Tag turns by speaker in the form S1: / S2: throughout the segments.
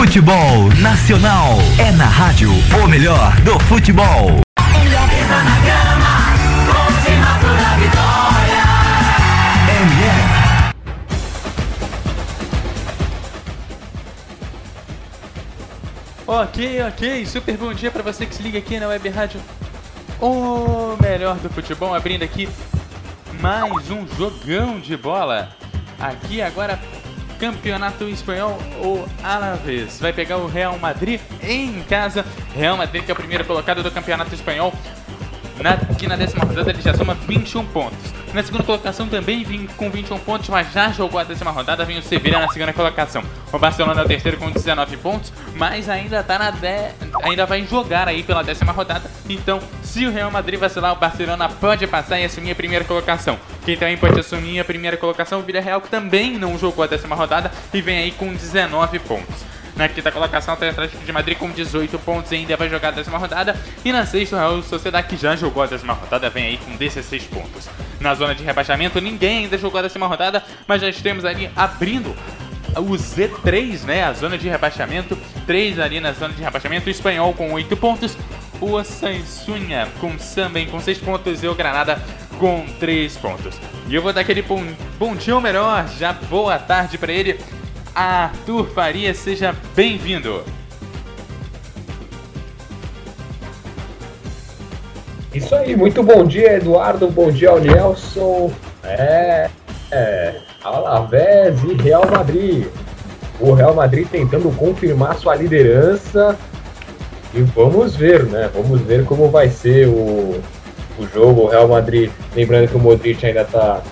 S1: Futebol Nacional. É na rádio o melhor do futebol.
S2: Ok, ok. Super bom dia para você que se liga aqui na Web Rádio. O melhor do futebol, abrindo aqui mais um jogão de bola. Aqui agora, Campeonato Espanhol, o Alavés vai pegar o Real Madrid em casa. Real Madrid que é o primeiro colocado do Campeonato Espanhol. Na, na décima rodada ele já soma 21 pontos. Na segunda colocação também vim com 21 pontos, mas já jogou a décima rodada, vem o Sevilla na segunda colocação. O Barcelona é o terceiro com 19 pontos, mas ainda tá na de... ainda vai jogar aí pela décima rodada. Então, se o Real Madrid vacilar, o Barcelona pode passar e assumir a primeira colocação. Quem também pode assumir a primeira colocação, o Villarreal, que também não jogou a décima rodada e vem aí com 19 pontos. Na quinta colocação tem o Atlético de Madrid com 18 pontos e ainda vai jogar a décima rodada. E na sexta, o Real Sociedade, que já jogou a décima rodada, vem aí com 16 pontos. Na zona de rebaixamento, ninguém ainda jogou a décima rodada, mas já estamos ali abrindo o Z3, né? A zona de rebaixamento. 3 ali na zona de rebaixamento. O espanhol com 8 pontos. O Sansunha com também com 6 pontos. E o Granada com 3 pontos. E eu vou dar aquele bom dia ou melhor, já boa tarde para ele. Arthur Faria, seja bem-vindo.
S3: Isso aí, muito bom dia, Eduardo, bom dia ao Nelson. É, é, Alavés e Real Madrid. O Real Madrid tentando confirmar sua liderança. E vamos ver, né? Vamos ver como vai ser o, o jogo. O Real Madrid, lembrando que o Modric ainda está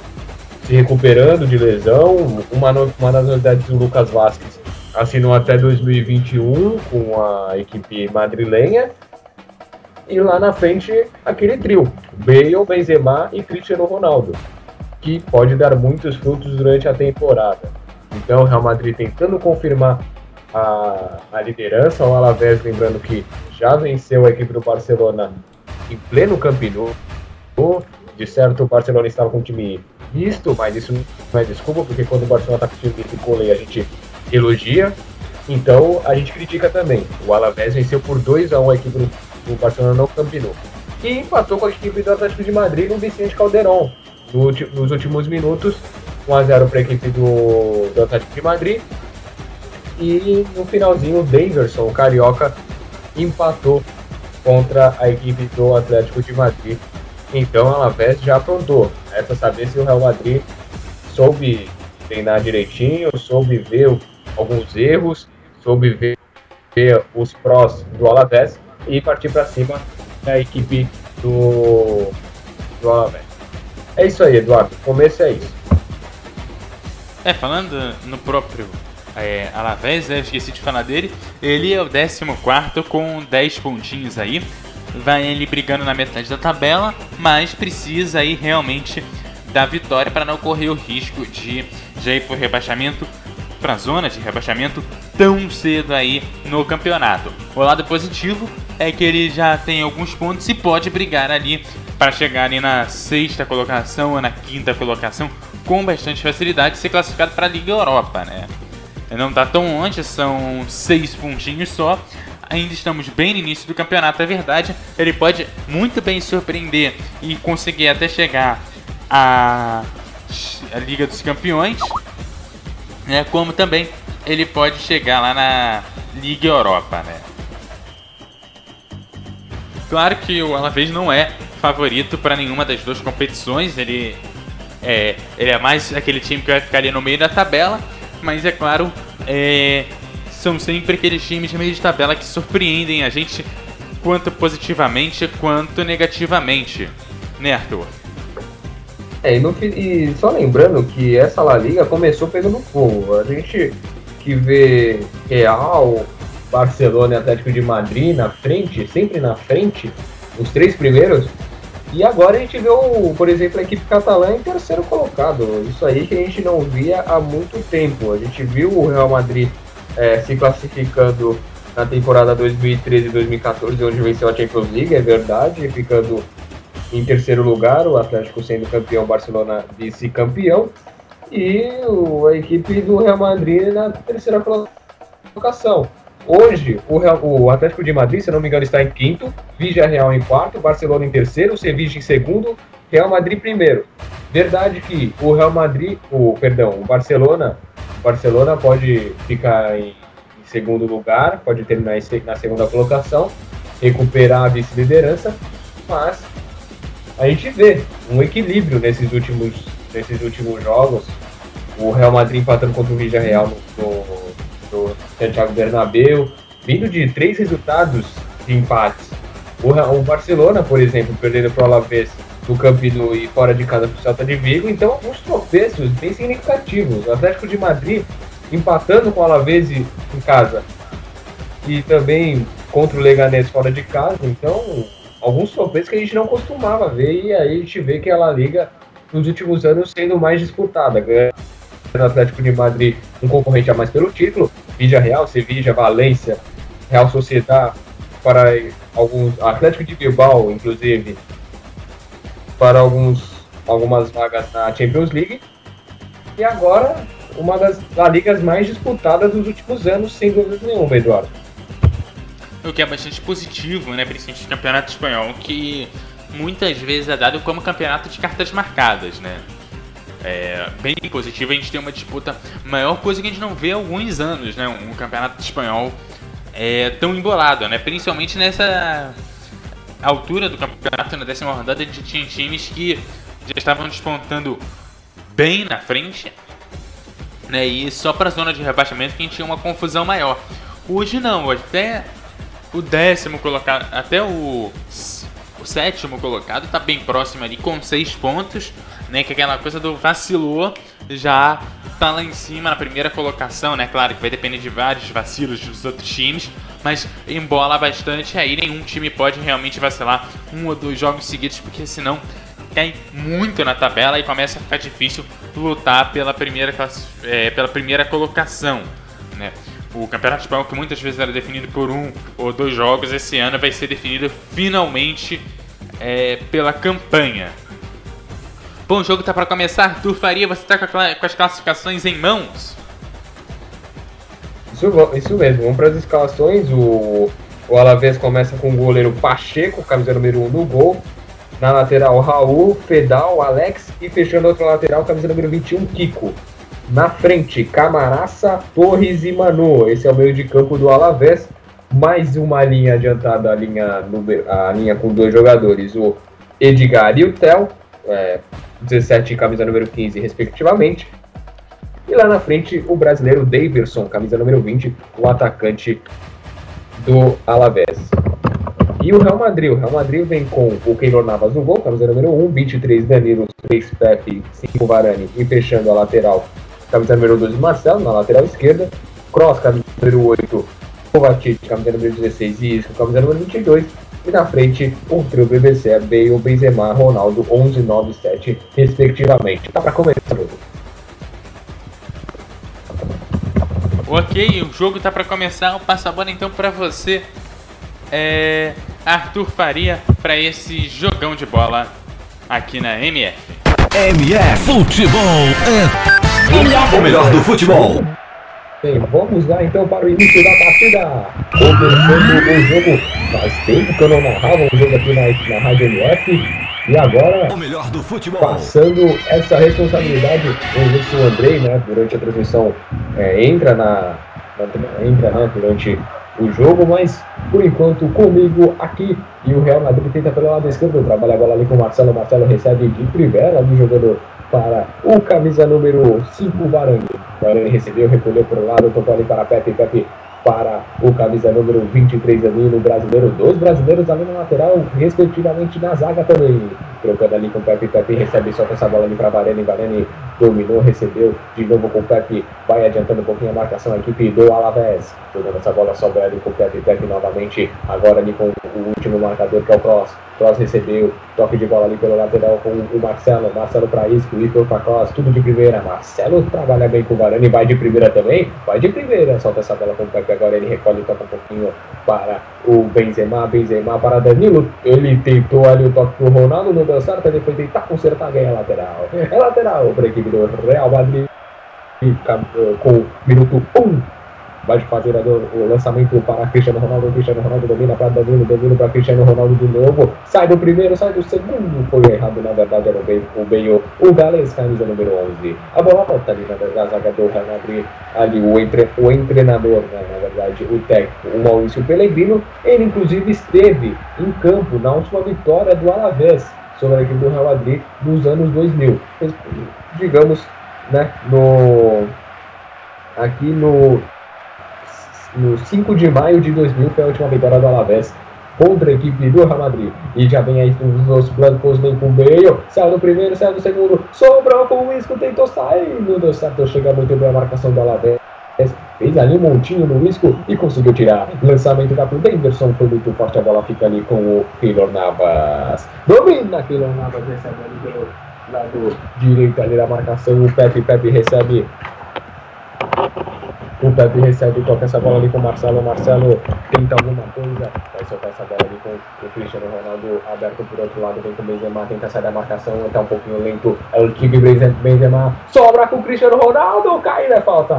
S3: se recuperando de lesão. Uma, uma das novidades do Lucas Vasquez assinou até 2021 com a equipe madrilenha. E lá na frente, aquele trio: Bale, Benzema e Cristiano Ronaldo, que pode dar muitos frutos durante a temporada. Então, o Real Madrid tentando confirmar a, a liderança. O Alavés, lembrando que já venceu a equipe do Barcelona em pleno Camp Nou. De certo, o Barcelona estava com um time visto, mas isso não é desculpa, porque quando o Barcelona está time tricolor, a gente elogia. Então a gente critica também. O Alavés venceu por 2 a 1 a equipe do Barcelona no Camp Nou. E empatou com a equipe do Atlético de Madrid no Vicente Calderon. No, nos últimos minutos, 1 a 0 para a equipe do, do Atlético de Madrid. E no finalzinho, o Daverson, o Carioca, empatou contra a equipe do Atlético de Madrid então a Alavés já aprontou. Resta saber se o Real Madrid soube treinar direitinho, soube ver alguns erros, soube ver, ver os prós do Alavés e partir para cima da equipe do, do Alavés. É isso aí, Eduardo. O começo é isso.
S2: É, falando no próprio é, Alavés, né, esqueci de falar dele, ele é o 14 com 10 pontinhos aí vai ele brigando na metade da tabela, mas precisa aí realmente da vitória para não correr o risco de já ir por rebaixamento para a zona de rebaixamento tão cedo aí no campeonato. O lado positivo é que ele já tem alguns pontos e pode brigar ali para chegar ali na sexta colocação ou na quinta colocação com bastante facilidade e ser classificado para a Liga Europa, né? Não está tão longe, são seis pontinhos só, ainda estamos bem no início do campeonato, é verdade. Ele pode muito bem surpreender e conseguir até chegar à, à Liga dos Campeões, né? Como também ele pode chegar lá na Liga Europa, né? Claro que o Alavés não é favorito para nenhuma das duas competições, ele é, ele é mais aquele time que vai ficar ali no meio da tabela, mas é claro, é, são sempre aqueles times de meio de tabela que surpreendem a gente quanto positivamente quanto negativamente, né, Arthur?
S3: É, e, no, e só lembrando que essa La Liga começou pegando fogo. A gente que vê Real, Barcelona e Atlético de Madrid na frente, sempre na frente, os três primeiros. E agora a gente vê, o, por exemplo, a equipe catalã em terceiro colocado. Isso aí que a gente não via há muito tempo. A gente viu o Real Madrid é, se classificando na temporada 2013-2014, onde venceu a Champions League, é verdade, ficando em terceiro lugar, o Atlético sendo campeão, o Barcelona vice-campeão, e a equipe do Real Madrid na terceira colocação. Hoje, o, Real, o, Atlético de Madrid, se não me engano, está em quinto, Vigia Real em quarto, Barcelona em terceiro, Sevilla em segundo, Real Madrid primeiro. Verdade que o Real Madrid, o perdão, o Barcelona, Barcelona pode ficar em segundo lugar, pode terminar na segunda colocação, recuperar a vice-liderança, mas a gente vê um equilíbrio nesses últimos, nesses últimos jogos. O Real Madrid empatando contra o Villarreal no, no, no Santiago Bernabéu, vindo de três resultados de empates. O, o Barcelona, por exemplo, perdendo para o Alavés no Camp Nou e fora de casa para o Celta de Vigo. Então, alguns tropeços bem significativos. O Atlético de Madrid empatando com o Alavés em casa e também contra o Leganés fora de casa. Então, alguns tropeços que a gente não costumava ver e aí a gente vê que a La Liga nos últimos anos sendo mais disputada. Ganhando o Atlético de Madrid um concorrente a mais pelo título, Vidia Real, Sevilla, Valência, Real Sociedad, para alguns Atlético de Bilbao, inclusive, para alguns algumas vagas na Champions League. E agora uma das ligas mais disputadas dos últimos anos, sem dúvida nenhuma, Eduardo.
S2: O que é bastante positivo, né? Principalmente no campeonato espanhol, que muitas vezes é dado como campeonato de cartas marcadas, né? É bem positivo, a gente tem uma disputa maior, coisa que a gente não vê há alguns anos, né? Um campeonato espanhol é, tão embolado, né? Principalmente nessa altura do campeonato, na décima rodada, gente tinha times que já estavam despontando bem na frente né? E só para a zona de rebaixamento que a gente tinha uma confusão maior. Hoje não, até o décimo colocado, até o, o sétimo colocado está bem próximo ali com seis pontos, né? Que aquela coisa do vacilou já tá lá em cima na primeira colocação, né? Claro que vai depender de vários vacilos dos outros times, mas embola bastante aí nenhum time pode realmente vacilar um ou dois jogos seguidos, porque senão cai muito na tabela e começa a ficar difícil lutar pela primeira, é, pela primeira colocação. Né? O Campeonato Espanhol, que muitas vezes era definido por um ou dois jogos, esse ano vai ser definido finalmente é, pela campanha. Bom, o jogo está para começar. Arthur Faria, você está com, as classificações em mãos?
S3: Isso, isso mesmo, vamos para as escalações. O, o Alavés começa com o goleiro Pacheco, camisa número 1 um no gol. Na lateral, Raul, Fedal, Alex e fechando a outra lateral, camisa número 21, Kiko. Na frente, Camaraça, Torres e Manu. Esse é o meio de campo do Alavés. Mais uma linha adiantada, a linha, a linha com dois jogadores, o Edgar e o Tel, é, 17 e camisa número 15, respectivamente. E lá na frente, o brasileiro Daverson, camisa número 20, o atacante do Alavés. E o Real Madrid, o Real Madrid vem com o Keylor Navas no gol, camisa número 1, 23 Danilo, 3 Pepe, 5 Varane e fechando a lateral, camisa número 12 Marcelo, na lateral esquerda, Cross, camisa número 8, Kovacic, camisa número 16 e Isco, camisa número 22, e na frente o trio BBC, Bale, Benzema, Ronaldo, 11, 9 7, respectivamente. Tá para começar o jogo.
S2: Ok, o jogo tá para começar. Eu passo a bola então para você, é, Arthur Faria para esse jogão de bola aqui na MF.
S1: MF Futebol é o melhor do futebol.
S3: Bem, vamos lá então para o início da partida. Começando o jogo. Faz tempo que eu não narrava um jogo aqui na, na Rádio MF. E agora,
S1: o melhor do futebol.
S3: passando essa responsabilidade, vamos ver se o Andrei, né, durante a transmissão, é, entra na, na entra né, durante o jogo, mas por enquanto comigo aqui e o Real Madrid tenta pelo lado esquerdo, trabalha a bola ali com o Marcelo, Marcelo recebe de primeira do jogador para o camisa número 5, Varane. Varane recebeu, recolheu para o lado, tocou ali para Pepe, Pepe para o camisa número 23 ali no brasileiro. Dois brasileiros ali na lateral, respectivamente na zaga também. Trocando ali com o Pepe, Pepe recebe só essa bola ali para Varane. Varane dominou, recebeu de novo com o Pepe, vai adiantando um pouquinho a marcação, a equipe do Alavés. Jogando essa bola sobra ali com o Pepe, Pepe novamente. Agora ali com o último marcador que é o Cross. Cross recebeu, toque de bola ali pelo lateral com o Marcelo. Marcelo para Isco, Isco para Cross, tudo de primeira. Marcelo trabalha bem com o Varane, vai de primeira também, vai de primeira. Solta essa bola com o Pepe, agora ele recolhe toca um pouquinho para o Benzema. Benzema para Danilo. Ele tentou ali o toque pro Ronaldo, não deu certo. Ele foi tentar consertar, ganha lateral. É lateral para a equipe do Real Madrid. Com minuto 1 um vai fazer o lançamento para Cristiano Ronaldo, Cristiano Ronaldo domina para Danilo, Danilo para Cristiano Ronaldo de novo, sai do primeiro, sai do segundo, foi errado, na verdade era o Bale, o, Bale, o camisa número 11, a bola volta ali na, na zaga do Real Madrid, ali o, entre, o treinador, né, na verdade, o técnico, o Maurício Pellegrino, ele inclusive esteve em campo na última vitória do Alavés sobre a equipe do Real Madrid nos anos 2000, digamos, né, no aqui no no 5 de maio de 2000 foi a última vitória do Alavés contra a equipe do Real Madrid. E já vem aí os blancos vem com o meio, saiu do primeiro, saiu do segundo, sobrou com o Isco, tentou sair, não deu certo, chega muito bem a marcação do Alavés. Fez ali um montinho no Isco e conseguiu tirar. Lançamento da Denderson foi muito forte. A bola fica ali com o Keylor Navas. Domina Keylor Navas, recebe ali pelo lado direito ali da marcação. O Pepe, Pepe recebe o Pepe recebe, toca essa bola ali com o Marcelo. Marcelo tenta alguma coisa. Vai soltar essa bola ali com o Cristiano Ronaldo aberto por outro lado. Vem com o Benzema, tenta sair da marcação. Tá um pouquinho lento. É o time Benzema. Sobra com o Cristiano Ronaldo. Caída é falta.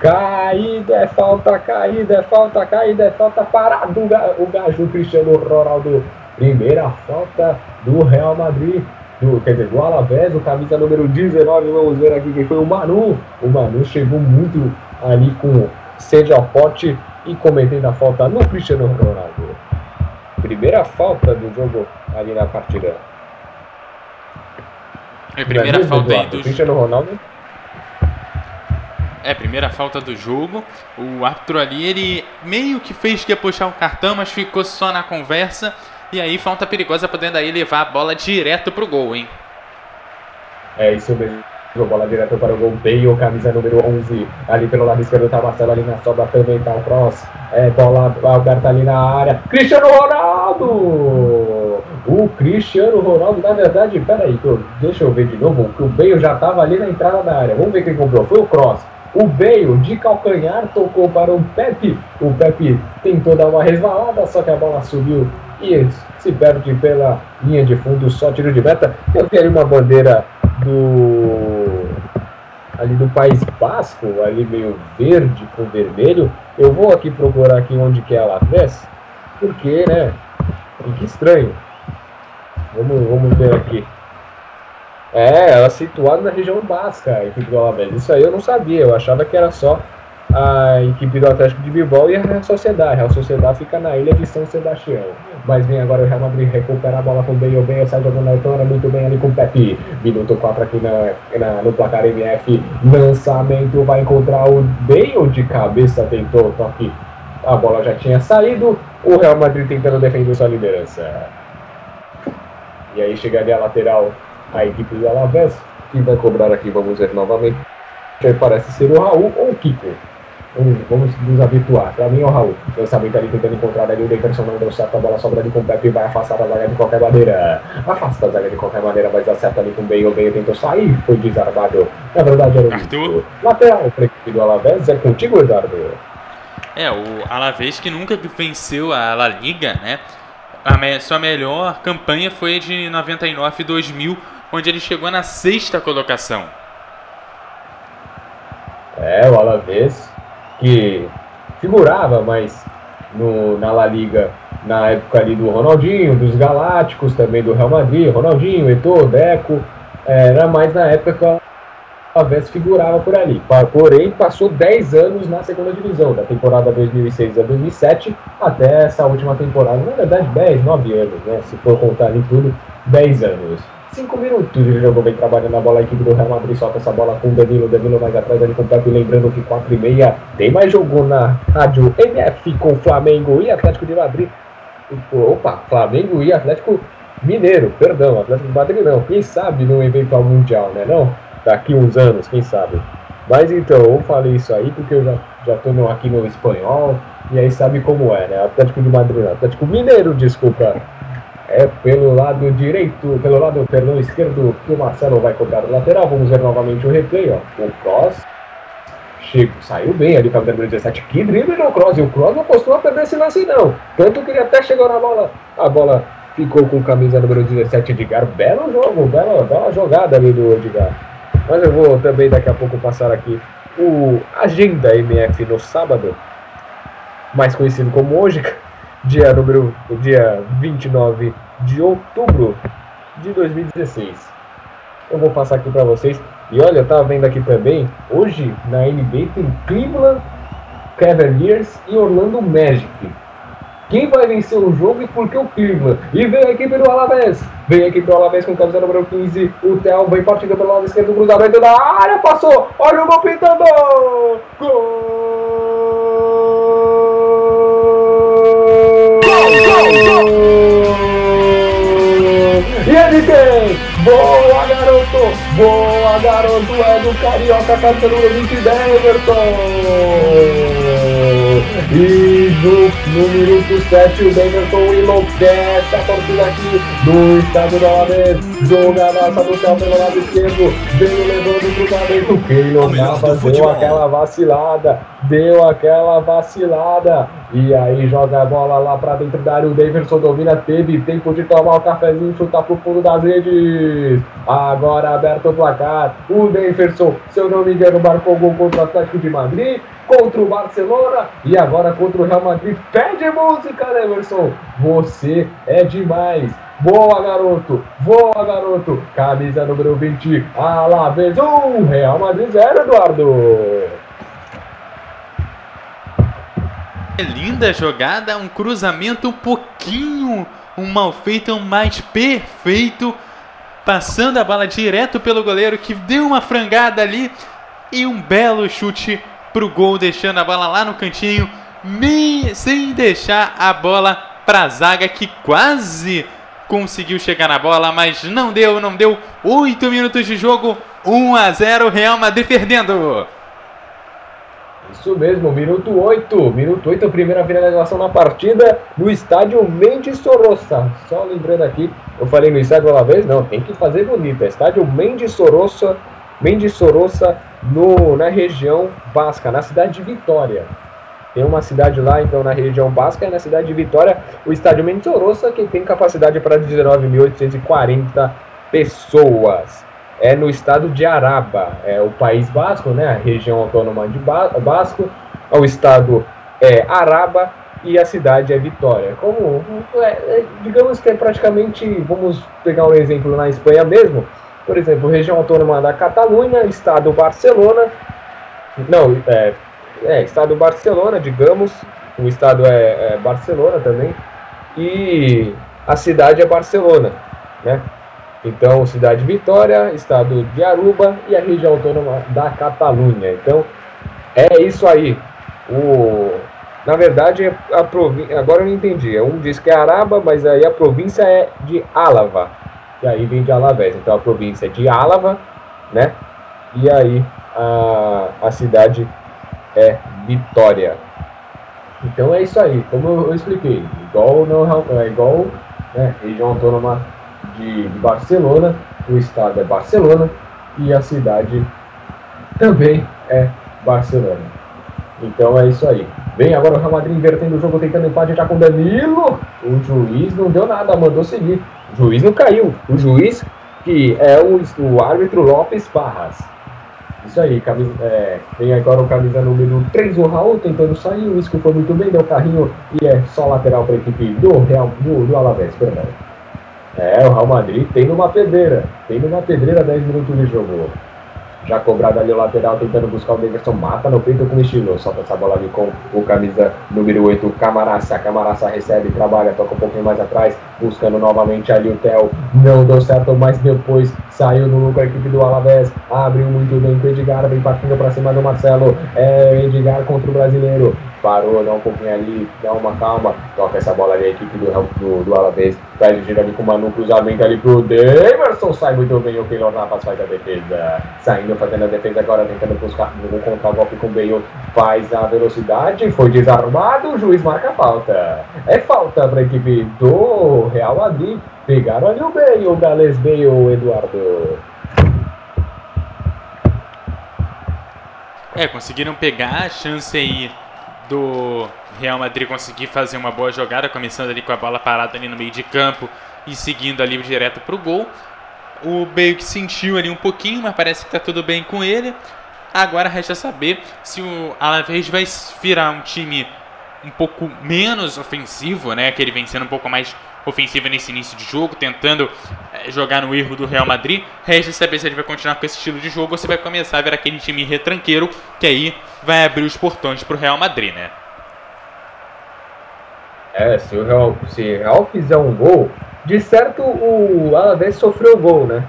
S3: Caída é falta, caída é falta, caída é falta. Parado o gajo Cristiano Ronaldo. Primeira falta do Real Madrid do, quer dizer, do Alavés, o camisa número 19, vamos ver aqui quem foi o Manu. O Manu chegou muito ali com sede ao pote e cometendo a falta no Cristiano Ronaldo. Primeira falta do jogo ali na partida.
S2: É, primeira é falta aí do
S3: Cristiano Ronaldo.
S2: É, primeira falta do jogo. O árbitro ali, ele meio que fez que ia puxar o cartão, mas ficou só na conversa e aí, falta perigosa podendo aí levar a bola direto pro gol, hein?
S3: É isso mesmo. Bola direto para o gol. Bale, camisa número 11. Ali pelo lado esquerdo tá Marcelo ali na sobra também. Tá o cross. É, bola aberta ali na área. Cristiano Ronaldo! O Cristiano Ronaldo, na verdade, peraí, deixa eu ver de novo. O Bale já tava ali na entrada da área. Vamos ver quem comprou. Foi o cross. O Bale de calcanhar tocou para o Pepe. O Pepe tentou dar uma resvalada, só que a bola subiu e se perde pela linha de fundo, só tiro de meta. Eu vi ali uma bandeira do ali do País Basco, ali meio verde com vermelho. Eu vou aqui procurar aqui onde que ela desce, porque, né, que estranho. Vamos, vamos ver aqui. É, ela é situada na região basca, a equipe do Alavés. Isso aí eu não sabia, eu achava que era só a equipe do Atlético de Bilbao e a Real Sociedade. A Real Sociedade fica na ilha de São Sebastião. Mas vem agora o Real Madrid recuperar a bola com o Bale. Bale sai jogando na muito bem ali com o Pepe. Minuto 4 aqui na, na, no placar MF. Lançamento vai encontrar o Bale de cabeça. Tentou toque. A bola já tinha saído. O Real Madrid tentando defender sua liderança. E aí chegaria a lateral a equipe do Alavés. Que vai cobrar aqui, vamos ver novamente. Parece ser o Raul ou o Kiko. Vamos, vamos nos habituar. Para mim é o Raul. Lançamento ali tentando encontrar ali o Deiterson não deu certo. A bola sobra ali com o Pepe vai afastar a zaga de qualquer maneira. Afasta a zaga de qualquer maneira, mas acerta ali com o Bale. O Bale tentou sair, foi desarmado. Na verdade era o Arthur. lateral do Alavés. É contigo, Eduardo.
S2: É, o Alavés que nunca venceu a La Liga, né? A me sua melhor campanha foi de 99 e 2000, onde ele chegou na sexta colocação.
S3: É, o Alavés que figurava mais no, na La Liga na época ali do Ronaldinho, dos Galácticos, também do Real Madrid, Ronaldinho, Eto'o, Deco, era mais na época que Alavés figurava por ali. Porém, passou 10 anos na segunda divisão, da temporada 2006 a 2007 até essa última temporada. Na verdade, 10, 9 anos, né? Se for contar ali tudo, 10 anos. 5 minutos ele jogou bem trabalhando a bola. A equipe do Real Madrid solta essa bola com o Danilo. Danilo mais atrás ali com o Pepe. Lembrando que 4 e meia tem mais jogo na rádio MF com Flamengo e Atlético de Madrid. Opa, Flamengo e Atlético Mineiro, perdão, Atlético de Madrid não. Quem sabe no eventual mundial, né? Não? Daqui uns anos, quem sabe. Mas então, eu falei isso aí porque eu já, já tô aqui no espanhol. E aí sabe como é, né? Atlético de Madrid. Atlético Mineiro, desculpa. É pelo lado direito, pelo lado, perdão, esquerdo, que o Marcelo vai cobrar o lateral. Vamos ver novamente o replay, ó. O Cross. Chego, saiu bem ali com a número 17. Que drible no Cross. E o Cross não costuma perder esse lance, não. Tanto que ele até chegou na bola. A bola ficou com camisa número 17, Edgar. Belo jogo, bela, bela jogada ali do Edgar. Mas eu vou também daqui a pouco passar aqui o Agenda MF no sábado, mais conhecido como hoje, dia número dia 29 de outubro de 2016. Eu vou passar aqui para vocês. E olha, tava vendo aqui também, hoje na NBA tem Cleveland Cavaliers e Orlando Magic. Quem vai vencer o jogo e por que o Cleveland? E vem a equipe do Alavés. Vem a equipe do Alavés com camisa número 15. O Theo vem partindo pelo lado esquerdo, cruzamento da área, passou. Olha o gol pintando. Gol! E ele tem! Boa, garoto! Boa, garoto! É do Carioca, número 20, Everton! E no, no minuto 7 o Denverson enlouquece a torcida aqui do estado da Alavés. Jogadaça do céu pelo lado esquerdo. Veio levando o cruzamento. Keylor Navas deu aquela vacilada. Deu aquela vacilada. E aí joga a bola lá pra dentro da área. O Davidson domina. Teve tempo de tomar o cafezinho e chutar pro fundo das redes. Agora aberto o placar. O Davidson, se eu não me engano, marcou gol contra o Atlético de Madrid contra o Barcelona e agora contra o Real Madrid. Pede música, Emerson. Você é demais. Boa, garoto. Boa, garoto. Camisa número 20. Alavés 1. Real Madrid 0, Eduardo.
S2: É linda jogada, um cruzamento um pouquinho, um mal feito, um mais perfeito. Passando a bola direto pelo goleiro que deu uma frangada ali e um belo chute pro gol, deixando a bola lá no cantinho, sem deixar a bola pra zaga que quase conseguiu chegar na bola, mas não deu, não deu. 8 minutos de jogo, 1 a 0 Real Madrid perdendo.
S3: Isso mesmo, minuto 8. Minuto 8, a primeira finalização na partida no estádio Mendes Sorossa. Só lembrando aqui, eu falei no estádio Alavés, não, tem que fazer bonito. É estádio Mendes Sorossa Mendes Sorossa, no, na região basca, na cidade de Vitória. Tem uma cidade lá, então, na região basca, na cidade de Vitória, o estádio Sorossa, que tem capacidade para 19.840 pessoas. É no estado de Araba, é o País Basco, né, a região autônoma de Basco. O estado é Araba e a cidade é Vitória. Como, é, é, digamos que é praticamente, vamos pegar um exemplo na Espanha mesmo, por exemplo, região autônoma da Catalunha, estado Barcelona, não, é, é estado Barcelona, digamos, o estado é, é Barcelona também, e a cidade é Barcelona, né? Então, cidade Vitória, estado de Aruba e a região autônoma da Catalunha. Então, é isso aí. O, na verdade, a província, agora eu não entendi. Um diz que é Araba, mas aí a província é de Álava e aí vem de Alavés. Então a província é de Álava, né? E aí a, a cidade é Vitória. Então é isso aí, como eu, eu expliquei, igual não é igual né, região autônoma de, de Barcelona, o estado é Barcelona e a cidade também é Barcelona. Então é isso aí. Vem agora o Real Madrid invertendo o jogo, tentando empate já com Danilo. O juiz não deu nada, mandou seguir. O juiz não caiu. O juiz, que é o, o árbitro Lopes Barras. Isso aí, camisa, é, vem agora o camisa número 3, o Raul, tentando sair. O Isco foi muito bem, deu carrinho e é só lateral para a equipe do Real do, do Alavés, perdão. É, o Real Madrid tem numa pedreira. Tem numa pedreira 10 minutos de jogo. Já cobrado ali o lateral, tentando buscar o Davidson, mata no peito com estilo, solta essa bola ali com o camisa número 8, Camaraça, Camaraça recebe, trabalha, toca um pouquinho mais atrás, buscando novamente ali o Theo, não deu certo, mas depois saiu no lucro a equipe do Alavés, abriu muito bem com o Edgar, vem partindo para cima do Marcelo, é Edgar contra o brasileiro, parou, dá um pouquinho ali, dá uma calma, toca essa bola ali a equipe do, do, do Alavés, faz o giro ali com o Manu, cruzamento ali pro Daverson, sai muito bem o Keylor Navas, faz a defesa, saindo fazendo a defesa agora, tentando buscar no contra-golpe com o Bale, faz a velocidade, foi desarmado, o juiz marca a falta. É falta para equipe do Real Madrid. Pegaram ali o Bale, o Gales Bale, Eduardo.
S2: É, conseguiram pegar a chance aí do Real Madrid conseguir fazer uma boa jogada, começando ali com a bola parada ali no meio de campo e seguindo ali direto para o gol. O Bale que sentiu ali um pouquinho, mas parece que está tudo bem com ele. Agora resta saber se o Alavés vai virar um time um pouco menos ofensivo, né? Que ele vem sendo um pouco mais ofensivo nesse início de jogo, tentando é, jogar no erro do Real Madrid. Resta saber se ele vai continuar com esse estilo de jogo ou se vai começar a ver aquele time retranqueiro que aí vai abrir os portões para o Real Madrid, né?
S3: É, se o Real, se o Real fizer um gol, de certo, o Alavés sofreu gol, né?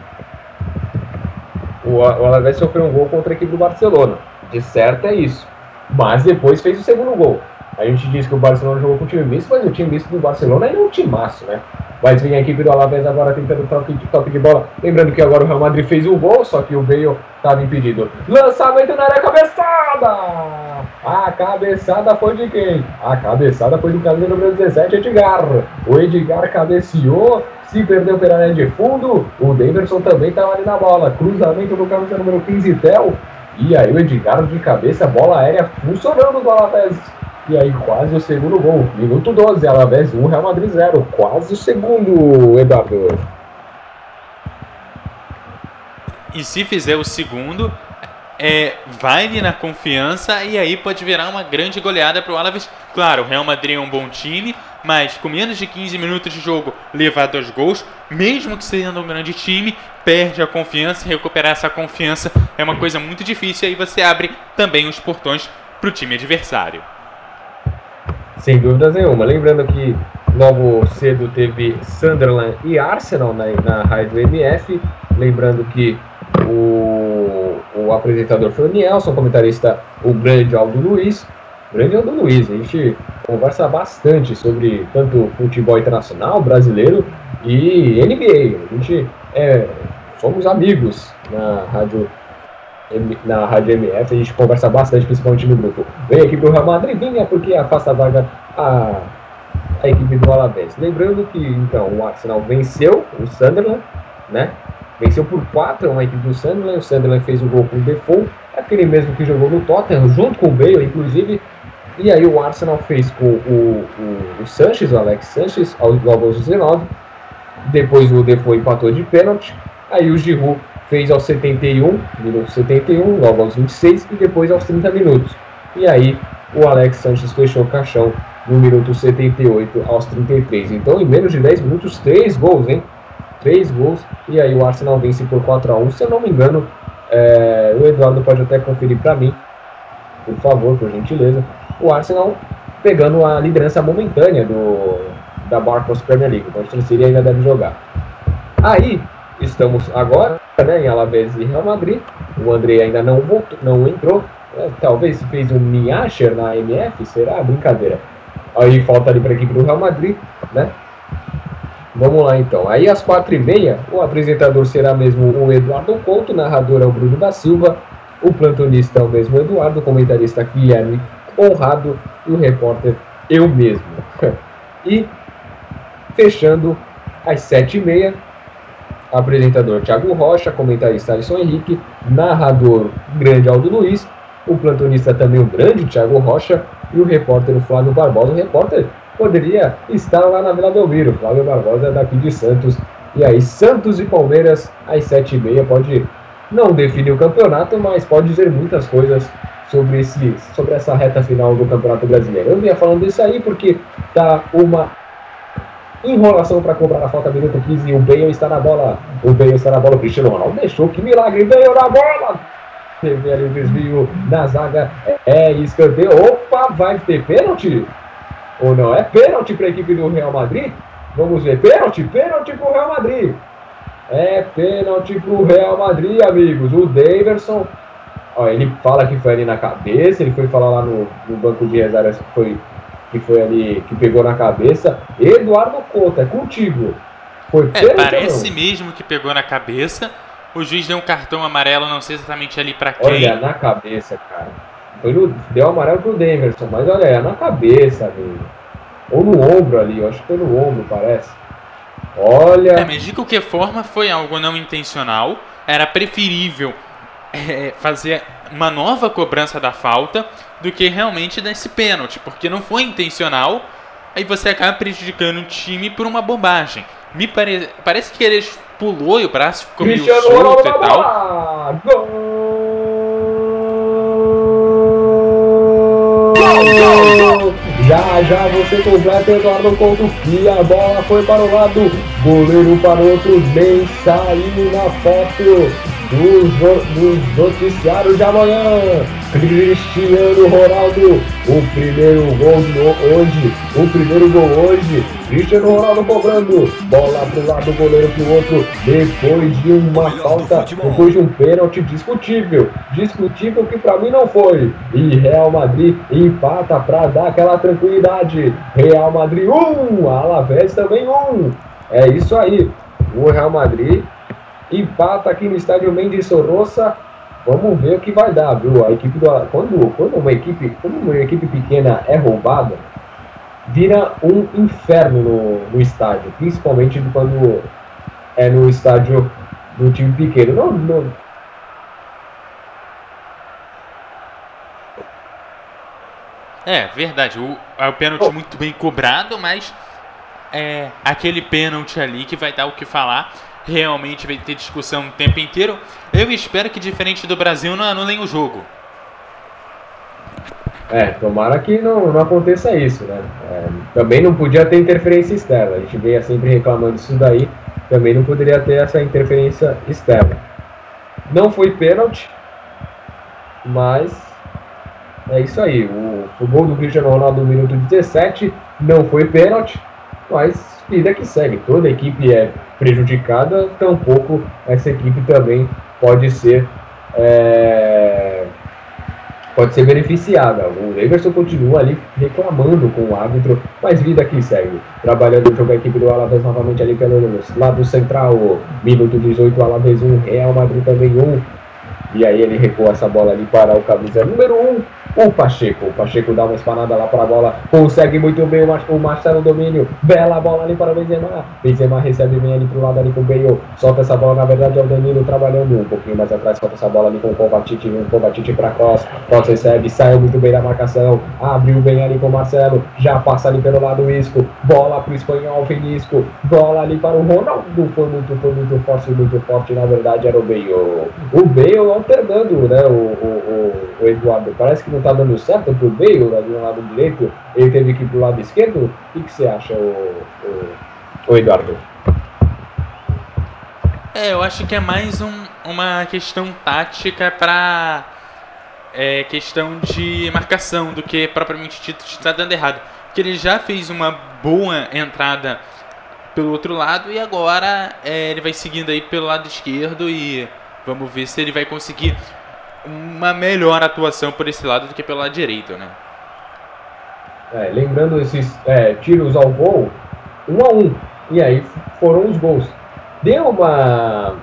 S3: O, o Alavés sofreu um gol contra a equipe do Barcelona. De certo é isso. Mas depois fez o segundo gol. A gente diz que o Barcelona jogou com o time misto, mas o time misto do Barcelona é um timaço, né? Mas vem a equipe do Alavés agora tentando toque de, toque de bola. Lembrando que agora o Real Madrid fez o gol, só que o Bale estava impedido. Lançamento na área, cabeçada! A cabeçada foi de quem? A cabeçada foi do camisa número 17, Edgar. O Edgar cabeceou, se perdeu pela linha de fundo. O Davidson também estava ali na bola. Cruzamento do camisa número 15, Tel. E aí o Edgar de cabeça, bola aérea funcionando do Alavés. E aí, quase o segundo gol. Minuto 12, Alavés 1, Real Madrid 0. Quase o segundo, Eduardo.
S2: E se fizer o segundo, é, vai na confiança e aí pode virar uma grande goleada para o Alaves. Claro, o Real Madrid é um bom time, mas com menos de 15 minutos de jogo, levar dois gols, mesmo que sendo um grande time, perde a confiança. Recuperar essa confiança é uma coisa muito difícil. E aí você abre também os portões para o time adversário.
S3: Sem dúvidas nenhuma. Lembrando que logo cedo teve Sunderland e Arsenal na, na rádio MF. Lembrando que o, o apresentador foi o Nielson, comentarista o grande Aldo Luiz. Grande Aldo Luiz, a gente conversa bastante sobre tanto futebol internacional, brasileiro e NBA. A gente é, somos amigos na rádio na Rádio MF, a gente conversa bastante, principalmente no grupo. Vem aqui pro Real Madrid, vinha porque afasta a vaga a, a equipe do Alavés. Lembrando que, então, o Arsenal venceu o Sunderland, né? Venceu por 4 uma equipe do Sunderland, o Sunderland fez o gol com o Defoe, aquele mesmo que jogou no Tottenham, junto com o Bale, inclusive, e aí o Arsenal fez com o, o, o Sanches, o Alex Sanches, aos, aos 19, depois o Defoe empatou de pênalti, aí o Giroud fez aos 71, minuto 71, logo aos 26 e depois aos 30 minutos. E aí o Alex Sanches fechou o caixão no minuto 78 aos 33. Então, em menos de 10 minutos, 3 gols, hein? 3 gols. E aí o Arsenal vence por 4 a 1 Se eu não me engano, é, o Eduardo pode até conferir para mim, por favor, por gentileza. O Arsenal pegando a liderança momentânea do, da Barclays Premier League. Manchester City ainda deve jogar. Aí, estamos agora né, em Alavés e Real Madrid. O André ainda não voltou, não entrou. É, talvez fez um Miacher na MF, será? Brincadeira. Aí falta ali para a equipe do Real Madrid, né? Vamos lá então. Aí às quatro e meia, o apresentador será mesmo o Eduardo Couto, o narrador é o Bruno da Silva, o plantonista é o mesmo Eduardo, o comentarista Guilherme Honrado e o repórter eu mesmo. E fechando às sete e meia, apresentador Thiago Rocha, comentarista Alisson Henrique, narrador grande Aldo Luiz, o plantonista também o grande Thiago Rocha e o repórter Flávio Barbosa. O repórter poderia estar lá na Vila Belmiro. Flávio Barbosa é daqui de Santos. E aí, Santos e Palmeiras, às sete e meia, pode não definir o campeonato, mas pode dizer muitas coisas sobre, esse, sobre essa reta final do Campeonato Brasileiro. Eu vinha falando isso aí porque tá uma enrolação para comprar a falta minuto 15 e o Bale está na bola. O Bale está na bola. O Cristiano Ronaldo deixou. Que milagre! Bale na bola! teve ali o desvio na zaga, é escanteio, opa, vai ter pênalti? Ou não? É pênalti para a equipe do Real Madrid? Vamos ver, pênalti, pênalti para o Real Madrid. É pênalti para o Real Madrid, amigos. O Daverson, ó, ele fala que foi ali na cabeça, ele foi falar lá no, no banco de reservas que foi, que foi ali, que pegou na cabeça. Eduardo Couto, é contigo.
S2: Foi é, parece mesmo que pegou na cabeça. O juiz deu um cartão amarelo, não sei exatamente ali para quem.
S3: Olha, na cabeça, cara. Foi no, deu amarelo pro Demerson, mas olha, é na cabeça, amigo. Ou no ombro ali, eu acho que foi no ombro, parece. Olha.
S2: É, mas de qualquer forma foi algo não intencional. Era preferível é, fazer uma nova cobrança da falta do que realmente desse pênalti, porque não foi intencional. Aí você acaba prejudicando o time por uma bobagem. Me pare... parece que ele pulou e o braço ficou meio solto e tal. Gol!
S3: Já, já você completa Eduardo Couto que a bola foi para o lado, goleiro para o outro, nem saiu na foto nos, noticiários de amanhã. Cristiano Ronaldo, o primeiro gol de hoje, o primeiro gol hoje. Cristiano Ronaldo cobrando, bola pro lado, goleiro pro outro, depois de uma falta, depois de um pênalti discutível, discutível que para mim não foi. E Real Madrid empata para dar aquela tranquilidade. Real Madrid 1, um, Alavés também 1. Um. É isso aí. O Real Madrid empata aqui no estádio Mendes Sorrosa. Vamos ver o que vai dar, viu? A equipe do, quando, quando uma equipe, quando uma equipe pequena é roubada, vira um inferno no, no estádio, principalmente quando é no estádio do time pequeno. Não, não,
S2: É, verdade. O, é o pênalti oh. muito bem cobrado, mas é aquele pênalti ali que vai dar o que falar realmente vai ter discussão o tempo inteiro. Eu espero que, diferente do Brasil, não anulem o jogo.
S3: É, tomara que não, não aconteça isso, né? É, também não podia ter interferência externa. A gente veio sempre reclamando disso daí. Também não poderia ter essa interferência externa. Não foi pênalti, mas é isso aí. O, o gol do Cristiano Ronaldo no minuto 17 não foi pênalti, mas vida que segue. Toda equipe é prejudicada, tampouco essa equipe também pode ser é, pode ser beneficiada. O Leverson continua ali reclamando com o árbitro, mas vida que segue. Trabalhando o jogo a equipe do Alavés novamente ali pelo lado central. Minuto 18, Alavés 1, Real Madrid também 1. E aí ele recua essa bola ali para o camisa número 1, o Pacheco. O Pacheco dá uma espanada lá para a bola, consegue muito bem o Marcelo Domínio. Bela bola ali para o Benzema. Benzema recebe bem ali para o lado ali com o Bale. Solta essa bola, na verdade é o Danilo trabalhando um pouquinho mais atrás. Solta essa bola ali com o Kovacic, um Kovacic para Cross. Cross recebe, saiu muito bem da marcação. Abriu bem ali com o Marcelo. Já passa ali pelo lado Isco. Bola para o espanhol Finisco. Bola ali para o Ronaldo. Foi muito, foi muito forte, muito forte. Na verdade era o Bale. O Bale alternando, né? O, o, o, Eduardo. Parece que não tá dando certo pro Bale ali no lado direito. Ele teve que ir pro lado esquerdo. O que, você acha, o, o, o Eduardo?
S2: É, eu acho que é mais um, uma questão tática para é, questão de marcação do que propriamente dito está dando errado. Porque ele já fez uma boa entrada pelo outro lado e agora é, ele vai seguindo aí pelo lado esquerdo e Vamos ver se ele vai conseguir uma melhor atuação por esse lado do que pelo lado direito, né?
S3: É, lembrando esses é, tiros ao gol, um a um. E aí foram os gols. Deu uma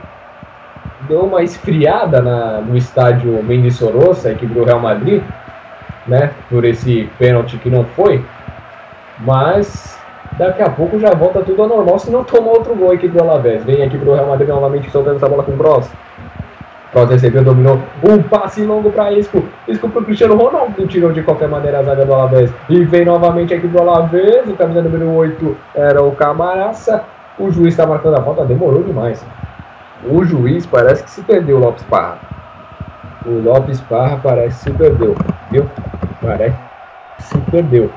S3: deu uma esfriada na, no estádio Mendes Sorosa, equipe do Real Madrid, né? Por esse pênalti que não foi. Mas daqui a pouco já volta tudo ao normal se não tomar outro gol a equipe do Alavés. Vem a equipe do Real Madrid novamente soltando essa bola com o Cross. Cross recebeu, dominou. Um passe longo para Isco. Isco para Cristiano Ronaldo. Tirou de qualquer maneira a zaga do Alavés. E vem novamente aqui do Alavés. O camisa número 8 era o Camaraça. O juiz está marcando a falta. Demorou demais. O juiz parece que se perdeu, Lopes Parra. O Lopes Parra parece que se perdeu. Viu? Parece que se perdeu.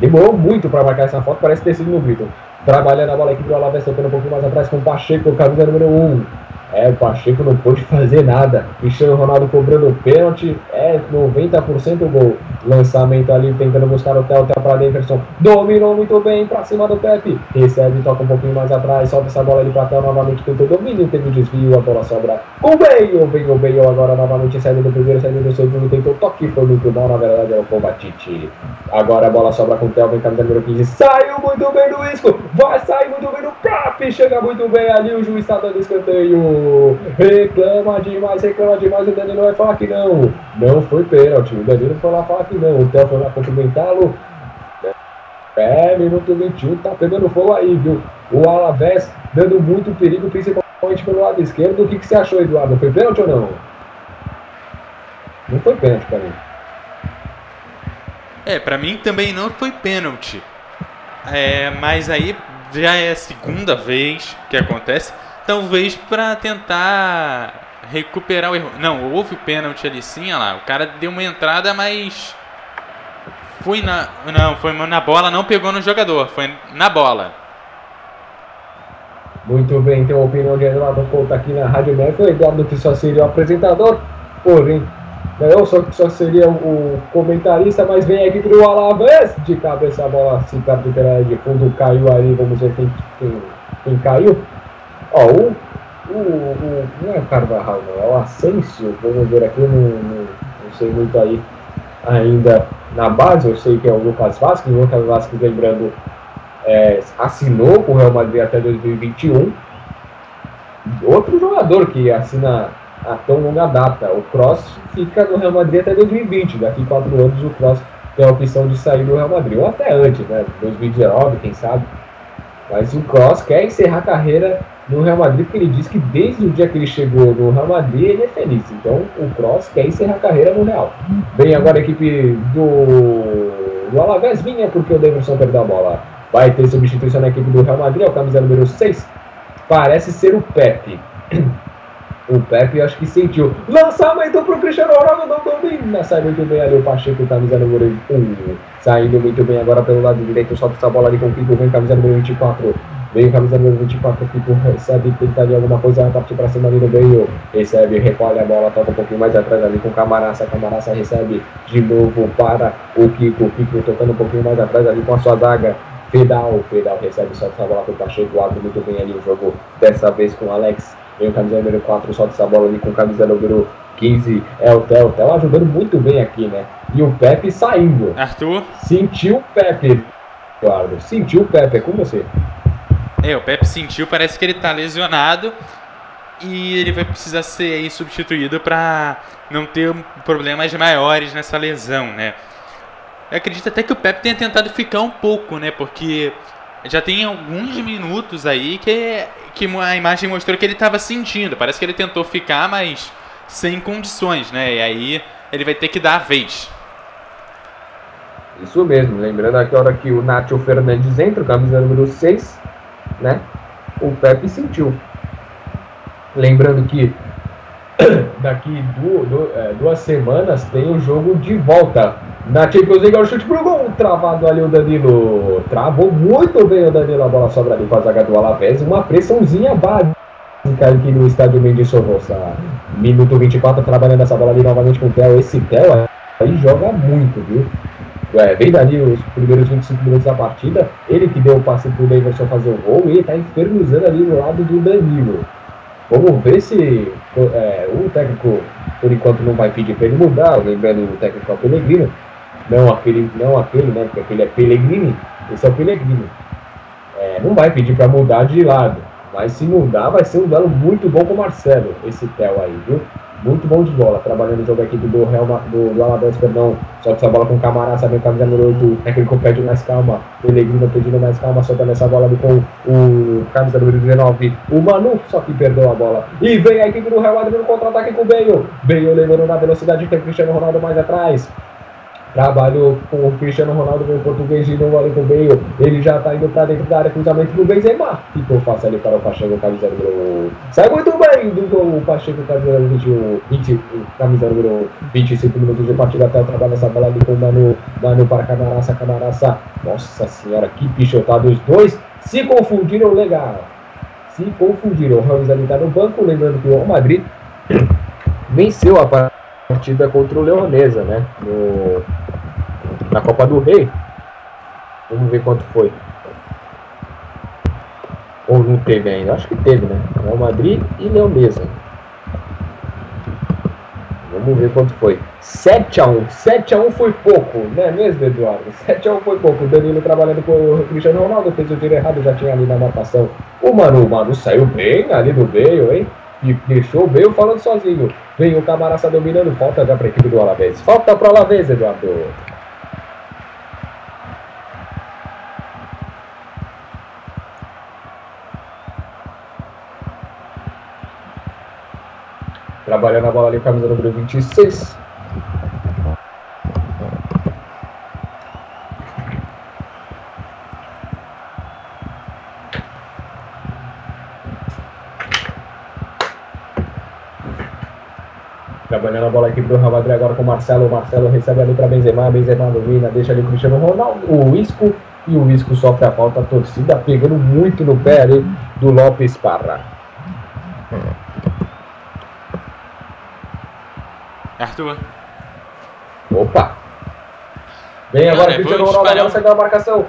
S3: Demorou muito para marcar essa foto. Parece ter sido no grito. Trabalhando a bola aqui do Alavés, tocando um pouquinho mais atrás com o Pacheco, camisa número 1. É, o Pacheco não pôde fazer nada. Cristiano Ronaldo cobrando pênalti. É 90% gol. Lançamento ali, tentando buscar o Theo, Theo para Davidson. Dominou muito bem para cima do Pepe. Recebe, toca um pouquinho mais atrás. Solta essa bola ali para Theo novamente. Tentou domínio, teve o desvio. A bola sobra o Bale. Vem o Bale agora novamente. Saindo do primeiro, saindo do segundo. Tentou toque. Foi muito mal. Na verdade, é o Kovacic. Agora a bola sobra com o Theo. Vem camisa número 15. Saiu muito bem do Isco. Vai sair muito bem do Pepe. Chega muito bem ali. O juiz está dando escanteio reclama demais, reclama demais, o Danilo vai falar que não. Não foi pênalti. O Danilo foi lá falar que não. O Theo foi lá cumprimentá-lo. É, minuto 21, tá pegando fogo aí, viu? O Alavés dando muito perigo, principalmente pelo lado esquerdo. O que, que você achou, Eduardo? Foi pênalti ou não? Não foi pênalti pra mim.
S2: É, pra mim também não foi pênalti. É, mas aí já é a segunda vez que acontece talvez para tentar recuperar o erro. Não, houve o pênalti ali sim, olha lá. O cara deu uma entrada, mas foi na não, foi na bola, não pegou no jogador, foi na bola.
S3: Muito bem, então a opinião de Eduardo Couto aqui na Rádio Médica. Eduardo que só seria o apresentador, porém, eu só, só seria o comentarista, mas vem aqui pro Alavés de cabeça a bola se captura de fundo, caiu ali, vamos ver quem, quem, quem caiu. Ó, o, o, o, não é o Carvajal, não, é o Asensio. Vamos ver aqui, não, não, não, sei muito aí ainda na base. Eu sei que é o Lucas Vasquez. O Lucas Vasquez, lembrando, é, assinou com o Real Madrid até 2021. Outro jogador que assina a tão longa data. O Cross fica no Real Madrid até 2020. Daqui quatro anos o Cross tem a opção de sair do Real Madrid. Ou até antes, né? 2019, quem sabe. Mas o Cross quer encerrar a carreira no Real Madrid, porque ele diz que desde o dia que ele chegou no Real Madrid ele é feliz. Então o Cross quer encerrar a carreira no Real. Vem agora a equipe do, do Alavés, vinha porque o Davidson perdeu a bola. Vai ter substituição na equipe do Real Madrid, é o camisa número 6. Parece ser o Pepe. O Pepe acho que sentiu. Lançamento pro Cristiano Ronaldo, não domina. Sai muito bem ali o Pacheco, camisa número 1. Saindo muito bem agora pelo lado direito. Solta essa bola ali com o Kiko, vem camisa número 24. Veio camisa número 24 aqui, recebe, tenta ali alguma coisa, partir pra cima ali no meio. Recebe, recolhe a bola, toca um pouquinho mais atrás ali com o Camaraça. Camaraça recebe de novo para o Kiko. Kiko tocando um pouquinho mais atrás ali com a sua zaga. Pedal, Pedal recebe, solta essa bola pro Pacheco, abre muito bem ali o jogo, dessa vez com o Alex. Vem o camisa número 4, solta essa bola ali com o camisa número 15, é o Theo. O Theo ajudando muito bem aqui, né? E o Pepe saindo.
S2: Arthur?
S3: Sentiu o Pepe, Eduardo. Sentiu o Pepe, é com você.
S2: É, o Pepe sentiu, parece que ele tá lesionado e ele vai precisar ser aí substituído para não ter problemas maiores nessa lesão, né? Eu acredito até que o Pepe tenha tentado ficar um pouco, né? Porque já tem alguns minutos aí que, que a imagem mostrou que ele estava sentindo. Parece que ele tentou ficar, mas sem condições, né? E aí ele vai ter que dar a vez.
S3: Isso mesmo, lembrando aqui a hora que o Nacho Fernandes entra, camisa número 6, né? O Pepe sentiu. Lembrando que daqui duas, é, duas semanas tem o jogo de volta na Champions. É o chute pro gol, travado ali o Danilo. Travou muito bem o Danilo, a bola sobra ali com a zaga do Alavés. Uma pressãozinha básica aqui no estádio Mendes Sorrosa. Minuto 24, trabalhando essa bola ali novamente com o Theo. Esse Theo aí joga muito, viu? é, vem dali os primeiros 25 minutos da partida, ele que deu o passe pro Davidson fazer o gol e ele tá infernizando ali no lado do Danilo. Vamos ver se é, o técnico, por enquanto, não vai pedir para ele mudar, lembrando o técnico Pellegrino, não aquele, não aquele, né, porque aquele é Pellegrini, esse é o Pellegrini. É, não vai pedir para mudar de lado, mas se mudar vai ser um duelo muito bom com o Marcelo, esse Theo aí, viu? muito bom de bola, trabalhando o jogo aqui do Real do, do perdão, só que essa bola com o Camará, sabe, camisa número 8, o técnico pede mais calma, o Pellegrino pedindo mais calma, soltando essa bola ali com o camisa número 19, o Manu, só que perdeu a bola, e vem a equipe do Real Madrid no contra-ataque com o Bale, Bale levando na velocidade, tem o Cristiano Ronaldo mais atrás, Trabalhou com o Cristiano Ronaldo, com o português de novo ali com o Bale. Ele já tá indo pra dentro da área, cruzamento do Benzema. Ficou fácil ali para o Pacheco, camisa número... Sai muito bem do o Pacheco, camisa número 20, camisa número 25 minutos de partida até o trabalho nessa bola ali com o Manu. Manu para Camaraça, Camaraça. Nossa senhora, que pichotado. Os dois se confundiram legal. se confundiram. O Ramos ali está no banco, lembrando que o Real Madrid venceu a partida contra o Leonesa, né? No, na Copa do Rei. Vamos ver quanto foi. Ou não teve ainda? Acho que teve, né? Real Madrid e Leonesa. Vamos ver quanto foi. 7x1. 7x1 foi pouco, não é mesmo, Eduardo? 7x1 foi pouco. O Danilo trabalhando com o Cristiano Ronaldo fez o tiro errado, já tinha ali na marcação. O Manu, o Manu saiu bem ali do meio, hein? E deixou o Bale falando sozinho. Vem o Camaraça dominando. Falta já para a equipe do Alavés. Falta para o Alavés, Eduardo. Trabalhando a bola ali, camisa número 26. Trabalhando a bola aqui pro Real Madrid agora com o Marcelo. O Marcelo recebe ali para Benzema. Benzema domina, deixa ali o Cristiano Ronaldo. O Isco. E o Isco sofre a falta. A torcida pegando muito no pé ali do Lopes Parra.
S2: Arthur.
S3: Opa! Vem agora, Cristiano Ronaldo, agora sai da marcação.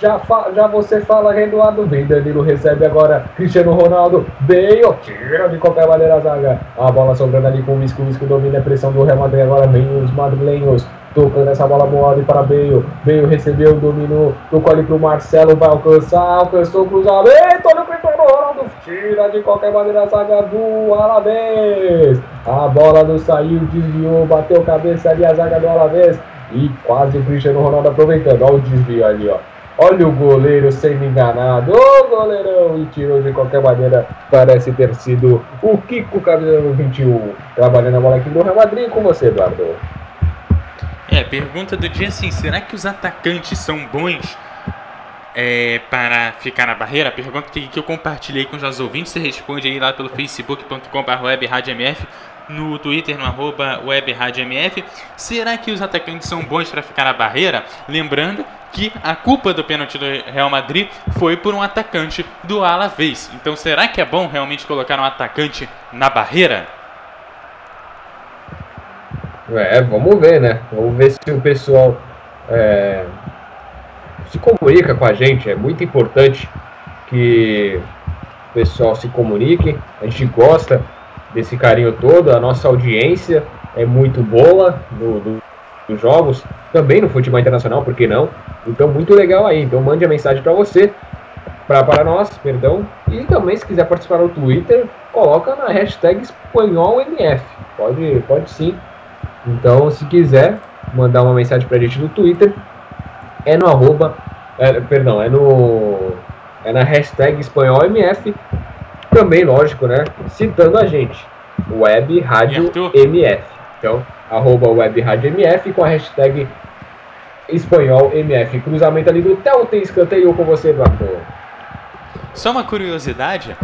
S3: Já, já você fala, Eduardo. Vem, Danilo recebe agora. Cristiano Ronaldo. Veio. Tira de qualquer maneira a zaga. A bola sobrando ali com o Isco. O Isco domina a pressão do Real Madrid. Agora vem os madrilenhos. Tocando essa bola boa para Bale. Bale recebeu, dominou. Tocou ali pro Marcelo. Vai alcançar. Alcançou o cruzamento. Olha o Cristiano Ronaldo. Tira de qualquer maneira a zaga do Alavés. A bola não saiu, desviou. Bateu cabeça ali a zaga do Alavés. E quase o Cristiano Ronaldo aproveitando. Olha o desvio ali, ó. Olha o goleiro sendo enganado. Ô goleirão! E tirou de qualquer maneira. Parece ter sido o Kiko Cabelo 21. Trabalhando a bola aqui do Real Madrid com você, Eduardo.
S2: É, pergunta do dia assim: será que os atacantes são bons é, para ficar na barreira? Pergunta que, que eu compartilhei com os ouvintes. Você responde aí lá pelo facebook.com.br no Twitter, no arroba. Será que os atacantes são bons para ficar na barreira? Lembrando que a culpa do pênalti do Real Madrid foi por um atacante do Alavés. Então será que é bom realmente colocar um atacante na barreira?
S3: É, vamos ver, né? Vamos ver se o pessoal é, se comunica com a gente. É muito importante que o pessoal se comunique. A gente gosta desse carinho todo. A nossa audiência é muito boa no, no, nos jogos, também no futebol internacional, por que não? Então, muito legal aí. Então, mande a mensagem para você, para nós, perdão. E também, se quiser participar no Twitter, coloca na hashtag espanholmf. Pode, pode sim. Então, se quiser mandar uma mensagem pra gente no Twitter, é no arroba, é, perdão, é no é na hashtag espanholmf também, lógico, né? Citando a gente. Web Rádio MF. Então, arroba Web Rádio MF com a hashtag espanhol MF. Cruzamento ali do Theo tem escanteio com você, Eduardo.
S2: Só uma curiosidade.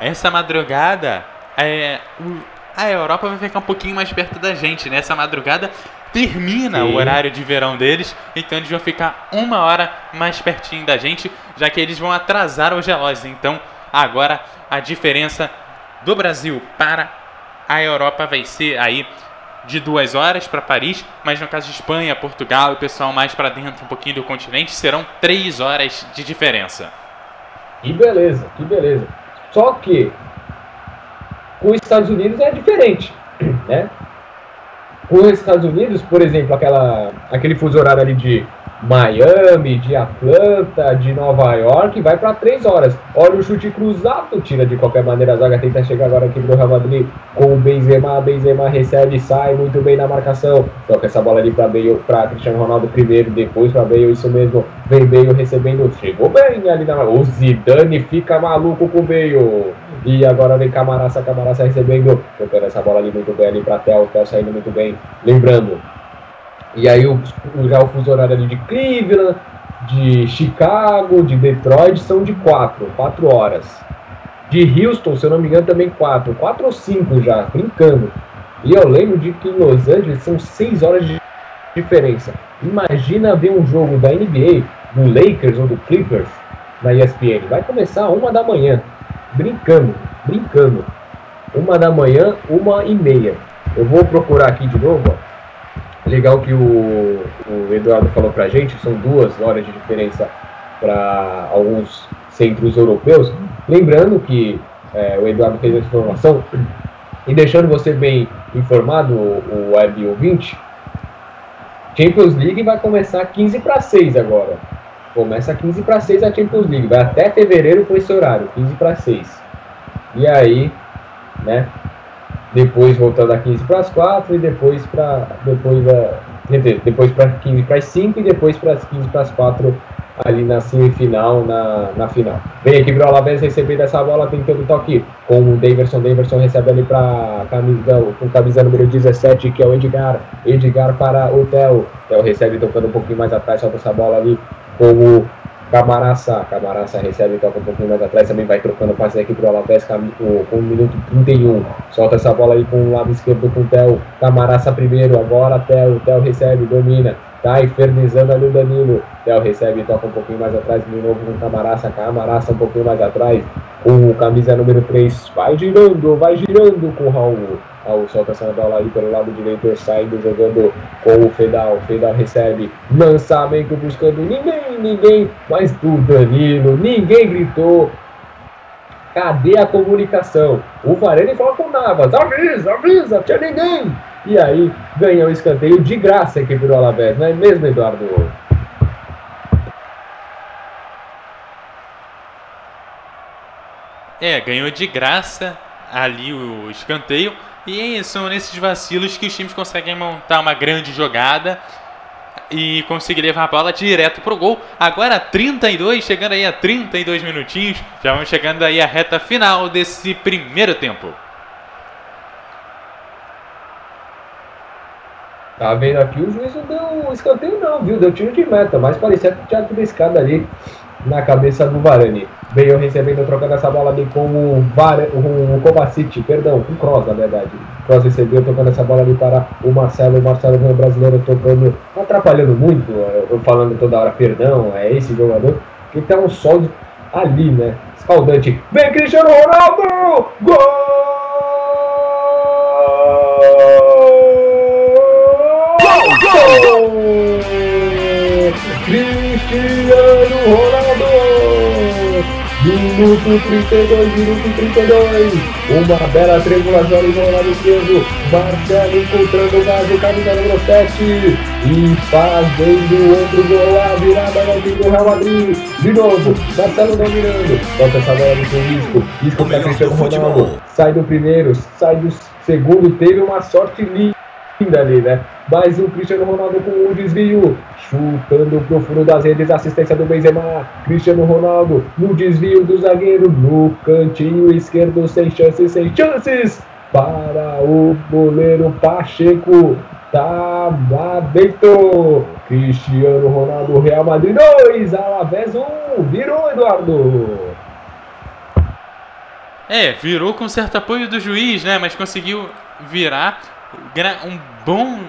S2: Essa madrugada, é, a Europa vai ficar um pouquinho mais perto da gente, né? Essa madrugada termina Sim. o horário de verão deles, então eles vão ficar uma hora mais pertinho da gente, já que eles vão atrasar os relógios. Então, agora a diferença do Brasil para a Europa vai ser aí de duas horas para Paris, mas no caso de Espanha, Portugal e o pessoal mais para dentro um pouquinho do continente, serão três horas de diferença.
S3: Que beleza, que beleza. Só que com os Estados Unidos é diferente, né? Com os Estados Unidos, por exemplo, aquela, aquele fuso horário ali de Miami, de Atlanta, de Nova York, vai para três horas. Olha o chute cruzado, tira de qualquer maneira a zaga, tenta chegar agora aqui pro Real Madrid. Com o Benzema, Benzema recebe, sai muito bem na marcação, toca essa bola ali para Bale, para Cristiano Ronaldo primeiro, depois para Bale, isso mesmo, vem Bale recebendo, chegou bem ali na o Zidane fica maluco com o Bale, e agora vem Camaraça, Camaraça recebendo, tocando essa bola ali muito bem ali para Tel, Tel saindo muito bem, lembrando, e aí o, já o fuso horário ali de Cleveland, de Chicago, de Detroit são de quatro, quatro horas. De Houston, se eu não me engano, também quatro, quatro ou cinco já, brincando. E eu lembro de que em Los Angeles são seis horas de diferença. Imagina ver um jogo da NBA, do Lakers ou do Clippers, na ESPN. Vai começar uma da manhã. brincando, brincando. Uma da manhã, uma e meia. Eu vou procurar aqui de novo, ó. Legal que o, o Eduardo falou pra gente, são duas horas de diferença para alguns centros europeus. Lembrando que é, o Eduardo fez essa informação e deixando você bem informado, o web ouvinte, Champions League vai começar 15 para 6 agora. Começa 15 para 6 a Champions League, vai até fevereiro com esse horário, 15 para 6. E aí, né? Depois voltando a 15 para as 4 e depois para depois da depois para 15 para as 5 e depois para as 15 para as 4 ali na semifinal, na, na final. Vem aqui para o Alavés receber dessa bola, tentando o toque com o Daverson. Daverson recebe ali para camisa, com camisa número 17, que é o Edgar. Edgar para o Theo. Theo recebe tocando um pouquinho mais atrás, solta essa bola ali com Camaraça. Camaraça recebe toca um pouquinho mais atrás, também vai trocando passe aqui para o Alavés com o minuto 31. Solta essa bola aí com o lado esquerdo com o Theo. Camaraça primeiro, agora Theo. Theo recebe, domina Tá infernizando ali o Danilo. Theo recebe toca um pouquinho mais atrás, de novo com Camaraça. Camaraça um pouquinho mais atrás. O camisa número 3. Vai girando, vai girando com o Raul. Raul solta essa bola aí pelo lado direito, saindo, jogando com o Fedal. Fedal recebe lançamento buscando ninguém, ninguém, mas do Danilo. Ninguém gritou. Cadê a comunicação? O Varane fala com o Navas. Avisa, avisa, tinha ninguém. E aí ganhou o escanteio de graça que virou Alavés, não é mesmo, Eduardo?
S2: É, ganhou de graça ali o escanteio. E são nesses vacilos que os times conseguem montar uma grande jogada e conseguir levar a bola direto pro gol. Agora 32, chegando aí a 32 minutinhos. Já vamos chegando aí a reta final desse primeiro tempo.
S3: Tá vendo aqui, o juiz não deu escanteio não, viu? Deu tiro de meta, mas parecia que tinha escada ali na cabeça do Varane. Veio recebendo, trocando essa bola ali com o, Var... o Kovacic, perdão, com o Kroos, na verdade. Kroos recebeu, tocando essa bola ali para o Marcelo. O Marcelo o brasileiro tocando, atrapalhando muito, eu falando toda hora, perdão, é esse jogador, que tá um sol ali, né? Escaldante. Vem Cristiano Ronaldo! Gol! Cristiano Ronaldo! Minuto 32, minuto 32. Uma bela triangulação ali no lado esquerdo. Marcelo encontrando o Gago, camisa número 7. E fazendo outro gol. A virada do Real Madrid. De novo, Marcelo dominando. Bota essa bola no seu risco. Risco para Cristiano Ronaldo. Sai do primeiro, sai do segundo. Teve uma sorte linda ali, né? Mais um Cristiano Ronaldo com um desvio. Chutando pro fundo das redes, assistência do Benzema. Cristiano Ronaldo no desvio do zagueiro. No cantinho esquerdo, sem chances, sem chances. Para o goleiro Pacheco. Tá lá dentro. Cristiano Ronaldo, Real Madrid 2. Alavés 1. Virou, Eduardo.
S2: É, virou com certo apoio do juiz, né? Mas conseguiu virar um bom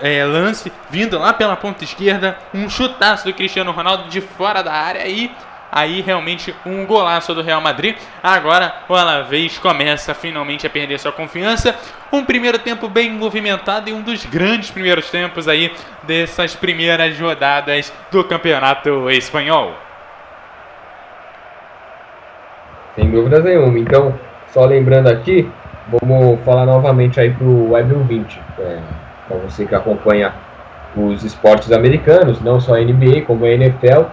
S2: é, lance vindo lá pela ponta esquerda, um chutaço do Cristiano Ronaldo de fora da área e aí realmente um golaço do Real Madrid. Agora o Alavés começa finalmente a perder sua confiança. Um primeiro tempo bem movimentado e um dos grandes primeiros tempos aí dessas primeiras rodadas do Campeonato Espanhol.
S3: Sem dúvidas nenhuma. Então, só lembrando aqui, vamos falar novamente aí pro Web 20. É para você que acompanha os esportes americanos, não só a NBA, como a NFL.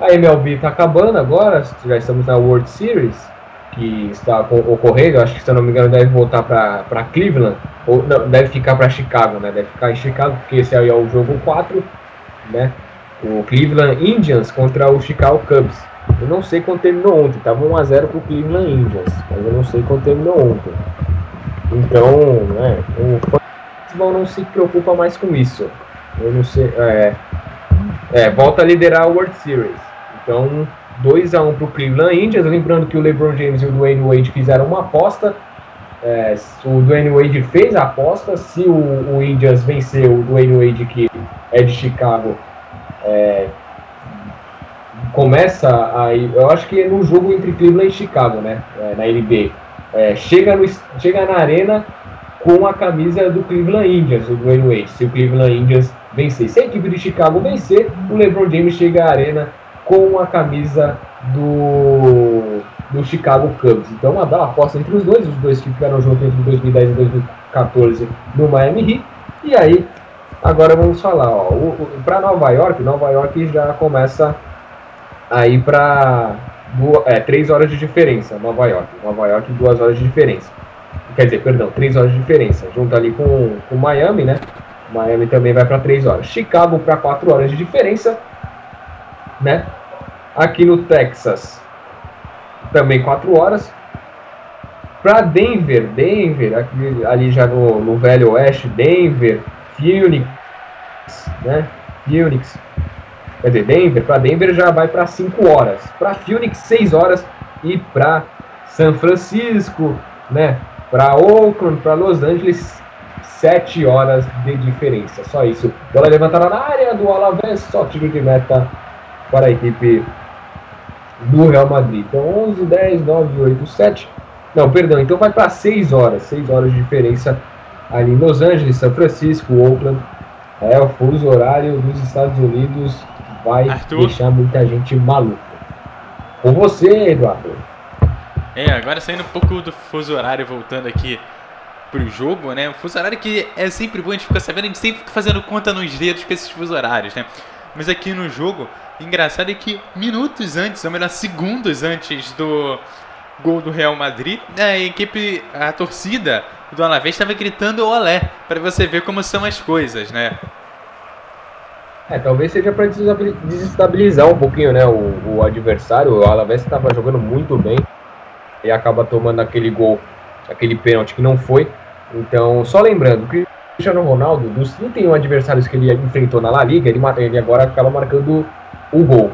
S3: A MLB está acabando agora, já estamos na World Series, que está ocorrendo, acho que se eu não me engano deve voltar para Cleveland, ou não, deve ficar para Chicago, né? Deve ficar em Chicago, porque esse aí é o jogo 4, né? O Cleveland Indians contra o Chicago Cubs. Eu não sei quando terminou ontem, estava 1x0 para o Cleveland Indians, mas eu não sei quando terminou ontem. Então, né, o futebol não se preocupa mais com isso. Eu não sei. É, é, volta a liderar a World Series. Então, 2 a 1 um para o Cleveland Indians. Lembrando que o LeBron James e o Dwayne Wade fizeram uma aposta. É, o Dwayne Wade fez a aposta. Se o, o Indians vencer o Dwayne Wade, que é de Chicago, é, começa aí, eu acho que é no jogo entre Cleveland e Chicago, né? É, na NBA. É, chega, no, chega na arena com a camisa do Cleveland Indians, o Dwayne Wade. Se o Cleveland Indians vencer, se a equipe de Chicago vencer, o LeBron James chega à arena com a camisa do, do Chicago Cubs. Então, uma bela aposta entre os dois, os dois que ficaram juntos entre 2010 e 2014 no Miami Heat. E aí, agora vamos falar, ó, para Nova York, Nova York já começa aí para é, três horas de diferença, Nova York. Nova York, duas horas de diferença. Quer dizer, perdão, três horas de diferença. Junto ali com, com Miami, né? Miami também vai para três horas. Chicago para quatro horas de diferença, né? Aqui no Texas, também quatro horas. Para Denver, Denver, aqui, ali já no, no Velho Oeste, Denver, Phoenix, né? Phoenix, Quer dizer, Denver, para Denver já vai para 5 horas, para Phoenix 6 horas e para São Francisco, né? Para Oakland, para Los Angeles 7 horas de diferença. Só isso. Bola levantada na área do Alavés, só tiro de meta para a equipe do Real Madrid. Então 11, 10, 9, 8, 7. Não, perdão, então vai para 6 horas, 6 horas de diferença ali em Los Angeles, São Francisco, Oakland. É o fuso horário dos Estados Unidos vai Arthur. deixar muita gente maluca. Com você, Eduardo.
S2: É, agora saindo um pouco do fuso horário, voltando aqui pro jogo, né? O fuso horário que é sempre bom, a gente fica sabendo, a gente sempre fica fazendo conta nos dedos com esses fuso horários, né? Mas aqui no jogo, engraçado é que minutos antes, ou melhor, segundos antes do gol do Real Madrid, a equipe, a torcida do Alavés estava gritando olé, para você ver como são as coisas, né?
S3: É, talvez seja para desestabilizar um pouquinho, né, o, o adversário. O Alavés estava jogando muito bem e acaba tomando aquele gol, aquele pênalti que não foi. Então, só lembrando que o Cristiano Ronaldo, dos 31 adversários que ele enfrentou na La Liga, ele, ele agora acaba marcando o gol.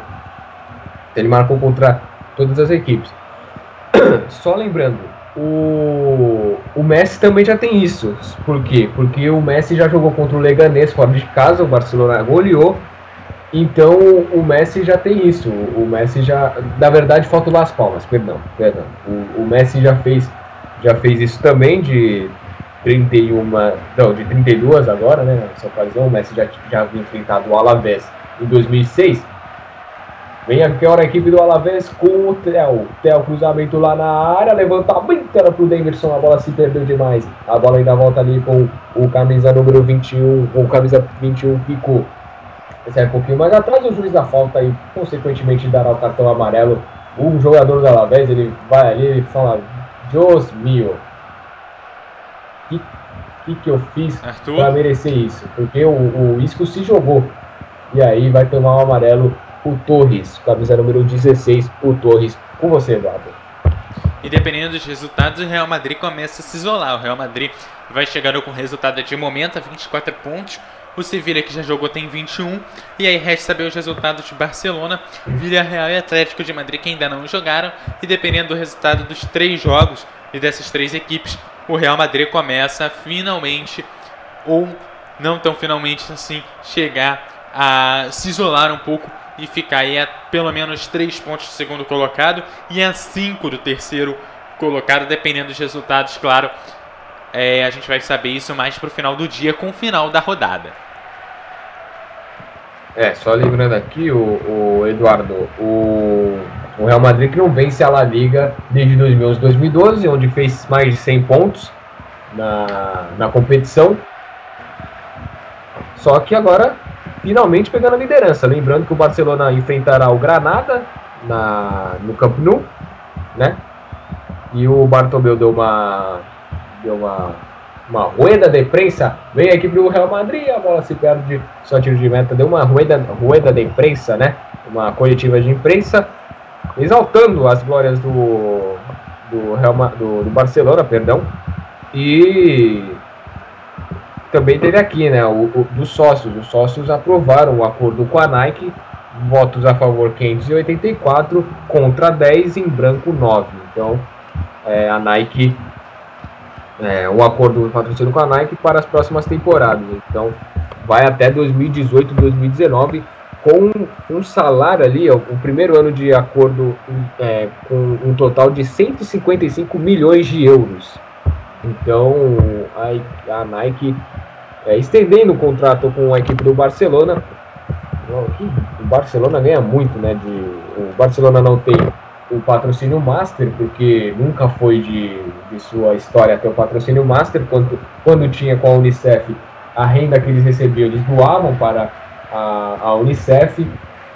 S3: Ele marcou contra todas as equipes. Só lembrando, o, o Messi também já tem isso. Por quê? Porque o Messi já jogou contra o Leganés fora de casa, o Barcelona goleou. Então o Messi já tem isso. O Messi já. Na verdade, falta o Las Palmas, perdão. perdão. O, o Messi já fez, já fez isso também de 31. Não, de 32 agora, né? Nessa ocasião. O Messi já, já havia enfrentado o Alavés em 2006. Vem aqui a equipe do Alavés com o Theo. Theo cruzamento lá na área, levantamento era pro Davidson, a bola se perdeu demais. A bola ainda volta ali com o camisa número 21, com o camisa 21 ficou. Esse é um pouquinho mais atrás, o juiz da falta e consequentemente dará o cartão amarelo. O jogador do Alavés, ele vai ali e fala, Deus mio, que que, que eu fiz para merecer isso? Porque o, o Isco se jogou. E aí vai tomar o um amarelo o Torres, camisa número 16, o Torres. Com você, Eduardo.
S2: E dependendo dos resultados, o Real Madrid começa a se isolar. O Real Madrid vai chegando com resultado de momento a 24 pontos. O Sevilla, que já jogou, tem 21. E aí resta saber os resultados de Barcelona, Villarreal e Atlético de Madrid, que ainda não jogaram. E dependendo do resultado dos três jogos e dessas três equipes, o Real Madrid começa finalmente, ou não tão finalmente assim, chegar a se isolar um pouco e ficar aí a pelo menos 3 pontos do segundo colocado e a 5 do terceiro colocado, dependendo dos resultados, claro. É, a gente vai saber isso mais pro final do dia, com o final da rodada.
S3: É, só lembrando aqui, o, o Eduardo, o, o, Real Madrid que não vence a La Liga desde 2011 2012, onde fez mais de 100 pontos na, na competição. Só que agora finalmente pegando a liderança. Lembrando que o Barcelona enfrentará o Granada na, no Camp Nou, né? E o Bartomeu deu uma deu uma uma rueda de prensa. Vem a equipe do Real Madrid, a bola se perde, só tiro de meta. Deu uma rueda, rueda de imprensa, né? Uma coletiva de imprensa, exaltando as glórias do do, Real, do, do Barcelona, perdão. E também teve aqui, né, o, o, dos sócios. Os sócios aprovaram o acordo com a Nike, votos a favor 584, contra 10, em branco 9. Então, é, a Nike, é, um acordo patrocínio com a Nike para as próximas temporadas. Então, vai até 2018, 2019. com um salário ali, ó, o primeiro ano de acordo é, com um total de 155 milhões de euros. Então a, a Nike é, estendendo o contrato com a equipe do Barcelona. O Barcelona ganha muito, né? De, o Barcelona não tem o patrocínio Master, porque nunca foi de, de sua história ter o patrocínio Master. Quando, quando tinha com a Unicef, a renda que eles recebiam, eles doavam para a, a Unicef.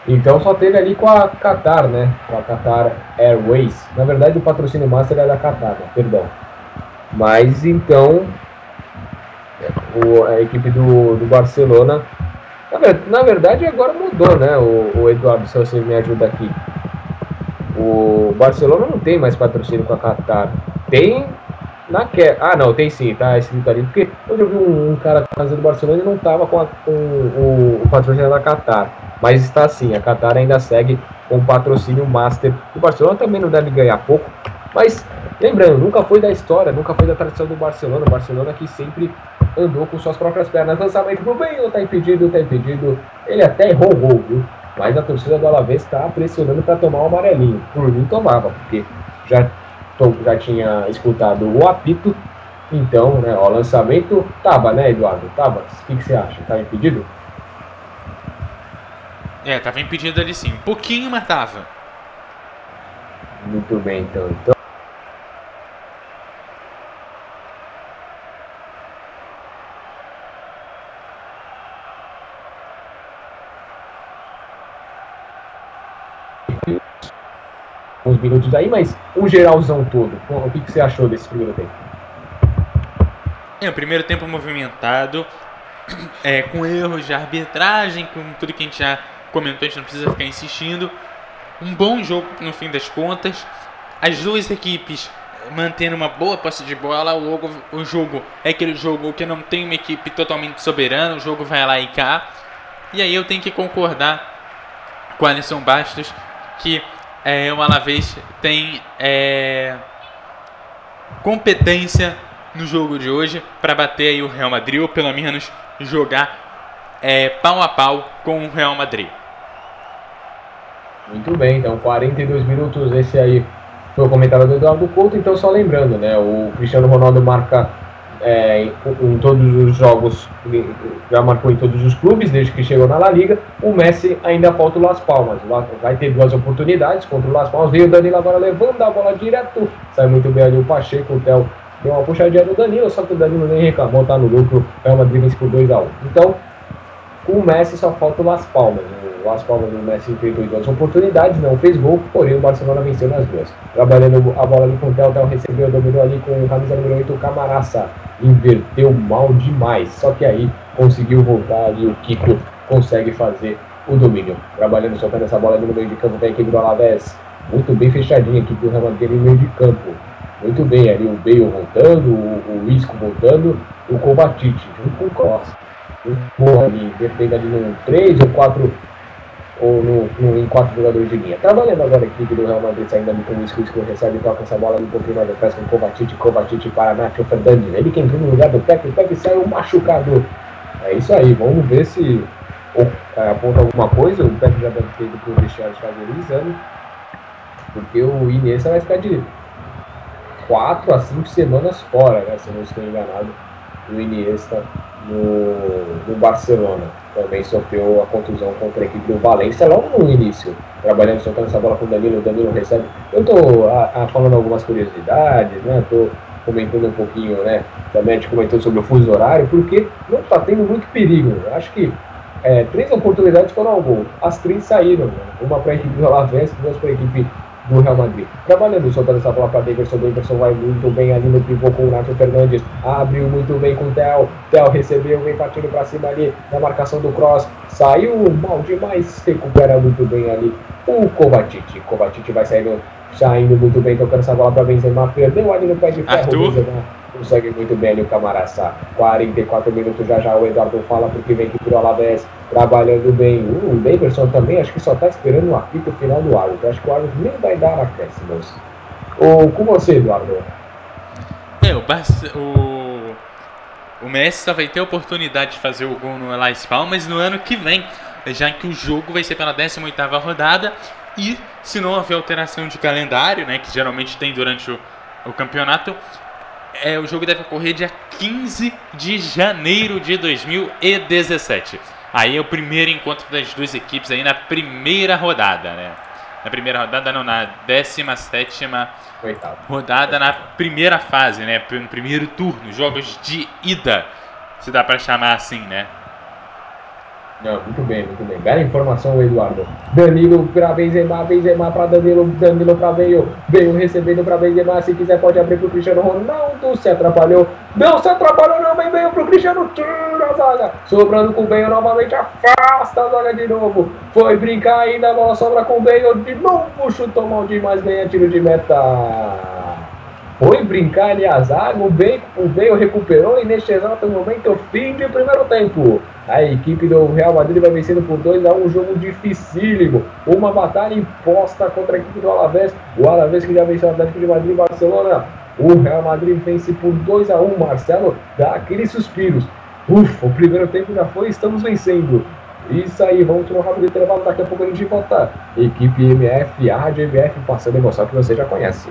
S3: Então só teve ali com a Qatar, né? Com a Qatar Airways. Na verdade, o patrocínio Master é da Qatar, né? perdão. Mas então, o, a equipe do, do Barcelona. Na, verdade, agora mudou, né? O, o Eduardo, se você me ajuda aqui. O Barcelona não tem mais patrocínio com a Qatar. Tem na que... Ah, não, tem sim, tá escrito ali. Porque hoje eu vi um, um cara fazendo Barcelona e não tava com, a, com o, o, patrocínio da Qatar. Mas está assim, a Qatar ainda segue com o patrocínio Master. O Barcelona também não deve ganhar pouco. Mas, lembrando, nunca foi da história, nunca foi da tradição do Barcelona. O Barcelona que sempre andou com suas próprias pernas. Lançamento pro bem, tá impedido, tá impedido. Ele até errou o gol, viu? Mas a torcida do Alavés está pressionando para tomar o amarelinho. Por mim tomava, porque já, já tinha escutado o apito. Então, né, o lançamento tava, né, Eduardo? Tava. O que, que você acha? Tava impedido?
S2: É, tava impedido ali sim. Um pouquinho, mas tava.
S3: Muito bem, então. então uns minutos aí, mas um geralzão todo. O que, que você achou desse primeiro tempo?
S2: É, o primeiro tempo movimentado, é, com erros de arbitragem, com tudo que a gente já comentou, a gente não precisa ficar insistindo. Um bom jogo no fim das contas. As duas equipes mantendo uma boa posse de bola. O jogo, o jogo é aquele jogo que não tem uma equipe totalmente soberana. O jogo vai lá e cá. E aí eu tenho que concordar com a Alisson Bastos que é, o Alavés tem é, competência no jogo de hoje para bater aí o Real Madrid ou pelo menos jogar é, pau a pau com o Real Madrid.
S3: Muito bem, então 42 minutos, esse aí foi o comentário do Eduardo Couto, então só lembrando, né, o Cristiano Ronaldo marca é, em, em, todos os jogos, já marcou em todos os clubes desde que chegou na La Liga. O Messi ainda falta o Las Palmas. Vai ter duas oportunidades contra o Las Palmas. Veio o Danilo agora levando a bola direto. Sai muito bem ali o Pacheco, o Theo deu uma puxadinha do Danilo, só que o Danilo nem reclamou, tá no lucro. O Real Madrid por 2x1. Então, com o Messi só falta o Las Palmas. O Las Palmas do Messi enfrentou duas oportunidades, não fez gol, porém o Barcelona venceu nas duas. Trabalhando a bola ali com o o Theo recebeu, dominou ali com o camisa número 8, o Camaraça. Inverteu mal demais, só que aí conseguiu voltar e o Kiko consegue fazer o domínio. Trabalhando, soltando essa bola ali no meio de campo da equipe do Alavés. Muito bem fechadinha aqui do Real Madrid no meio de campo. Muito bem ali o Bale voltando, o, o Isco voltando, o Kovacic junto com o Costa bom ali, depende ali no 3 ou 4 ou no, no, em 4 jogadores de linha. Trabalhando agora a equipe do Real Madrid saindo ali com o Isco, Isco recebe e toca essa bola ali um pouquinho mais atrás com o Kovacic, Kovacic para Nacho Fernandes. Ele que entrou no lugar do Pepe, o Pepe saiu machucado. É isso aí, vamos ver se ou, é, aponta alguma coisa. O Pepe já deve ter ido para o vestiário fazer o exame, porque o Iniesta vai ficar de 4 a 5 semanas fora, né, se não estou enganado, o Iniesta no, no Barcelona. Também sofreu a contusão contra a equipe do Valência logo no início, trabalhando, soltando essa bola com o Danilo. O Danilo recebe. Eu estou falando algumas curiosidades, né? Tô comentando um pouquinho, né? Também a gente comentou sobre o fuso horário, porque não está tendo muito perigo. Acho que é, três oportunidades foram ao gol. As três saíram, né? uma para a equipe do Alavés, duas para a equipe do Real Madrid. Trabalhando, soltando essa bola para Davidson. Davidson vai muito bem ali no pivô com o Nacho Fernandes. Abriu muito bem com o Theo. Theo recebeu, vem partindo para cima ali na marcação do Cross. Saiu mal demais, recupera muito bem ali o Kovacic. Kovacic vai saindo, saindo muito bem, tocando essa bola para Benzema. Perdeu ali no pé de ferro.
S2: Arthur.
S3: Benzema consegue muito bem ali o Camaraçá. 44 minutos já já o Eduardo fala porque vem aqui pro Alavés trabalhando bem. Uh, o Davidson também acho que só está esperando o apito final do árbitro. Acho que o árbitro nem vai dar acréscimos. Ou com você, Eduardo?
S2: É, o, o, o Messi só vai ter a oportunidade de fazer o gol no Las Palmas no ano que vem. já que o jogo vai ser pela 18ª rodada e se não houver alteração de calendário, né, que geralmente tem durante o, o campeonato, é, o jogo deve ocorrer dia 15 de janeiro de 2017. Aí é o primeiro encontro das duas equipes aí na primeira rodada, né? Na primeira rodada, não, na 17 rodada, na primeira fase, né? No primeiro turno, jogos de ida, se dá para chamar assim, né?
S3: Não, muito bem, muito bem. Bela informação, Eduardo. Danilo para Benzema, Benzema para Danilo, Danilo para Veio, Veio recebendo para Benzema, se quiser pode abrir para Cristiano Ronaldo, se atrapalhou, não se atrapalhou não, vem veio para Cristiano, tira a zaga, sobrando com o Veio novamente, afasta a zaga de novo, foi brincar ainda, a bola sobra com o Veio, de novo chutou mal demais, ganha tiro de meta. Foi brincar ali a zaga, o Bale, o Bale recuperou e neste exato momento, fim de primeiro tempo. A equipe do Real Madrid vai vencendo por 2 a 1 um jogo dificílimo. Uma batalha imposta contra a equipe do Alavés. O Alavés que já venceu o Atlético de Madrid e Barcelona. O Real Madrid vence por 2 a 1 um. Marcelo dá aqueles suspiros. Ufa, o primeiro tempo já foi, estamos vencendo. Isso aí, vamos tomar um rápido intervalo, daqui a pouco a gente volta. Equipe MF, Rádio MF, passando a emoção que você já conhece.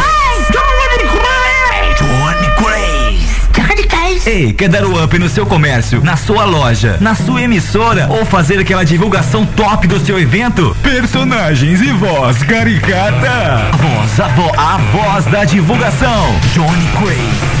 S1: Ei, quer dar o up no seu comércio, na sua loja, na sua emissora ou fazer aquela divulgação top do seu evento? Personagens e voz caricata. A voz, a, vo, a voz da divulgação. Johnny Craze.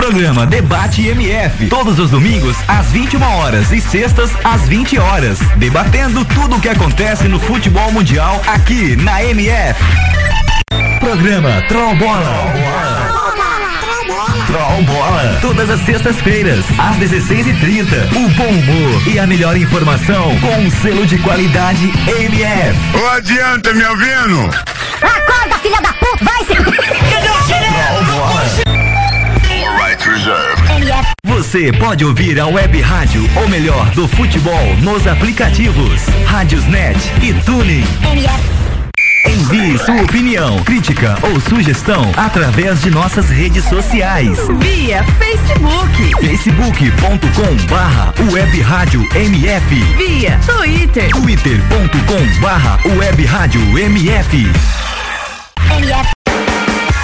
S1: Programa Debate MF, todos os domingos às 21 horas e sextas às 20 horas, debatendo tudo o que acontece no futebol mundial aqui na MF. Programa Troll Bola. Troll Bola. Todas as sextas-feiras, às 16h30. O bom humor e a melhor informação com um selo de qualidade MF.
S4: Não adianta, me ouvindo?
S5: Acorda, filha da puta, vai se.
S1: Você pode ouvir a web rádio, ou melhor, do futebol, nos aplicativos Rádiosnet e Tuning. Envie sua opinião, crítica ou sugestão através de nossas redes sociais.
S6: Via Facebook.
S1: facebook.com barra web rádio MF.
S6: Via Twitter.
S1: twitter.com barra web rádio MF.
S5: MF.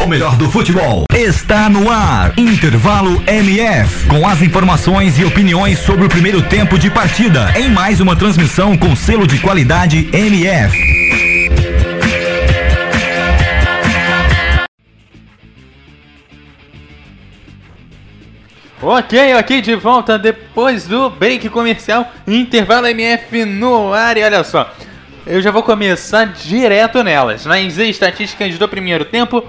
S1: o melhor do futebol está no ar. Intervalo MF. Com as informações e opiniões sobre o primeiro tempo de partida. Em mais uma transmissão com selo de qualidade MF.
S2: Ok, ok, de volta depois do break comercial. Intervalo MF no ar. E olha só, eu já vou começar direto nelas. Nas estatísticas do primeiro tempo,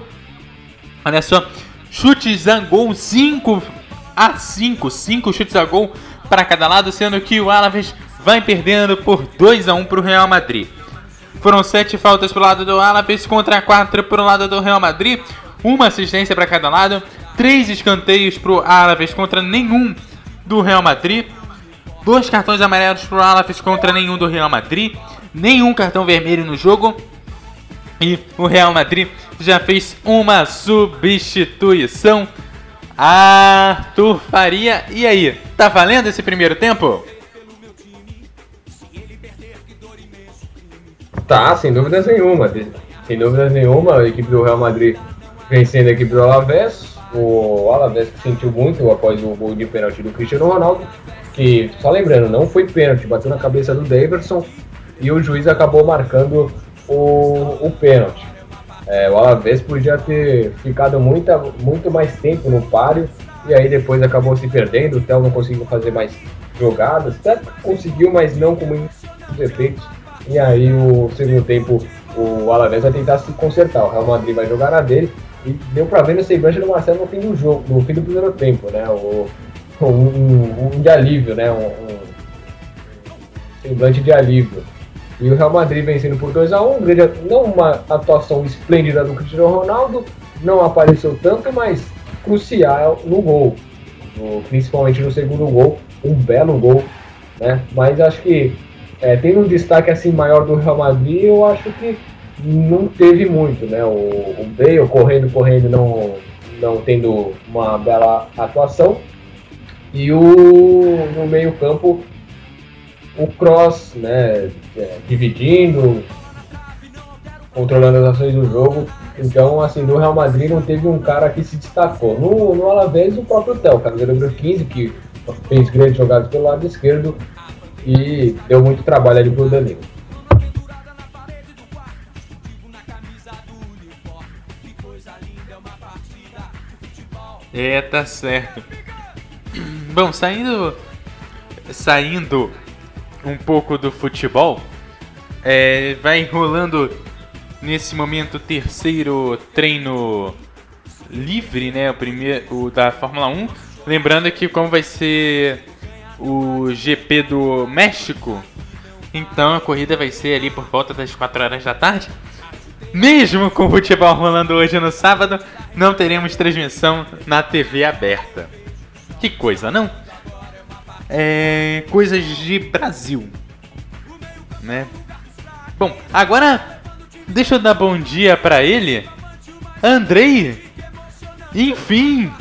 S2: olha só, chutes a gol 5 a 5, 5 chutes a gol para cada lado, sendo que o Alaves vai perdendo por 2 a 1 para o Real Madrid. Foram 7 faltas para o lado do Alaves contra 4 para o lado do Real Madrid, uma assistência para cada lado, 3 escanteios para o Alaves contra nenhum do Real Madrid, dois cartões amarelos para o Alaves contra nenhum do Real Madrid nenhum cartão vermelho no jogo. E o Real Madrid já fez uma substituição. Arthur Faria, e aí? Tá valendo esse primeiro tempo?
S3: Tá, sem dúvidas nenhuma. Sem dúvidas nenhuma, a equipe do Real Madrid vencendo a equipe do Alavés. O Alavés sentiu muito após o gol de pênalti do Cristiano Ronaldo. Que, só lembrando, não foi pênalti, bateu na cabeça do Daverson e o juiz acabou marcando o, o pênalti. É, o Alavés podia ter ficado muita, muito mais tempo no páreo e aí depois acabou se perdendo. O Theo não conseguiu fazer mais jogadas, até conseguiu, mas não com muitos efeitos. E aí o segundo tempo o Alavés vai tentar se consertar. O Real Madrid vai jogar na dele e deu para ver no semblante do Marcelo no fim do jogo, no fim do primeiro tempo, né? O, um, um, um de alívio, né? Um, um semblante de alívio. E o Real Madrid vencendo por 2 a 1 um, não uma atuação esplêndida do Cristiano Ronaldo, não apareceu tanto, mas crucial no gol, no, principalmente no segundo gol, um belo gol, né? Mas acho que é, tendo um destaque assim maior do Real Madrid, eu acho que não teve muito, né? O, o Bale correndo, correndo, não, não tendo uma bela atuação. E o no meio campo o Cross, né, é, dividindo, controlando as ações do jogo. Então, assim, no Real Madrid não teve um cara que se destacou. No, no Alavés, o próprio Theo, camisa número 15, que fez grandes jogadas pelo lado esquerdo e deu muito trabalho ali pro Danilo.
S2: É, tá certo. Bom, saindo saindo um pouco do futebol. É, vai rolando nesse momento o terceiro treino livre, né? O primeiro o da Fórmula 1. Lembrando que como vai ser o GP do México, então a corrida vai ser ali por volta das 4 horas da tarde. Mesmo com o futebol rolando hoje no sábado, não teremos transmissão na TV aberta. Que coisa, não? É, coisas de Brasil, né? Bom, agora deixa eu dar bom dia para ele, Andrei. Enfim.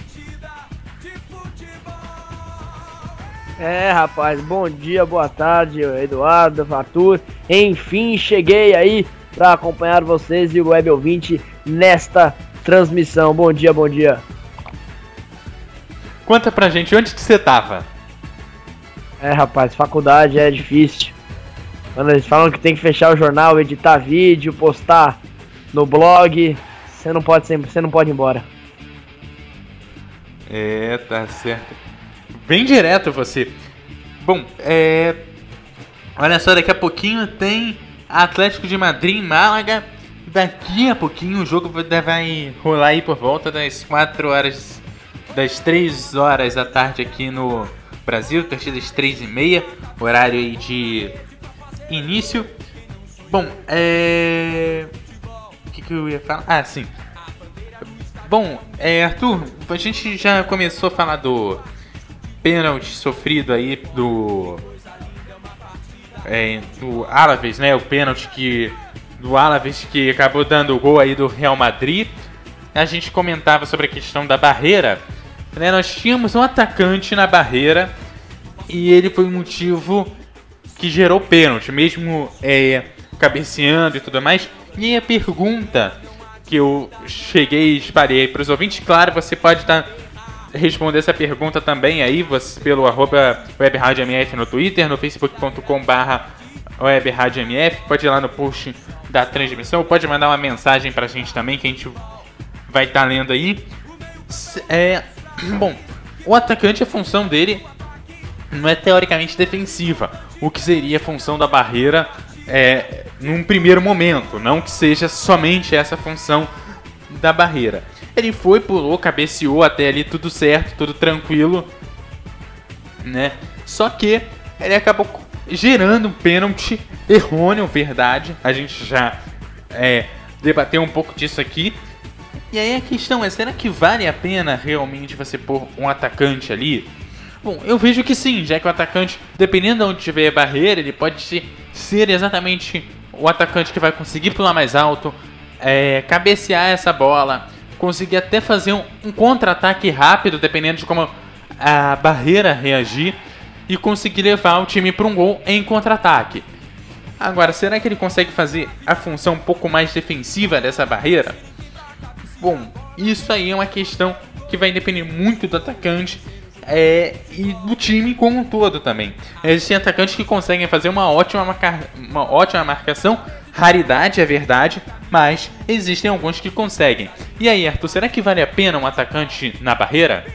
S7: É, rapaz, bom dia, boa tarde, Eduardo, Fatur. Enfim, cheguei aí para acompanhar vocês e o web ouvinte nesta transmissão. Bom dia, bom dia.
S2: Conta pra gente onde que você tava?
S7: É, rapaz, faculdade é difícil. Quando eles falam que tem que fechar o jornal, editar vídeo, postar no blog, você não pode sempre, você não pode ir embora.
S2: É, tá certo. Bem direto você. Bom, é. Olha só, daqui a pouquinho tem Atlético de Madrid em Málaga. Daqui a pouquinho o jogo vai rolar aí por volta das 4 horas, das 3 horas da tarde aqui no Brasil, partidas 3 e meia, horário aí de início. Bom, é... O que, que eu ia falar? Ah, sim. Bom, é, Arthur, a gente já começou a falar do pênalti sofrido aí do é, do Alaves, né? O pênalti que do Alaves que acabou dando o gol aí do Real Madrid. A gente comentava sobre a questão da barreira. Né? Nós tínhamos um atacante na barreira e ele foi o motivo que gerou pênalti, mesmo é, cabeceando e tudo mais. E a pergunta que eu cheguei e espalhei para os ouvintes, claro, você pode estar responder essa pergunta também aí você, pelo arroba webradiomf no Twitter, no facebook.com barra webradiomf, pode ir lá no post da transmissão, pode mandar uma mensagem pra gente também, que a gente vai estar tá lendo aí. É, bom, o atacante, a função dele não é teoricamente defensiva, o que seria a função da barreira é, num primeiro momento, não que seja somente essa função da barreira. Ele foi, pulou, cabeceou até ali tudo certo, tudo tranquilo, né? Só que ele acabou gerando um pênalti errôneo, verdade. A gente já é, debateu um pouco disso aqui. E aí a questão é, será que vale a pena realmente você pôr um atacante ali? Bom, eu vejo que sim, já que o atacante, dependendo de onde tiver a barreira, ele pode ser, exatamente o atacante que vai conseguir pular mais alto, é, cabecear essa bola, conseguir até fazer um, um contra-ataque rápido, dependendo de como a barreira reagir, e conseguir levar o time para um gol em contra-ataque. Agora, será que ele consegue fazer a função um pouco mais defensiva dessa barreira? Bom, isso aí é uma questão que vai depender muito do atacante é, e do time como um todo também. Existem atacantes que conseguem fazer uma ótima, marca, uma ótima marcação, raridade é verdade, mas existem alguns que conseguem. E aí, Arthur, será que vale a pena um atacante na barreira?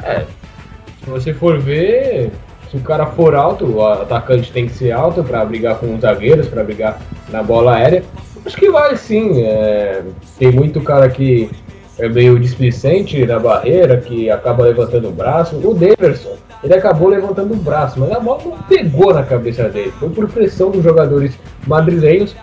S3: É, se você for ver, se o cara for alto, o atacante tem que ser alto para brigar com os zagueiros, para brigar na bola aérea. Acho que vale sim. É, tem muito cara que é meio displicente na barreira, que acaba levantando o braço. O Daverson, ele acabou levantando o braço, mas a bola não pegou na cabeça dele. Foi por pressão dos jogadores madrilenhos.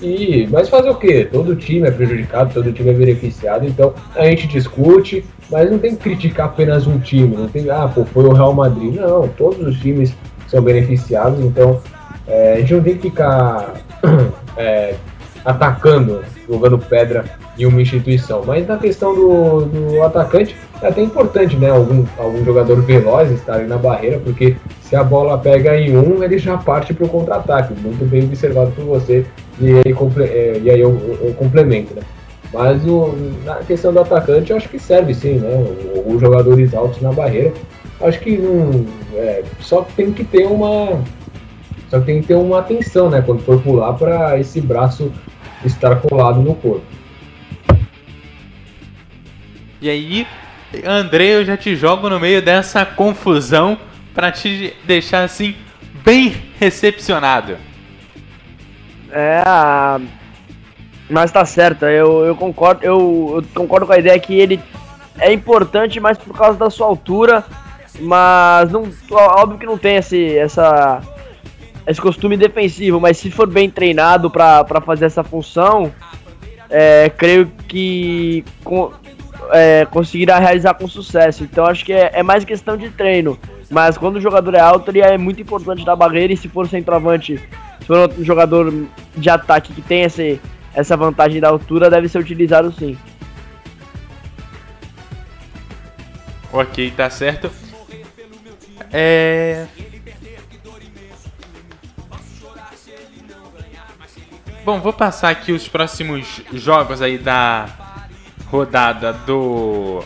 S3: E, mas fazer o que? Todo time é prejudicado, todo time é beneficiado, então a gente discute, mas não tem que criticar apenas um time, não tem, ah, pô, foi o Real Madrid. Não, todos os times são beneficiados, então é, a gente não tem que ficar é, atacando, jogando pedra em uma instituição. Mas na questão do, do atacante, é até importante, né? Algum, algum jogador veloz estar ali na barreira, porque se a bola pega em um, ele já parte para o contra-ataque. Muito bem observado por você, e aí, é, e aí eu, eu, eu complemento, né? Mas o, na questão do atacante, eu acho que serve sim, né? Os jogadores altos na barreira. Acho que. É, só tem que ter uma. Só tem que ter uma atenção, né? Quando for pular, para esse braço estar colado no corpo.
S2: E aí, André, eu já te jogo no meio dessa confusão para te deixar assim bem recepcionado.
S7: É, mas tá certo, eu, eu concordo, eu, eu, concordo com a ideia que ele é importante, mas por causa da sua altura, mas não, óbvio que não tem esse, essa, esse costume defensivo, mas se for bem treinado para fazer essa função, é, creio que com, é, conseguirá realizar com sucesso. Então acho que é, é, mais questão de treino. Mas quando o jogador é alto, ele é muito importante da barreira e se for centroavante, se for um jogador de ataque que tem esse, essa vantagem da altura deve ser utilizado sim.
S2: Ok, tá certo. É. Bom, vou passar aqui os próximos jogos aí da rodada do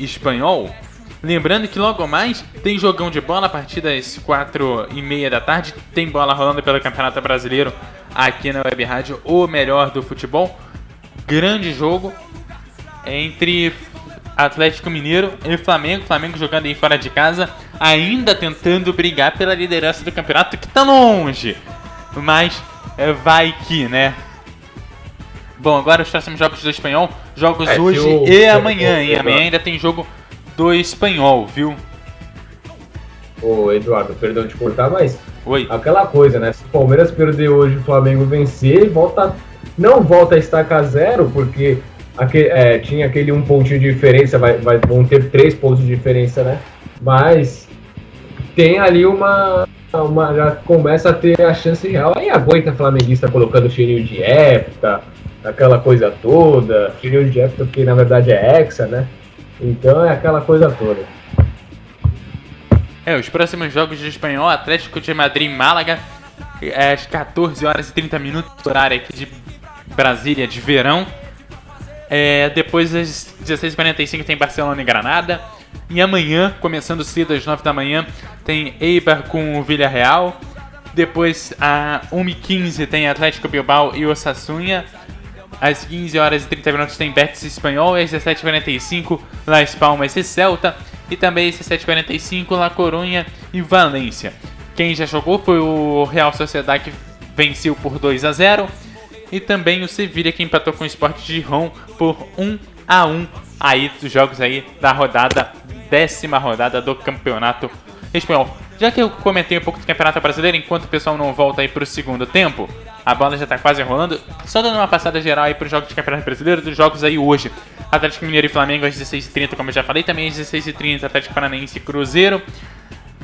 S2: espanhol. Lembrando que logo mais tem jogão de bola a partir das 4 e meia da tarde. Tem bola rolando pelo Campeonato Brasileiro aqui na Web Rádio, o melhor do futebol. Grande jogo entre Atlético Mineiro e Flamengo. Flamengo jogando aí fora de casa, ainda tentando brigar pela liderança do campeonato, que tá longe. Mas é, vai que, né? Bom, agora os próximos jogos do espanhol, jogos é, hoje o... e amanhã, e amanhã ainda tem jogo do espanhol, viu?
S3: Ô Eduardo, perdão de cortar, mas
S2: Oi.
S3: aquela coisa, né? Se o Palmeiras perder hoje o Flamengo vencer, volta, não volta a estacar zero, porque é, tinha aquele um pontinho de diferença, vai, vai, vão ter três pontos de diferença, né? Mas tem ali uma, uma. Já começa a ter a chance real. Aí aguenta flamenguista colocando cheirinho de época, aquela coisa toda. Cheirinho de época, que na verdade é hexa, né? Então é aquela coisa toda.
S2: É, os próximos jogos de espanhol, Atlético de Madrid Málaga, é, às 14 horas e 30 minutos, horário aqui de Brasília de verão. É, depois às 16h45 tem Barcelona e Granada. E amanhã, começando cedo às 9 da manhã, tem Eibar com o Villarreal. Depois, a 1h15 tem Atlético Bilbao e Osasuna. Às 15 horas e 30 minutos tem Betis Espanhol. E às 17h45, Las Palmas e Celta. E também às 17h45, La Coruña e Valência. Quem já jogou foi o Real Sociedade que venceu por 2 a 0 e também o Sevilla que empatou com o Sport de Ron por 1 a 1 aí dos jogos aí da rodada décima rodada do Campeonato Espanhol. Já que eu comentei um pouco do Campeonato Brasileiro, enquanto o pessoal não volta aí para o segundo tempo, a bola já está quase rolando. Só dando uma passada geral aí para os jogos de Campeonato Brasileiro, dos jogos aí hoje. Atlético Mineiro e Flamengo às 16h30, como eu já falei, também às 16h30 Atlético Paranaense e Cruzeiro,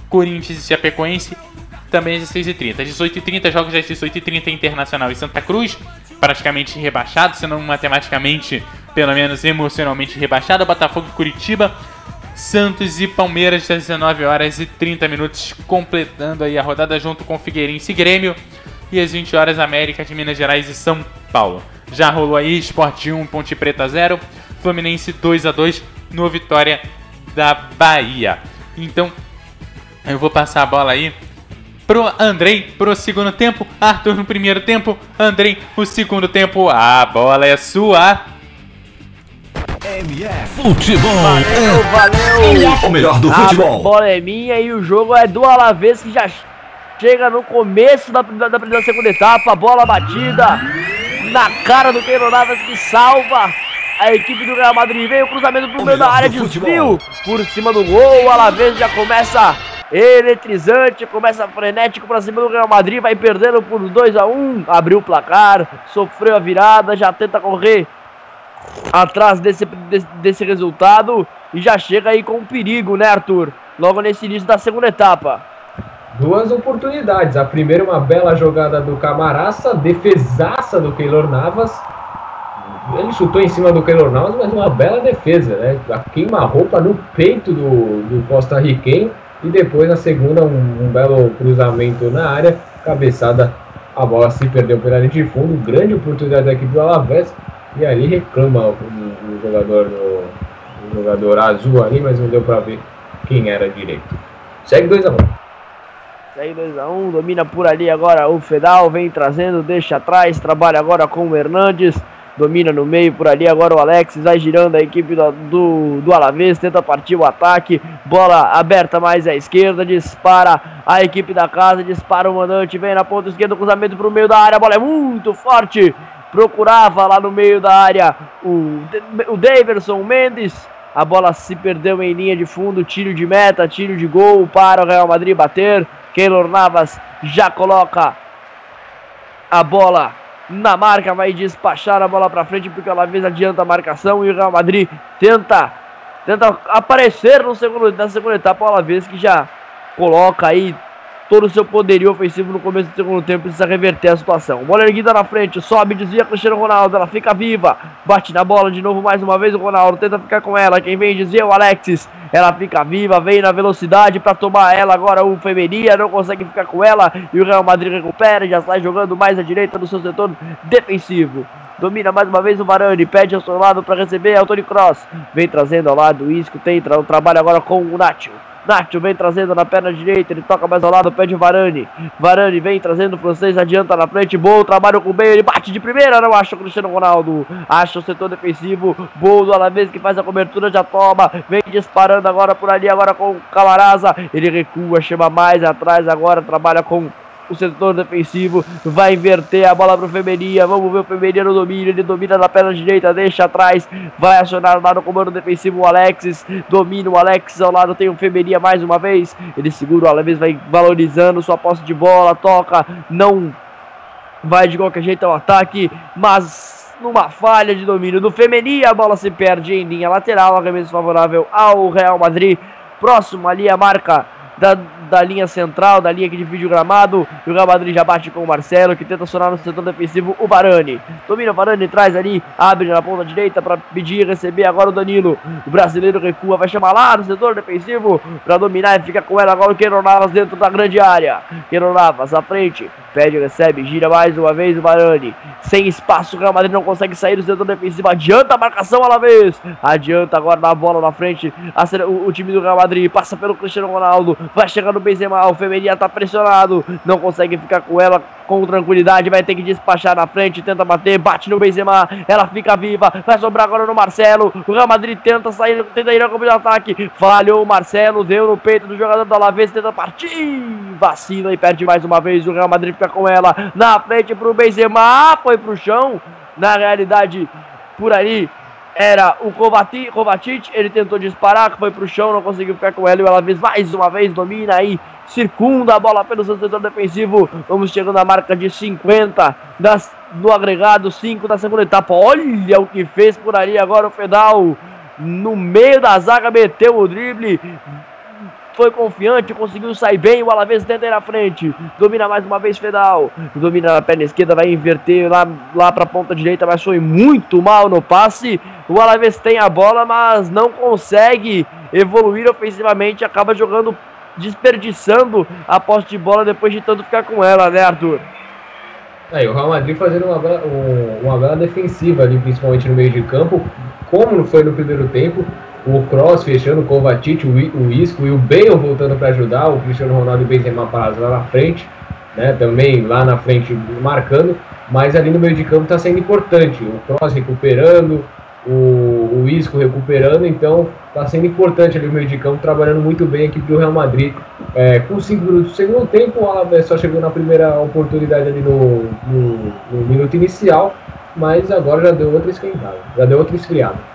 S2: Corinthians e Chapecoense, também às 16h30. Às 18h30, jogos às 18h30 Internacional e Santa Cruz, praticamente rebaixado, se não matematicamente, pelo menos emocionalmente rebaixado. Botafogo e Curitiba, Santos e Palmeiras às 19 horas e 30 minutos, completando aí a rodada junto com Figueirense e Grêmio. E às 20 horas, América de Minas Gerais e São Paulo. Já rolou aí Sport 1, Ponte Preta 0, Fluminense 2 a 2 no Vitória da Bahia. Então, eu vou passar a bola aí pro Andrei pro segundo tempo, Arthur no primeiro tempo, Andrei no segundo tempo. A bola é sua.
S1: MF Futebol
S7: Valeu, valeu!
S1: é o melhor do
S7: A
S1: futebol.
S7: bola é minha e o jogo é do Alavés que já chega no começo da, da, da, da segunda etapa. Bola batida na cara do Keylor Navas que salva a equipe do Real Madrid. Vem o cruzamento pro
S1: O
S7: meio da área,
S1: do
S7: desvio
S1: futebol.
S7: por cima do gol. O Alavés já começa eletrizante, começa frenético pra cima do Real Madrid. Vai perdendo por 2 a 1 Abriu o placar, sofreu a virada, já tenta correr atrás desse, desse, desse resultado e já chega aí com perigo, né, Arthur? Logo nesse início da segunda etapa.
S3: Duas oportunidades. A primeira, uma bela jogada do Camaraça, defesaça do Keylor Navas. Ele chutou em cima do Keylor Navas, mas uma bela defesa, né? A queima-roupa no peito do, do Costa Riquenho. E depois, na segunda, um, um belo cruzamento na área. Cabeçada, a bola se perdeu pela linha de fundo. Grande oportunidade da equipe do Alavés. E ali reclama o, o jogador, o, o jogador azul ali, mas não deu para ver quem era direito. Segue 2 a 1
S7: Segue 2x1, domina por ali agora o Fedal, vem trazendo, deixa atrás, trabalha agora com o Hernandes, domina no meio por ali agora o Alex, vai girando a equipe do, do, do Alavés, tenta partir o ataque, bola aberta mais à esquerda, dispara a equipe da casa, dispara o mandante, vem na ponta esquerda, cruzamento para o meio da área, a bola é muito forte, procurava lá no meio da área o, o Daverson Mendes, a bola se perdeu em linha de fundo, tiro de meta, tiro de gol para o Real Madrid bater. Keylor Navas já coloca a bola na marca, vai despachar a bola para frente porque ela vez adianta a marcação e o Real Madrid tenta tenta aparecer no segundo, na segunda etapa, uma vez que já coloca aí todo o seu poderio ofensivo no começo do segundo tempo, precisa reverter a situação. Bola erguida na frente, sobe, desvia Cristiano Ronaldo, ela fica viva, bate na bola de novo mais uma vez o Ronaldo, tenta ficar com ela, quem vem desvia o Alexis, ela fica viva, vem na velocidade para tomar ela agora o Femeria, não consegue ficar com ela e o Real Madrid recupera, já sai jogando mais à direita do seu setor defensivo. Domina mais uma vez o Varane, pede ao seu lado para receber, é o Tony Cross, vem trazendo ao lado o Isco, tem tra trabalho agora com o Nacho. Nacho vem trazendo na perna direita, ele toca mais ao lado, pede o Varane. Varane vem trazendo o francês, adianta na frente, bom trabalho com o meio, ele bate de primeira, não acha o Cristiano Ronaldo. Acha o setor defensivo, bom do Alavés que faz a cobertura, já toma, vem disparando agora por ali, agora com o Camaraza. Ele recua, chama mais atrás, agora trabalha com o setor defensivo, vai inverter a bola pro Femeria, vamos ver o Femeria no domínio, ele domina na perna direita, deixa atrás, vai acionar lá no comando defensivo o Alexis, domina o Alexis, ao lado tem o Femeria mais uma vez, ele segura o Alavés, vai valorizando sua posse de bola, toca, não vai de qualquer jeito ao ataque, mas numa falha de domínio do Femeria, a bola se perde em linha lateral, arremesso favorável ao Real Madrid, próximo ali a marca da, da linha central, da linha que divide o gramado. E o Real Madrid já bate com o Marcelo, que tenta acionar no setor defensivo o Varane. Domina o Varane, traz ali, abre na ponta direita para pedir e receber agora o Danilo. O brasileiro recua, vai chamar lá no setor defensivo para dominar e fica com ela agora o Keron dentro da grande área. Keron Navas à frente, pede, recebe, gira mais uma vez o Varane. Sem espaço, o Real Madrid não consegue sair do setor defensivo. Adianta a marcação vez. Adianta agora na bola na frente. O, o time do Real Madrid passa pelo Cristiano Ronaldo. Vai chegando Benzema. O Femeria tá pressionado. Não consegue ficar com ela com tranquilidade. Vai ter que despachar na frente. Tenta bater. Bate no Benzema. Ela fica viva. Vai sobrar agora no Marcelo. O Real Madrid tenta sair. Tenta ir ao campo de ataque. Falhou o Marcelo. Deu no peito do jogador do Alavés. Tenta partir. Vacina e perde mais uma vez. O Real Madrid fica com ela. Na frente pro Benzema. Foi pro chão. Na realidade, por ali era o Kovacic, ele tentou disparar, foi pro chão, não conseguiu ficar com ela e o Alavés mais uma vez domina aí, circunda a bola pelo seu setor defensivo, vamos chegando à marca de 50 das, no agregado, 5 da segunda etapa, olha o que fez por ali agora o Fedal, no meio da zaga meteu o drible, foi confiante, conseguiu sair bem, o Alavés tenta ir na frente, domina mais uma vez Fedal, domina na perna esquerda, vai inverter lá, lá para a ponta direita, mas foi muito mal no passe, o Alavés tem a bola, mas não consegue evoluir ofensivamente, acaba jogando, desperdiçando a posse de bola depois de tanto ficar com ela, né Arthur?
S3: Aí, o Real Madrid fazendo uma, uma bela defensiva ali, principalmente no meio de campo, como foi no primeiro tempo, o Cross fechando, o Kovacic, o Isco e o Bale voltando para ajudar, o Cristiano Ronaldo e o Benzema parados lá na frente, né, também lá na frente marcando, mas ali no meio de campo está sendo importante, o Cross recuperando, o, o Isco recuperando, então está sendo importante ali o meio de campo, trabalhando muito bem a equipe do Real Madrid. É, com 5 minutos do segundo tempo, o Alavés só chegou na primeira oportunidade ali no, no, no minuto inicial, mas agora já deu outra esquentada, já deu outra esfriada.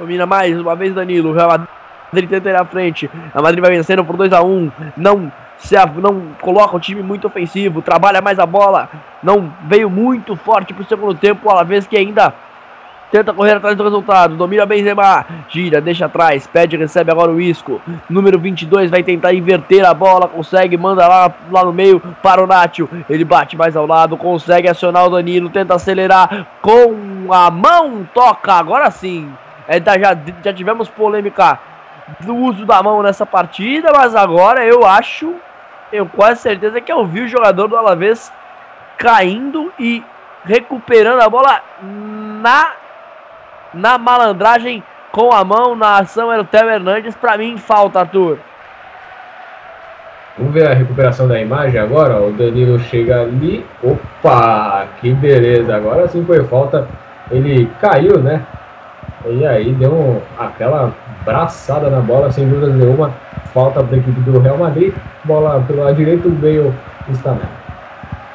S7: Domina mais uma vez Danilo. Real Madrid tenta ir à frente. A Madrid vai vencendo por 2 a 1 um. Não se não coloca o time muito ofensivo, trabalha mais a bola, não veio muito forte pro segundo tempo, o Alavés que ainda tenta correr atrás do resultado, domina Benzema, gira, deixa atrás, pede, recebe agora o Isco, número 22 vai tentar inverter a bola, consegue, manda lá, lá no meio para o Nacho, ele bate mais ao lado, consegue acionar o Danilo, tenta acelerar com a mão, toca, agora sim, é, já, já tivemos polêmica do uso da mão nessa partida, mas agora eu acho, eu quase certeza que eu vi o jogador do Alavés caindo e recuperando a bola na, na malandragem com a mão na ação era o Theo Hernandes. Para mim, falta, Arthur.
S3: Vamos ver a recuperação da imagem agora. O Danilo chega ali. Opa, que beleza. Agora sim foi falta. Ele caiu, né? E aí deu aquela braçada na bola, sem dúvida nenhuma. Falta para a equipe do Real Madrid. Bola pelo lado direito, o Bale está nela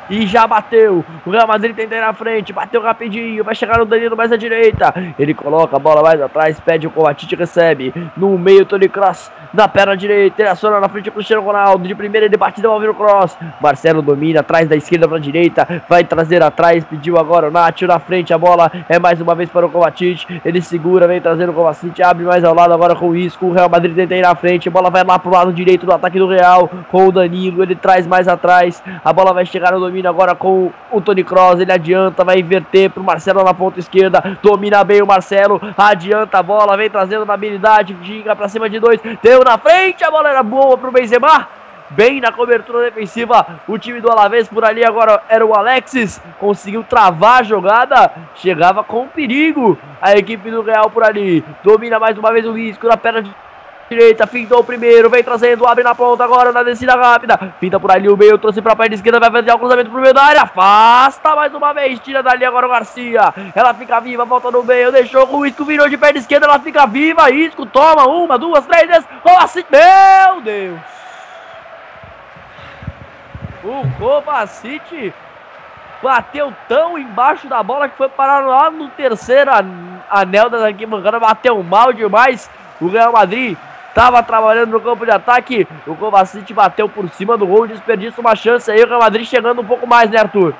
S7: e já bateu. O Real Madrid tenta ir na frente, bateu rapidinho, vai chegar no Danilo mais à direita. Ele coloca a bola mais atrás, pede o Kovacic recebe. No meio, Tony Cross na perna direita, ele aciona na frente o Cristiano Ronaldo. De primeira ele bate, devolve o Cross. Marcelo domina, atrás da esquerda para a direita, vai trazer atrás, pediu agora o Nacho na frente. A bola é mais uma vez para o Kovacic. Ele segura, vem trazendo o Kovacic, abre mais ao lado agora com o Isco. O Real Madrid tenta ir na frente, a bola vai lá pro lado direito do ataque do Real com o Danilo. Ele traz mais atrás, a bola vai chegar no domínio agora com o Tony Cross. Ele adianta, vai inverter pro Marcelo na ponta esquerda. Domina bem o Marcelo, adianta a bola, vem trazendo na habilidade, giga pra cima de dois. Deu na frente, a bola era boa pro Benzema. Bem na cobertura defensiva, o time do Alavés por ali agora era o Alexis, conseguiu travar a jogada, chegava com perigo a equipe do Real por ali, domina mais uma vez o risco na perna de direita, fintou o primeiro, vem trazendo, abre na ponta agora na descida rápida. Finta por ali o meio, trouxe pra perna esquerda, vai fazer o cruzamento pro meio da área. Afasta mais uma vez, tira dali agora o Garcia. Ela fica viva, volta no meio, deixou o Isco, virou de perna esquerda, ela fica viva. Isco toma uma, duas, três vezes. Kovacic, meu Deus! O Kovacic bateu tão embaixo da bola que foi parar lá no terceiro anel da arquibancada, bateu mal demais. O Real Madrid Tava trabalhando no campo de ataque. O Kovacic bateu por cima do gol, desperdiça uma chance aí. O Real Madrid chegando um pouco mais, né, Arthur?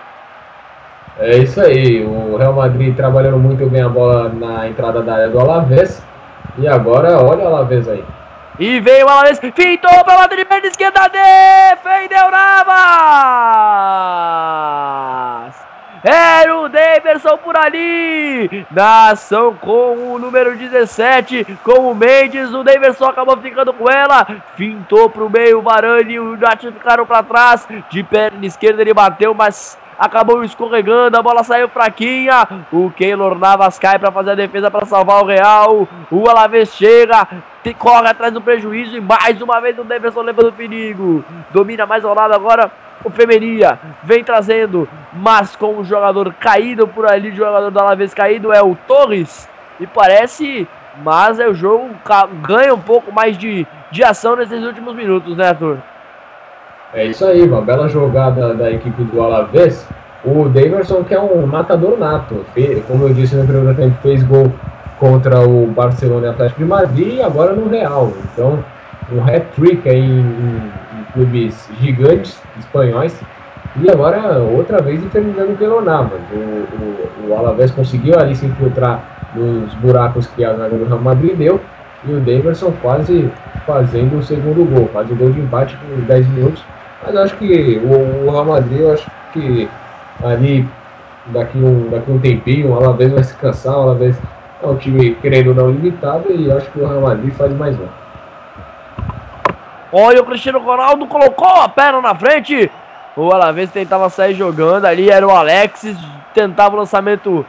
S3: É isso aí. O Real Madrid trabalhando muito bem a bola na entrada da área do Alavés. E agora, olha o Alavés aí.
S7: E veio uma vez, fintou para Madrid, perna esquerda, defendeu Navas! Era o Daverson por ali. Na ação com o número 17, com o Mendes. O Daverson acabou ficando com ela. Fintou o meio. O Varane e o Nath ficaram para trás. De perna esquerda ele bateu, mas acabou escorregando, a bola saiu fraquinha. O Keylor Navas cai para fazer a defesa para salvar o Real. O Alavés chega, corre atrás do prejuízo e mais uma vez o Davidson levando perigo. Domina mais ao lado agora o Femeria. Vem trazendo, mas com o jogador caído por ali, o jogador do Alavés caído é o Torres. E parece, mas é o jogo ganha um pouco mais de, de ação nesses últimos minutos, né, Arthur?
S3: É isso aí, uma bela jogada da equipe do Alavés. O Daverson, que é um matador nato, como eu disse no primeiro tempo, fez gol contra o Barcelona e Atlético de Madrid e agora no Real. Então, um hat-trick aí em, clubes gigantes espanhóis. E agora, outra vez, terminando pelo Navas. O, o, o Alavés conseguiu ali se infiltrar nos buracos que a zaga do Real Madrid deu. E o Daverson quase fazendo o segundo gol, faz o gol de empate com 10 minutos. Mas acho que o, o Real Madrid, eu acho que ali daqui um, daqui um tempinho, o Alavés vai se cansar, o Alavés é um time querendo não limitado e acho que o Real Madrid faz mais um.
S7: Olha o Cristiano Ronaldo colocou a perna na frente. O Alavés tentava sair jogando ali, era o Alexis, tentava o lançamento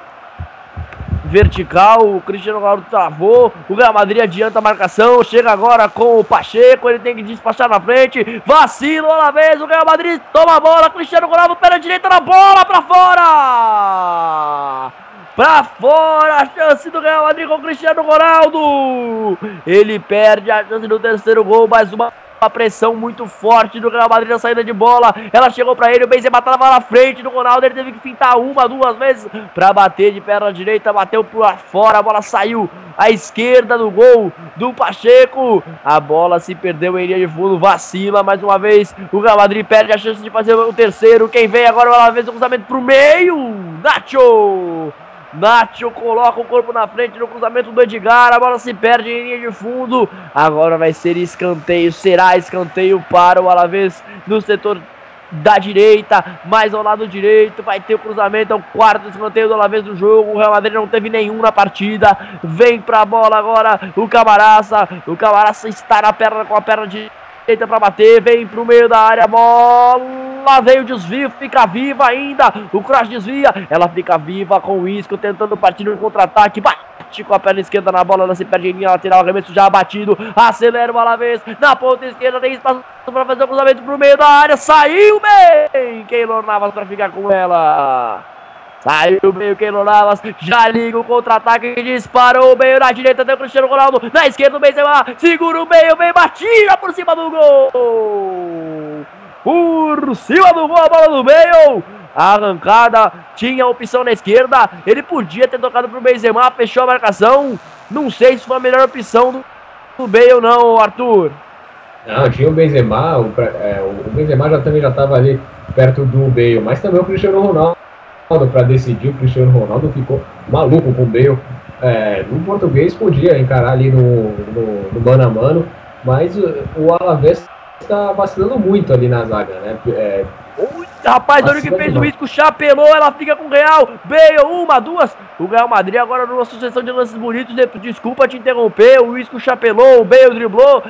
S7: vertical, o Cristiano Ronaldo travou, o Real Madrid adianta a marcação, chega agora com o Pacheco, ele tem que despachar na frente, vacila uma vez, o Real Madrid toma a bola, Cristiano Ronaldo pela direita na bola, pra fora! Pra fora a chance do Real Madrid com o Cristiano Ronaldo! Ele perde a chance do terceiro gol, mais uma a pressão muito forte do Real Madrid na saída de bola. Ela chegou para ele, o Benzema tava na frente do Ronaldo. Ele teve que fintar uma, duas vezes para bater de perna direita. Bateu por fora, a bola saiu à esquerda do gol do Pacheco. A bola se perdeu em linha de fundo, vacila mais uma vez. O Real Madrid perde a chance de fazer o terceiro. Quem vem agora, uma vez o cruzamento pro meio. Nacho! Nacho coloca o corpo na frente no cruzamento do Edgar. A bola se perde em linha de fundo. Agora vai ser escanteio. Será escanteio para o Alavés no setor da direita, mais ao lado direito, vai ter o cruzamento, é o quarto escanteio do Alavés do jogo, o Real Madrid não teve nenhum na partida, vem pra bola agora o Camaraça, o Camaraça está na perna com a perna de direita para bater, vem pro meio da área, bola veio o desvio, fica viva ainda, o cross desvia, ela fica viva com o Isco tentando partir no contra-ataque, bate com a perna esquerda na bola, ela se perde em linha lateral, arremesso já batido, acelera o Alavés, na ponta esquerda tem espaço para fazer o cruzamento pro meio da área, saiu bem, Keylor Navas para ficar com ela. Saiu meio Keylor Navas, já liga o contra-ataque, disparou o meio na direita, tem o Cristiano Ronaldo, na esquerda o Benzema, segura o meio, vem batida por cima do gol! Por cima do gol, a bola do meio, arrancada, tinha a opção na esquerda, ele podia ter tocado pro Benzema, fechou a marcação, não sei se foi a melhor opção do, do Bale não, Arthur.
S3: Não, tinha o Benzema, o, é, o Benzema já também já estava ali perto do Bale, mas também o Cristiano Ronaldo para decidir, o Cristiano Ronaldo ficou maluco com o Bale. É, no português podia encarar ali no, no, no mano a mano, mas o, o Alavés está vacilando muito ali na zaga, né? É,
S7: Rapaz, olha o que fez o Isco, chapelou, ela fica com o Real, veio uma, duas, o Real Madrid agora numa sucessão de lances bonitos, desculpa te interromper, o Isco chapelou, o Bale driblou,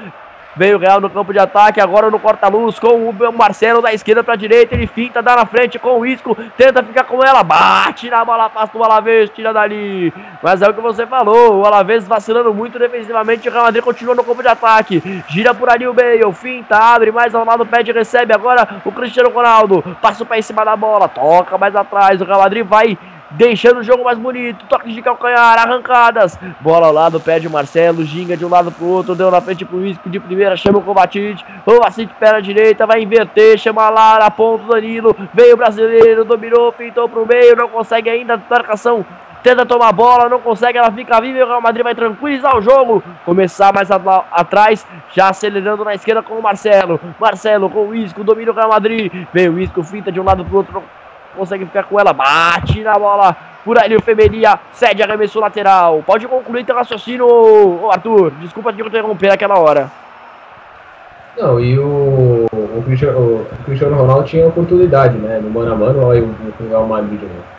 S7: Veio o Real no campo de ataque, agora no corta-luz com o Marcelo da esquerda para direita. Ele finta, dá na frente com o Isco, tenta ficar com ela, bate na bola, passa o Alavés, tira dali. Mas é o que você falou, o Alavés vacilando muito defensivamente. O Real Madrid continua no campo de ataque, gira por ali o Bale, finta, abre mais ao lado, pede, recebe. Agora o Cristiano Ronaldo passa o pé em cima da bola, toca mais atrás. O Real Madrid vai deixando o jogo mais bonito, toque de calcanhar, arrancadas, bola ao lado, pede o Marcelo, ginga de um lado pro outro, deu na frente pro Isco de primeira, chama o Covatite, o Vacite pé direita, vai inverter, chama lá, aponta o Danilo, veio o brasileiro, dominou, pintou pro meio, não consegue ainda, marcação tenta tomar a bola, não consegue, ela fica viva e o Real Madrid vai tranquilizar o jogo. Começar mais atrás, já acelerando na esquerda com o Marcelo. Marcelo com o Isco, domina o Real Madrid. Vem o Isco, finta de um lado pro outro, consegue ficar com ela, bate na bola por ali o Femeria, cede arremesso lateral. Pode concluir teu raciocínio, Arthur. Desculpa te interromper naquela hora.
S3: Não, e o, o, Cristiano, o Cristiano Ronaldo tinha oportunidade, né? No mano a mano, olha o Real Madrid novo.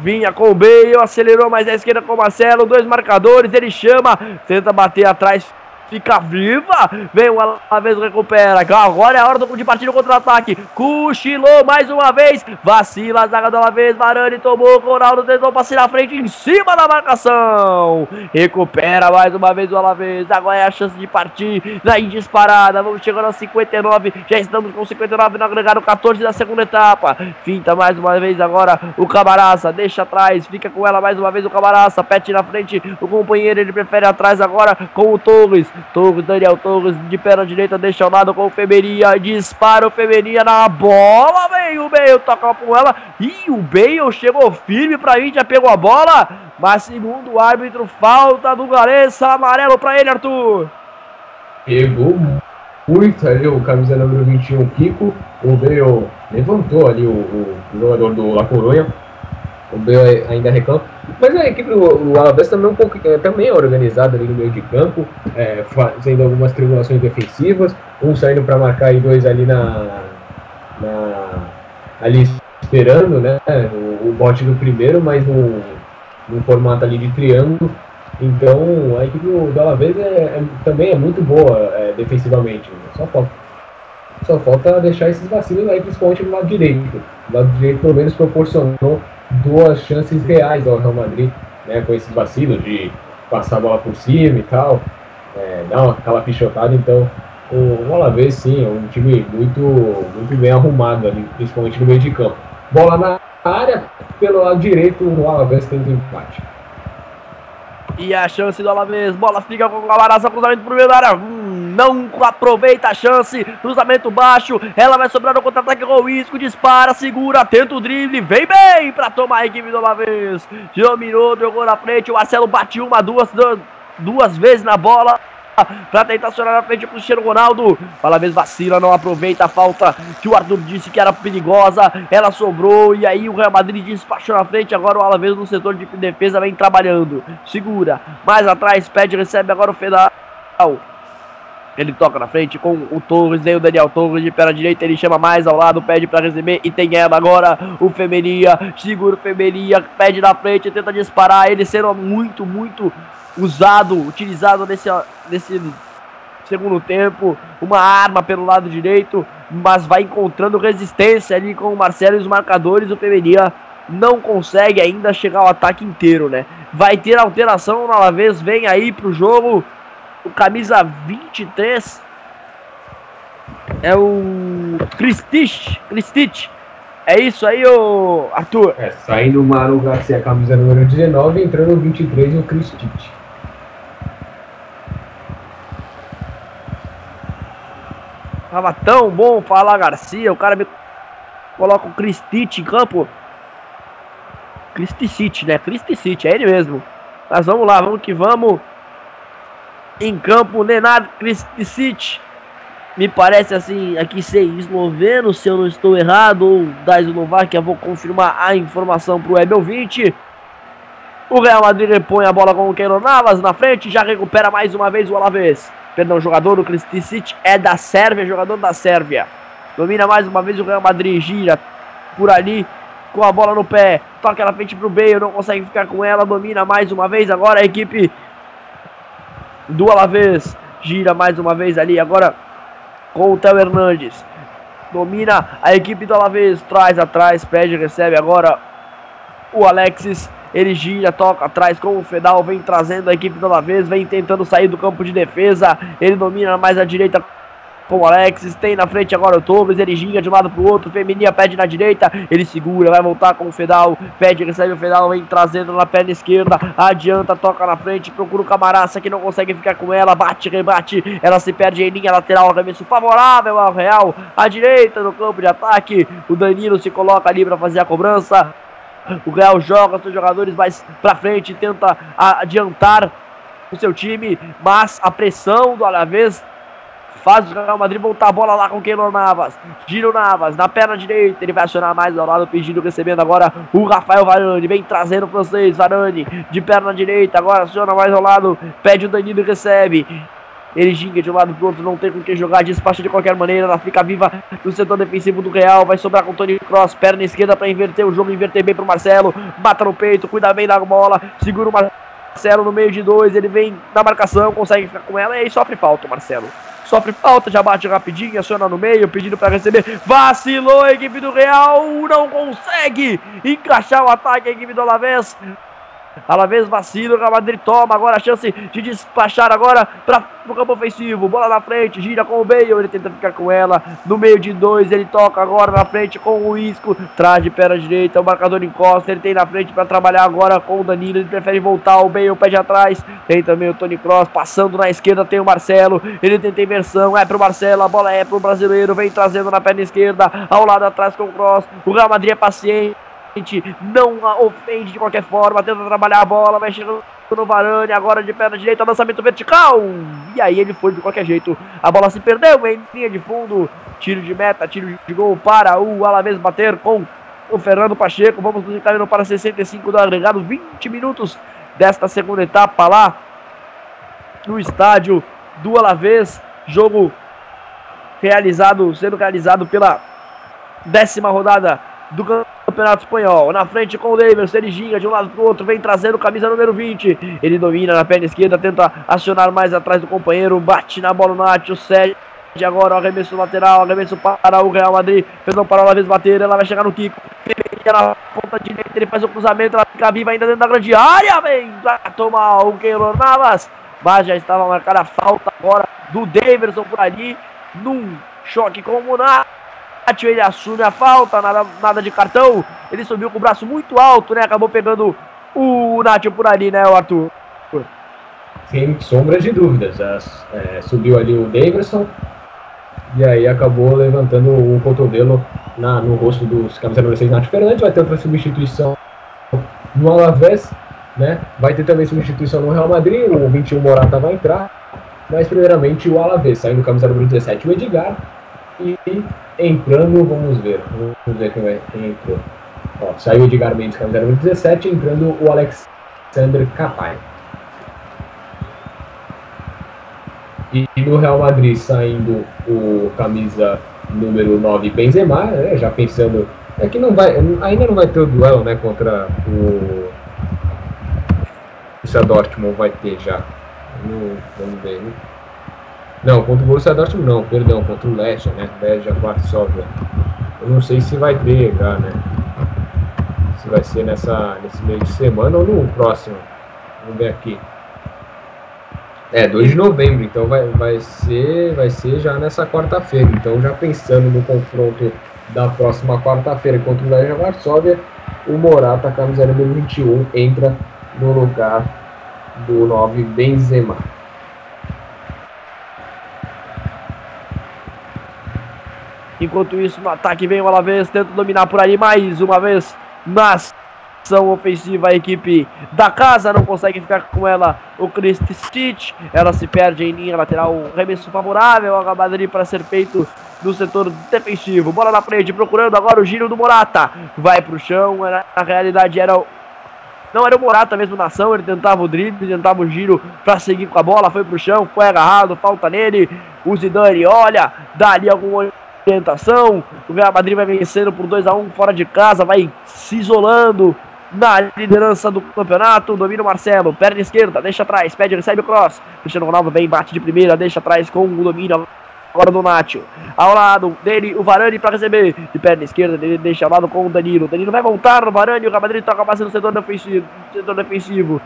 S7: Vinha com o Bale, acelerou mais à esquerda com o Marcelo, dois marcadores, ele chama, tenta bater atrás, fica viva, vem o Alavés, recupera, agora é a hora de partir no contra-ataque, cochilou mais uma vez, vacila a zaga do Alavés, Varane tomou, Ronaldo tentou passar na frente, em cima da marcação, recupera mais uma vez o Alavés, agora é a chance de partir, na disparada, vamos chegando aos 59, já estamos com 59 no agregado 14 da segunda etapa, finta mais uma vez agora o Camaraça, deixa atrás, fica com ela mais uma vez o Camaraça, pete na frente, o companheiro ele prefere atrás agora com o Torres, Torres, Daniel Torres de perna direita, deixa ao lado com o Femeria, dispara o Femeria na bola, vem o Bale, toca com ela, e o Bale chegou firme pra já pegou a bola, mas segundo o árbitro, falta do Galeza, amarelo pra ele, Arthur.
S3: Pegou muito ali o camisa número 21, Kiko, o Bale levantou ali o, o jogador do La Coruña, o Bale ainda reclama. Mas a equipe do, do também é um pouco é, também é organizada ali no meio de campo, é, fazendo algumas triangulações defensivas, um saindo para marcar e dois ali na, na ali esperando, né, o, o bote do primeiro, mas no, no formato ali de triângulo. Então a equipe do, do é, é, também é muito boa é, defensivamente. Só falta, só falta deixar esses vacilos aí, principalmente no lado direito. O lado direito pelo menos proporcionou duas chances reais ao Real Madrid, né, com esses vacilos de passar a bola por cima e tal, é, dar aquela pichotada. Então, o Alavés, sim, é um time muito, muito bem arrumado ali, principalmente no meio de campo. Bola na área, pelo lado direito, o Alavés um empate.
S7: E a chance do Alavés, bola fica com o Camaraça, cruzamento pro meio da área. Não aproveita a chance, cruzamento baixo, ela vai sobrar no contra-ataque com o Isco, dispara, segura, tenta o drible, vem bem pra tomar a equipe do Alavés. Dominou, jogou na frente, o Marcelo bateu uma, duas, duas vezes na bola para tentar acionar na frente pro Cristiano Ronaldo. Fala vez vacila, não aproveita a falta que o Arthur disse que era perigosa. Ela sobrou e aí o Real Madrid despachou na frente. Agora o Alavés no setor de defesa vem trabalhando. Segura, mais atrás, pede, recebe agora o Fedal. Ele toca na frente com o Torres, vem o Daniel Torres de perna direita, ele chama mais ao lado, pede para receber e tem ela agora, o Femeria, segura o Femeria, pede na frente, tenta disparar, ele sendo muito, muito usado, utilizado nesse, nesse segundo tempo, uma arma pelo lado direito, mas vai encontrando resistência ali com o Marcelo e os marcadores, o Femeria não consegue ainda chegar ao ataque inteiro, né? Vai ter alteração na Alavés, vem aí pro jogo o camisa 23 é o Cristich, Cristich. É isso aí, ô Arthur?
S3: É, saindo o Manu Garcia, camisa número 19, entrando o 23 o Cristich.
S7: Tava tão bom falar Garcia, o cara me coloca o Cristich em campo. Cristich, né? Cristich, é ele mesmo. Mas vamos lá, vamos que vamos. Em campo, Nenad Kristicic. Me parece assim, aqui ser esloveno, se eu não estou errado, ou da Eslováquia, vou confirmar a informação para o Web 20. O Real Madrid repõe a bola com o Keylor Navas na frente, já recupera mais uma vez o Alavés. Perdão, o jogador do Kristicic é da Sérvia, jogador da Sérvia. Domina mais uma vez o Real Madrid, gira por ali com a bola no pé, toca na frente pro Bale, não consegue ficar com ela, domina mais uma vez agora a equipe do Alavés. Gira mais uma vez ali agora com o Theo Hernandes. Domina a equipe do Alavés. Traz atrás, pede, recebe agora o Alexis. Ele gira, toca atrás com o Fedal. Vem trazendo a equipe do Alavés. Vem tentando sair do campo de defesa. Ele domina mais a direita com o Alex, tem na frente agora o Torres, ele ginga de um lado pro outro, Femininha pede na direita, ele segura, vai voltar com o Fedal, pede, recebe o Fedal, vem trazendo na perna esquerda, adianta, toca na frente, procura o Camaraça que não consegue ficar com ela, bate, rebate, ela se perde em linha lateral, arremesso favorável ao Real, à direita no campo de ataque, o Danilo se coloca ali para fazer a cobrança, o Real joga seus jogadores mais para frente, tenta adiantar o seu time, mas a pressão do Alavés Faz o Real Madrid voltar a bola lá com o Keylor Navas. Giro Navas na perna direita. Ele vai acionar mais ao lado, pedindo, recebendo agora o Rafael Varane. Vem trazendo o francês. Varane de perna direita. Agora aciona mais ao lado. Pede o Danilo e recebe. Ele ginga de um lado pro outro, não tem com quem jogar, despacha de qualquer maneira. Ela fica viva no setor defensivo do Real. Vai sobrar com o Tony Cross, perna esquerda para inverter o jogo, inverter bem pro Marcelo. Bata no peito, cuida bem da bola, segura o Marcelo no meio de dois. Ele vem na marcação, consegue ficar com ela e aí sofre falta o Marcelo. Sofre falta, já bate rapidinho, aciona no meio, pedindo para receber. Vacilou a equipe do Real, não consegue encaixar o ataque a equipe do Alavés. Alavés vacila, o Real Madrid toma agora a chance de despachar agora para o campo ofensivo. Bola na frente, gira com o Bale, ele tenta ficar com ela. No meio de dois, ele toca agora na frente com o Isco. Traz de perna direita, o marcador encosta. Ele tem na frente para trabalhar agora com o Danilo. Ele prefere voltar, o Bale pé de atrás. Tem também o Tony Cross passando na esquerda. Tem o Marcelo, ele tenta inversão. É pro Marcelo, a bola é pro brasileiro. Vem trazendo na perna esquerda, ao lado atrás com o Cross. O Real Madrid é paciente não a ofende de qualquer forma, tenta trabalhar a bola, vai chegando no Varane, agora de perna direita, lançamento vertical, e aí ele foi de qualquer jeito, a bola se perdeu em linha de fundo, tiro de meta, tiro de gol para o Alavés bater com o Fernando Pacheco, vamos nos encaminhando para 65 do agregado, 20 minutos desta segunda etapa lá no estádio do Alavés, jogo realizado, sendo realizado pela décima rodada do Campeonato Espanhol. Na frente com o Davis, ele ginga de um lado para o outro, vem trazendo camisa número 20. Ele domina na perna esquerda, tenta acionar mais atrás do companheiro, bate na bola no Nacho, cede agora o arremesso lateral, arremesso para o Real Madrid, perdão, para o vez bater, ela vai chegar no Kiko, na ponta direita, ele faz o cruzamento, ela fica viva ainda dentro da grande área, vem lá tomar o Keylor Navas, mas já estava marcada a falta agora do Daverson por ali, num choque com o Monaco ele assume a falta, nada, nada de cartão. Ele subiu com o braço muito alto, né? Acabou pegando o Nacho por ali, né, o Arthur?
S3: Sem sombras de dúvidas. É, subiu ali o Davidson e aí acabou levantando o cotovelo na, no rosto dos camisas número 6 Nacho Fernandes. Vai ter outra substituição no Alavés, né? Vai ter também substituição no Real Madrid. O 21 Morata vai entrar. Mas primeiramente o Alavés, saindo camisa número 17, o Edgar. E entrando, vamos ver. Vamos ver quem, vai, quem entrou. Ó, saiu o Edgar Mendes, camisa número 17, entrando o Alexander Capai. E no Real Madrid saindo o camisa número 9 Benzema, né, já pensando é que não vai, ainda não vai ter o duelo, né, contra o Borussia Dortmund vai ter já. No, vamos ver. Não, contra o Borussia Dortmund não, perdão, contra o Leicester, né? Leicester Varsóvia. Eu não sei se vai ter já, né? Se vai ser nessa, nesse meio de semana ou no próximo. Vamos ver aqui. É, 2 de novembro, então vai, vai, ser, vai ser já nessa quarta-feira. Então já pensando no confronto da próxima quarta-feira contra o Legia Varsóvia, o Morata, camisa número 21, entra no lugar do 9 Benzema.
S7: Enquanto isso, no ataque vem o Alavés, tenta dominar por ali mais uma vez na ação ofensiva. A equipe da casa não consegue ficar com ela. O Chris Stitch, ela se perde em linha lateral. Remesso favorável ao Madrid para ser feito no setor defensivo. Bola na frente, procurando agora o giro do Morata. Vai para o chão, na realidade era o não era o Morata mesmo na ação, ele tentava o drible, tentava o giro para seguir com a bola, foi pro chão, foi agarrado, falta nele. O Zidane olha, dá ali algum tentação. O Real Madrid vai vencendo por 2 a 1 fora de casa, vai se isolando na liderança do campeonato. Domina o Marcelo, perna esquerda, deixa atrás, pede, recebe o cross. Cristiano Ronaldo vem, bate de primeira, deixa atrás com o domínio agora do Nacho. Ao lado dele, o Varane para receber. De perna esquerda, ele deixa ao lado com o Danilo. O Danilo vai voltar no Varane. O Real Madrid toca a no setor defensivo. Setor defensivo.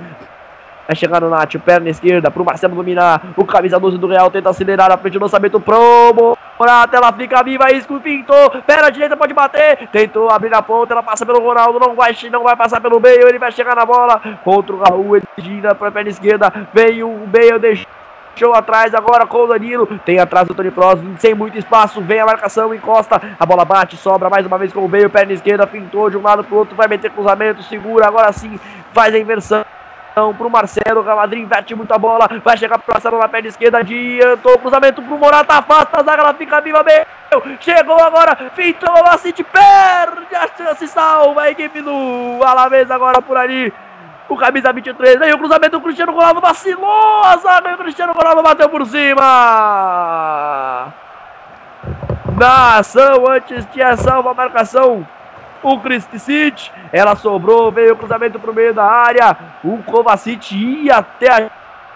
S7: Vai chegar no Nacho, perna esquerda, pro Marcelo dominar. O camisa 12 do Real tenta acelerar na frente do lançamento pro Morata. Ela fica viva, Isco pintou. Perna direita pode bater. Tentou abrir na ponta, ela passa pelo Ronaldo. Não vai, não vai passar pelo meio. Ele vai chegar na bola contra o Raul. Ele gira pra perna esquerda. Veio o Bale, deixou. Show atrás agora com o Danilo. Tem atrás do Tony Cross, sem muito espaço. Vem a marcação, encosta. A bola bate, sobra mais uma vez com o Bale. Perna esquerda, pintou de um lado pro outro. Vai meter cruzamento, segura. Agora sim faz a inversão pro Marcelo, Real Madrid inverte muito a bola, vai chegar pro Marcelo na perna esquerda, adiantou o cruzamento pro Morata, afasta a zaga, ela fica viva, meu, chegou agora, pintou o City, perde a chance, salva a equipe do Alavés agora por ali, O camisa 23, aí o cruzamento do Cristiano Ronaldo vacilou, a zaga o Cristiano Ronaldo bateu por cima. Na ação, antes de ação, a marcação o City, ela sobrou, veio o cruzamento para o meio da área, o Kovacic ia até a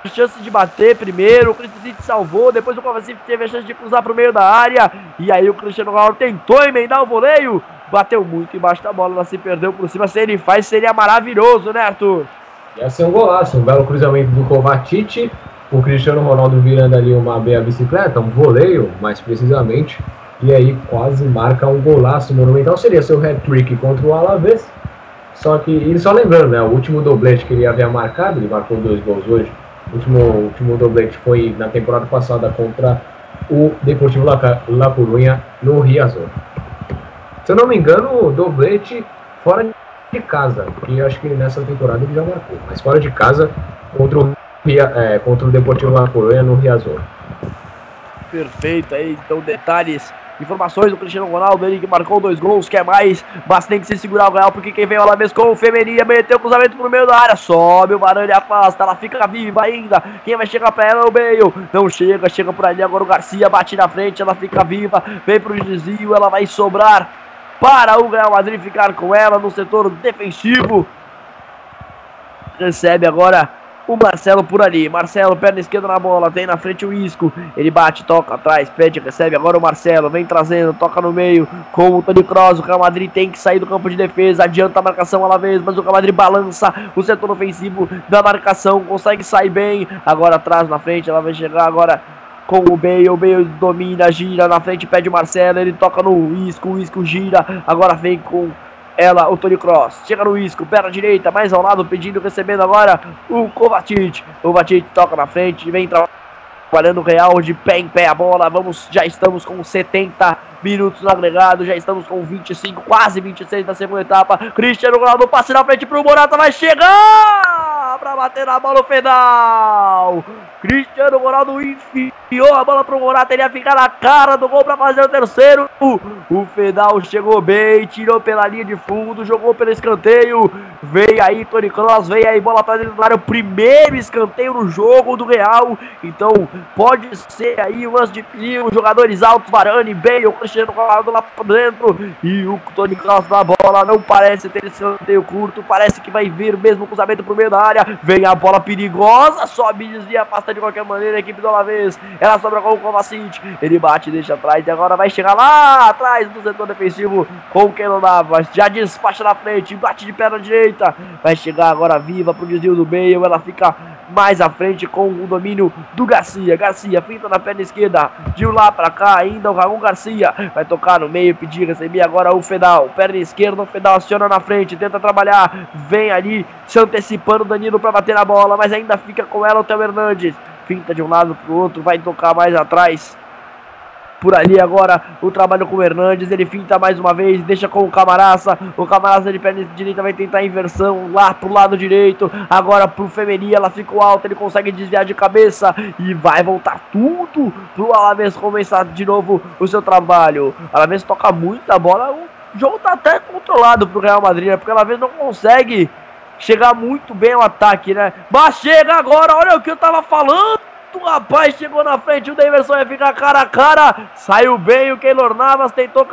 S7: chance de bater primeiro, o City salvou, depois o Kovacic teve a chance de cruzar para o meio da área, e aí o Cristiano Ronaldo tentou emendar o voleio, bateu muito embaixo da bola, ela se perdeu por cima, se ele faz seria maravilhoso, né Arthur?
S3: Ia ser um golaço, um belo cruzamento do Kovacic, o Cristiano Ronaldo virando ali uma meia bicicleta, um voleio, mais precisamente, e aí quase marca um golaço monumental. Seria seu hat-trick contra o Alavés. Só que, e só lembrando, né, o último doblete que ele havia marcado, ele marcou dois gols hoje. O último, último doblete foi na temporada passada contra o Deportivo La, La Coruña no Riazor. Se eu não me engano, o doblete fora de casa, que acho que nessa temporada ele já marcou, mas fora de casa contra o, é, contra o Deportivo La Coruña no Riazor.
S7: Perfeito aí, então detalhes Informações do Cristiano Ronaldo, ele que marcou dois gols, quer mais, mas tem que se segurar o Real, porque quem vem lá mesmo com o Femeninha, meteu o cruzamento pro meio da área, sobe o Barão e afasta, ela fica viva ainda, quem vai chegar pra ela é o meio, não chega, chega por ali, agora o Garcia bate na frente, ela fica viva, vem pro desvio, ela vai sobrar para o Real Madrid ficar com ela no setor defensivo, recebe agora o Marcelo por ali. Marcelo, perna esquerda na bola, tem na frente o Isco. Ele bate, toca atrás, pede, recebe. Agora o Marcelo vem trazendo, toca no meio com o Tony Kroos. O Real Madrid tem que sair do campo de defesa. Adianta a marcação à vez, mas o Real Madrid balança o setor ofensivo da marcação. Consegue sair bem. Agora atrás, na frente, ela vai chegar agora com o Bale, o Bale domina, gira na frente, pede o Marcelo, ele toca no Isco, o Isco gira, agora vem com ela, o Tony Cross. Chega no Isco, perna direita, mais ao lado, pedindo, recebendo agora o Kovacic. O Kovacic toca na frente, vem trabalhando o Real de pé em pé a bola. Vamos, já estamos com 70 minutos no agregado, já estamos com 25, quase 26 da segunda etapa. Cristiano Ronaldo passe na frente pro Morata, vai chegar para bater na bola o pedal. Cristiano Ronaldo enfiou a bola pro Morata, ele ia ficar na cara do gol para fazer o terceiro. O Fedal chegou bem, tirou pela linha de fundo, jogou pelo escanteio. Veio aí Tony Kroos, veio aí bola para dentro do área, o primeiro escanteio no jogo do Real. Então pode ser aí o lance de perigo, jogadores altos, Varane, Bale, Cristiano Ronaldo lá para dentro. E o Tony Kroos na bola, não parece ter escanteio curto, parece que vai vir mesmo cruzamento pro meio da área. Vem a bola perigosa, sobe, desvia, afasta de qualquer maneira a equipe do Alavés. Ela sobra com o Kovacic. Ele bate, deixa atrás e agora vai chegar lá atrás do setor defensivo com o Kenan Navas. Já despacha na frente, bate de perna direita. Vai chegar agora viva pro desvio do meio. Ela fica mais à frente com o domínio do Garcia. Garcia finta na perna esquerda. De lá para cá ainda o Raul Garcia. Vai tocar no meio, pedir, receber agora o Fedal. Perna esquerda, o Fedal aciona na frente, tenta trabalhar. Vem ali se antecipando o Danilo para bater na bola, mas ainda fica com ela o Theo Hernandes finta de um lado para o outro, vai tocar mais atrás. Por ali agora o trabalho com o Hernandes, ele finta mais uma vez, deixa com o Camaraça. O Camaraça de perna direita vai tentar a inversão lá pro lado direito. Agora pro Femeni, ela ficou alta, ele consegue desviar de cabeça e vai voltar tudo pro Alavés começar de novo o seu trabalho. O Alavés toca muita bola, o jogo tá até controlado pro Real Madrid, né? porque o Alavés não consegue chegar muito bem ao ataque, né? Mas chega agora, olha o que eu tava falando, rapaz, chegou na frente, o Davidson ia ficar cara a cara, saiu bem, o Keylor Navas tentou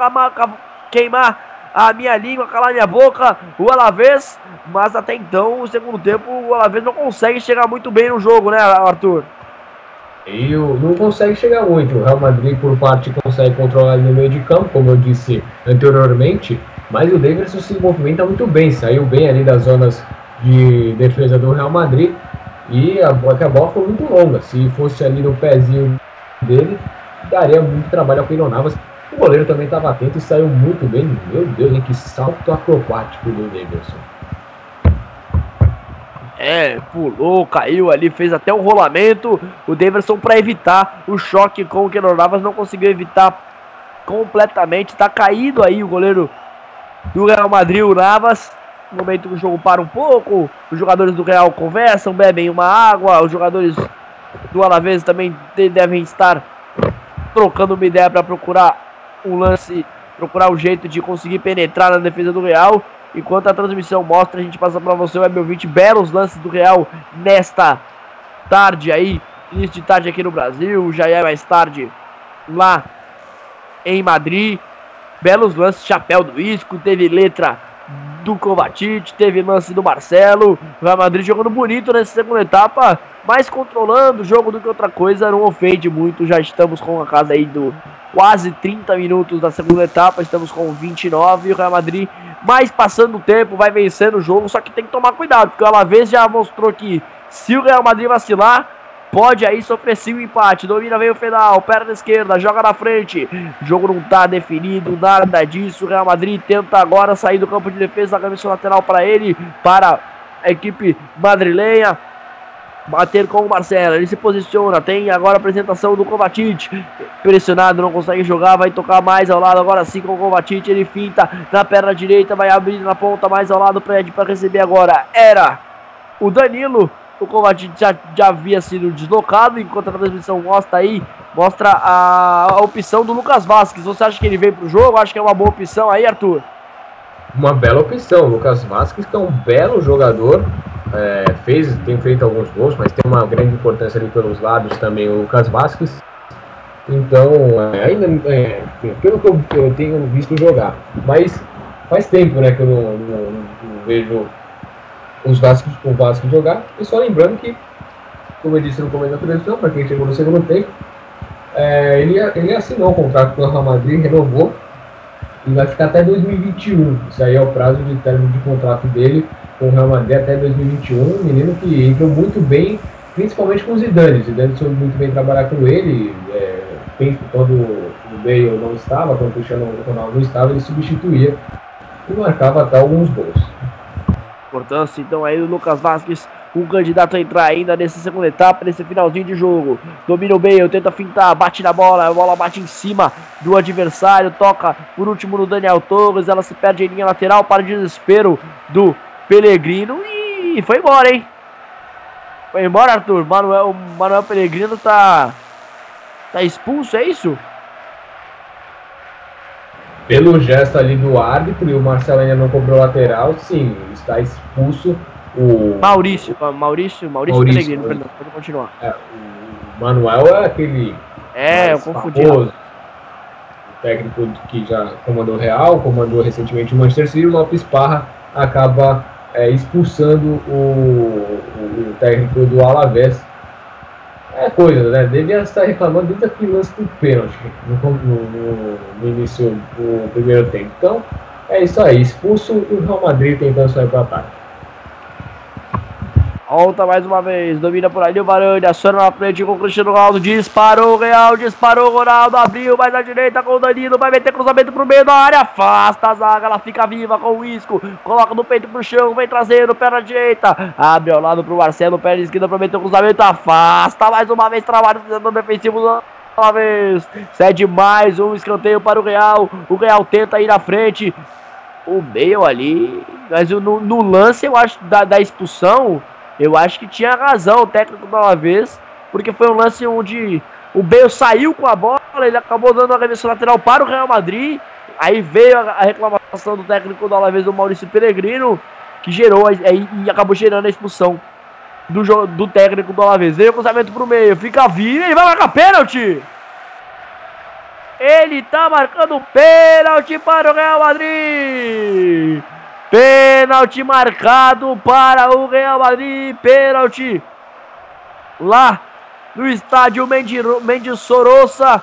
S7: queimar a minha língua, calar minha boca, o Alavés, mas até então, o segundo tempo, o Alavés não consegue chegar muito bem no jogo, né, Arthur?
S3: E não consegue chegar muito. O Real Madrid, por parte, consegue controlar no meio de campo, como eu disse anteriormente, mas o Davidson se movimenta muito bem, saiu bem ali das zonas de defesa do Real Madrid e a, a bola foi muito longa. Se fosse ali no pezinho dele, daria muito trabalho ao Keylor. O goleiro também estava atento e saiu muito bem. Meu Deus, hein, que salto acrobático do Davidson.
S7: É, pulou, caiu ali, fez até um rolamento. O Davidson para evitar o choque com o Keylor Navas não conseguiu evitar completamente. Tá caído aí o goleiro do Real Madrid, o Navas. Momento que o jogo para um pouco, os jogadores do Real conversam, bebem uma água, os jogadores do Alavés também devem estar trocando uma ideia para procurar um lance, procurar um jeito de conseguir penetrar na defesa do Real. enquanto a transmissão mostra, a gente passa para você, web ouvinte, belos lances do Real nesta tarde aí, início de tarde aqui no Brasil, já é mais tarde lá em Madrid. Belos lances, chapéu do Isco, teve letra do Kovacic, teve lance do Marcelo. O Real Madrid jogando bonito nessa segunda etapa, mais controlando o jogo do que outra coisa, não ofende muito. Já estamos com a casa aí do quase 30 minutos da segunda etapa, estamos com 29 e o Real Madrid mais passando o tempo, vai vencendo o jogo, só que tem que tomar cuidado, porque o Alavés já mostrou que se o Real Madrid vacilar, pode aí sofrer sim o empate. Domina, vem o final, perna esquerda, joga na frente. O jogo não tá definido, nada disso. O Real Madrid tenta agora sair do campo de defesa, camisa lateral para ele, para a equipe madrilenha. Bater com o Marcelo, ele se posiciona, tem agora a apresentação do Kovacic, pressionado, não consegue jogar, vai tocar mais ao lado, agora sim com o Kovacic, ele finta na perna direita, vai abrir na ponta mais ao lado, para receber agora, era o Danilo, o Kovacic já, já havia sido deslocado, enquanto a transmissão mostra aí, mostra a, a opção do Lucas Vasquez. Você acha que ele veio pro jogo? Acho que é uma boa opção aí, Arthur?
S3: Uma bela opção. O Lucas Vasquez, que é um belo jogador, é, fez, tem feito alguns gols, mas tem uma grande importância ali pelos lados também o Lucas Vasquez. Então, é, ainda, é, pelo que eu, eu, tenho visto jogar, mas faz tempo né, que eu não, não, não vejo os Vasco, o Vasco jogar. E só lembrando que, como eu disse no começo da televisão, para quem chegou no segundo tempo, é, ele, ele assinou o contrato com o Real Madrid, renovou e vai ficar até 2021. Isso aí é o prazo de término de contrato dele com o Real Madrid até 2021. Um menino que entrou muito bem, principalmente com o Zidane. O Zidane soube muito bem trabalhar com ele. É, quando o Bale não estava, quando o Cristiano Ronaldo não estava, ele substituía e marcava até alguns gols
S7: importância. Então aí o Lucas Vasquez, um candidato a entrar ainda nessa segunda etapa, nesse finalzinho de jogo. Domina o meio, tenta fintar, bate na bola, a bola bate em cima do adversário, toca por último no Daniel Torres, ela se perde em linha lateral para o desespero do Pelegrino e foi embora, hein? Foi embora, Arthur. Manuel, Manuel Pelegrino tá tá expulso, é isso?
S3: Pelo gesto ali do árbitro e o Marcelo ainda não cobrou lateral, sim, está expulso o.
S7: Maurício, Maurício, Maurício, Maurício Pellegrino, perdão, pode continuar.
S3: É, o Manuel é aquele.
S7: É, eu confundi.
S3: o técnico que já comandou o Real, comandou recentemente o Manchester City, o Lopes Parra acaba é, expulsando o, o, o técnico do Alavés é coisa, né? Devia estar reclamando desde aquele lance do pênalti no, no, no, início do primeiro tempo. Então, é isso aí. Expulso o Real Madrid tentando sair para ataque.
S7: Volta mais uma vez, domina por ali o Varane, aciona na frente com o Cristiano Ronaldo, disparou o Real, disparou o Ronaldo, abriu mais à direita com o Danilo, vai meter cruzamento pro meio da área, afasta a zaga, ela fica viva com o Isco, coloca no peito pro chão, vem trazendo, perna direita, abre ao lado pro Marcelo, perna esquerda pra meter o cruzamento, afasta mais uma vez, trabalho no defensivo uma vez, cede mais um escanteio para o Real, o Real tenta ir na frente, o meio ali, mas no, no lance eu acho da, da expulsão eu acho que tinha razão o técnico uma vez, porque foi um lance onde o Bale saiu com a bola, ele acabou dando a arremesso lateral para o Real Madrid. Aí veio a, reclamação do técnico da vez do Maurício Peregrino, que gerou e acabou gerando a expulsão do, do técnico do Alavés. Veio o cruzamento para o meio, fica vivo e vai marcar pênalti! Ele tá marcando pênalti para o Real Madrid! Pênalti marcado para o Real Madrid. Pênalti lá no estádio Mendes Sorossa.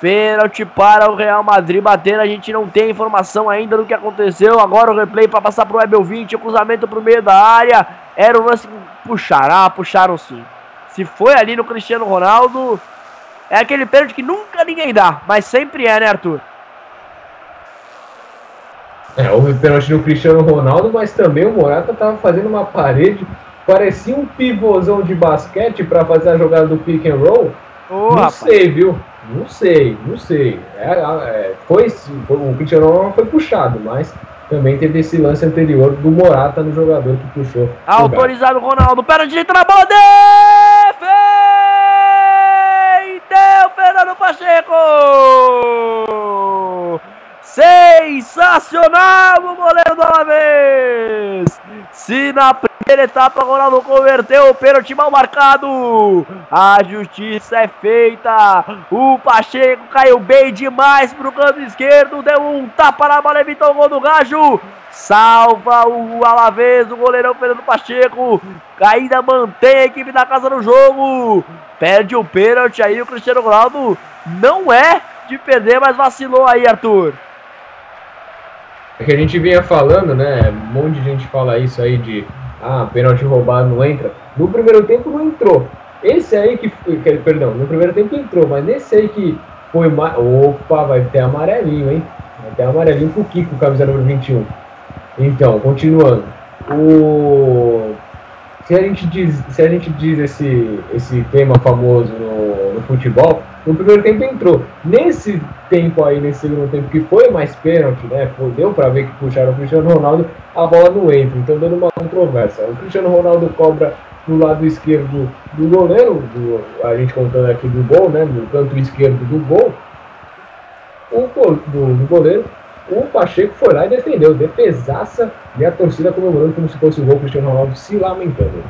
S7: Pênalti para o Real Madrid bater. A gente não tem informação ainda do que aconteceu. Agora o replay para passar para o Ebel 20. O cruzamento para o meio da área. Era o lance. Puxará, puxaram sim. Se foi ali no Cristiano Ronaldo. É aquele pênalti que nunca ninguém dá. Mas sempre é, né, Arthur?
S3: É, houve pênalti no Cristiano Ronaldo, mas também o Morata estava fazendo uma parede, parecia um pivôzão de basquete para fazer a jogada do pick and roll. Oh, não rapaz. sei, viu? Não sei, não sei. É, é, foi, o Cristiano Ronaldo foi puxado, mas também teve esse lance anterior do Morata no jogador que puxou.
S7: Autorizado o Ronaldo, perna direita na bola, Deu Fernando Pacheco! Sensacional o goleiro do Alavés! Se na primeira etapa Ronaldo converteu o pênalti mal marcado, a justiça é feita. O Pacheco caiu bem demais pro canto esquerdo, deu um tapa na bola, evitou o gol do Gajo. Salva o Alavés, o goleirão Fernando Pacheco. Ainda mantém a equipe da casa no jogo. Perde o pênalti aí, o Cristiano Ronaldo não é de perder, mas vacilou aí, Arthur.
S3: É que a gente vinha falando, né? Um monte de gente fala isso aí de ah, pênalti roubado não entra. No primeiro tempo não entrou. Esse aí que foi, perdão, no primeiro tempo entrou, mas nesse aí que foi mais. Opa, vai ter amarelinho, hein? Vai ter amarelinho pro Kiko, camisa número 21. Então, continuando. O. Se a gente diz, se a gente diz esse, esse tema famoso no, no futebol, no primeiro tempo entrou. Nesse tempo aí, nesse segundo tempo, que foi mais pênalti, né? Deu pra ver que puxaram o Cristiano Ronaldo, a bola não entra. Então, dando uma controvérsia. O Cristiano Ronaldo cobra no lado esquerdo do goleiro, do- a gente contando aqui do gol, né? No canto esquerdo do gol, o do, do goleiro. O Pacheco foi lá e defendeu, defesaça, e a torcida comemorando como se fosse o gol, Cristiano Ronaldo se lamentando.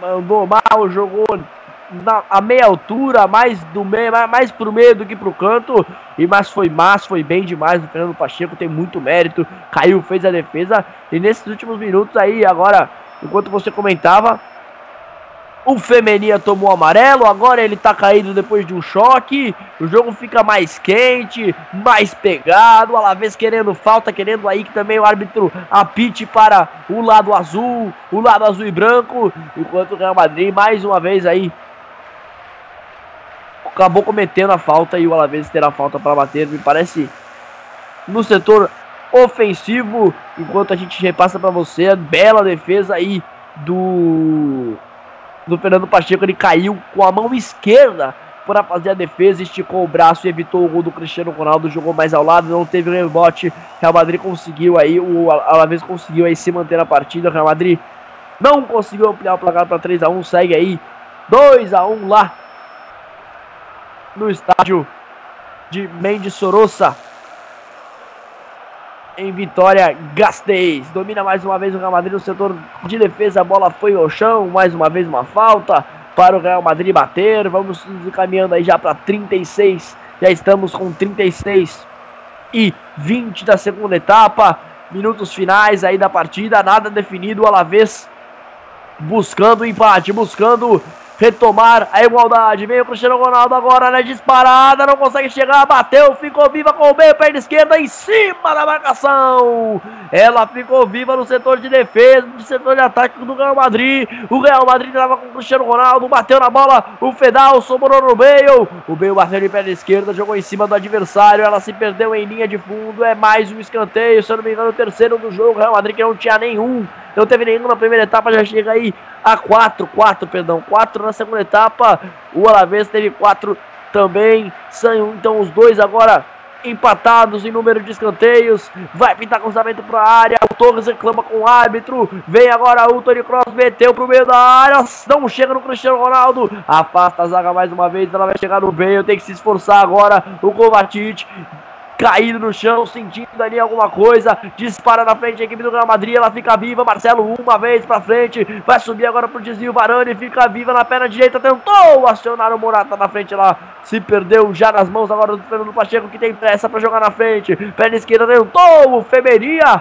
S7: Mandou mal, jogou na, a meia altura, mais do meio, mais pro meio do que pro canto. E mas foi massa, foi bem demais. O Fernando Pacheco tem muito mérito. Caiu, fez a defesa. E nesses últimos minutos aí, agora, enquanto você comentava, o Femeninha tomou amarelo, agora ele tá caído depois de um choque. O jogo fica mais quente, mais pegado. O Alavés querendo falta, querendo aí que também o árbitro apite para o lado azul, o lado azul e branco. Enquanto o Real Madrid, mais uma vez aí, acabou cometendo a falta e o Alavés terá falta para bater. Me parece no setor ofensivo. Enquanto a gente repassa para você a bela defesa aí do do Fernando Pacheco, ele caiu com a mão esquerda para fazer a defesa, esticou o braço e evitou o gol do Cristiano Ronaldo, jogou mais ao lado, não teve rebote. Real Madrid conseguiu aí, o Alavés conseguiu aí se manter na partida. Real Madrid não conseguiu ampliar o placar para 3 a 1, segue aí 2 a 1 lá no estádio de Mendes Sorossa. Em Vitória, Gasteiz. Domina mais uma vez o Real Madrid no setor de defesa. A bola foi ao chão. Mais uma vez uma falta para o Real Madrid bater. Vamos nos encaminhando aí já para 36. Já estamos com 36 e 20 da segunda etapa. Minutos finais aí da partida. Nada definido. O Alavés buscando o empate, buscando retomar a igualdade. Veio o Cristiano Ronaldo agora na disparada, não consegue chegar, bateu, ficou viva com o meio, perna esquerda em cima da marcação. Ela ficou viva no setor de defesa, no setor de ataque do Real Madrid. O Real Madrid estava com o Cristiano Ronaldo, bateu na bola, o Fedal sobrou no meio. O meio bateu de perna esquerda, jogou em cima do adversário, ela se perdeu em linha de fundo. É mais um escanteio, se eu não me engano, o terceiro do jogo. O Real Madrid que não tinha nenhum não teve nenhum na primeira etapa, já chega aí a 4, 4, perdão, 4 na segunda etapa. O Alavés teve 4 também. São então os dois agora empatados em número de escanteios. Vai pintar cruzamento para a área. O Torres reclama com o árbitro. Vem agora o Tony Cross, meteu pro meio da área. Não chega no Cristiano Ronaldo. Afasta a zaga mais uma vez. Ela vai chegar no meio. Tem que se esforçar agora. O Kovacic caído no chão, sentindo ali alguma coisa, dispara na frente a equipe do Real Madrid, ela fica viva, Marcelo uma vez pra frente, vai subir agora pro desvio, Varane fica viva na perna direita, tentou acionar o Morata na frente lá, se perdeu já nas mãos agora do Fernando Pacheco, que tem pressa pra jogar na frente, perna esquerda tentou o Femeria,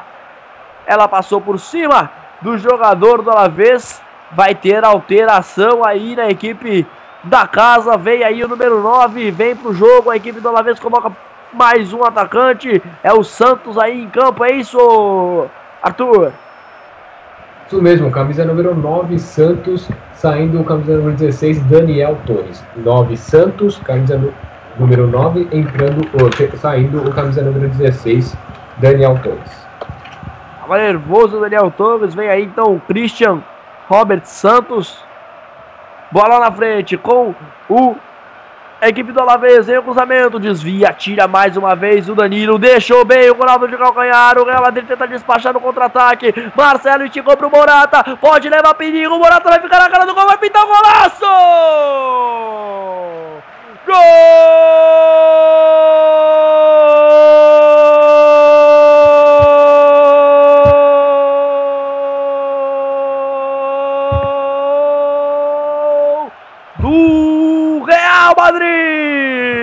S7: ela passou por cima do jogador do Alavés, vai ter alteração aí na equipe da casa, vem aí o número 9, vem pro jogo, a equipe do Alavés coloca mais um atacante, é o Santos aí em campo, é isso, Arthur?
S3: Isso mesmo, camisa número 9, Santos, saindo camisa número 16, Daniel Torres. 9, Santos, camisa número 9, entrando, saindo o camisa número 16, Daniel Torres.
S7: Tava nervoso o Daniel Torres, vem aí então o Christian Robert Santos, bola na frente com o a equipe do Alavés, vem o cruzamento, desvia, tira mais uma vez o Danilo, deixou bem o Ronaldo de calcanhar, o Real Madrid tenta despachar no contra-ataque, Marcelo esticou pro Morata, pode levar perigo, o Morata vai ficar na cara do gol, vai pintar o golaço! Gol! Madrid!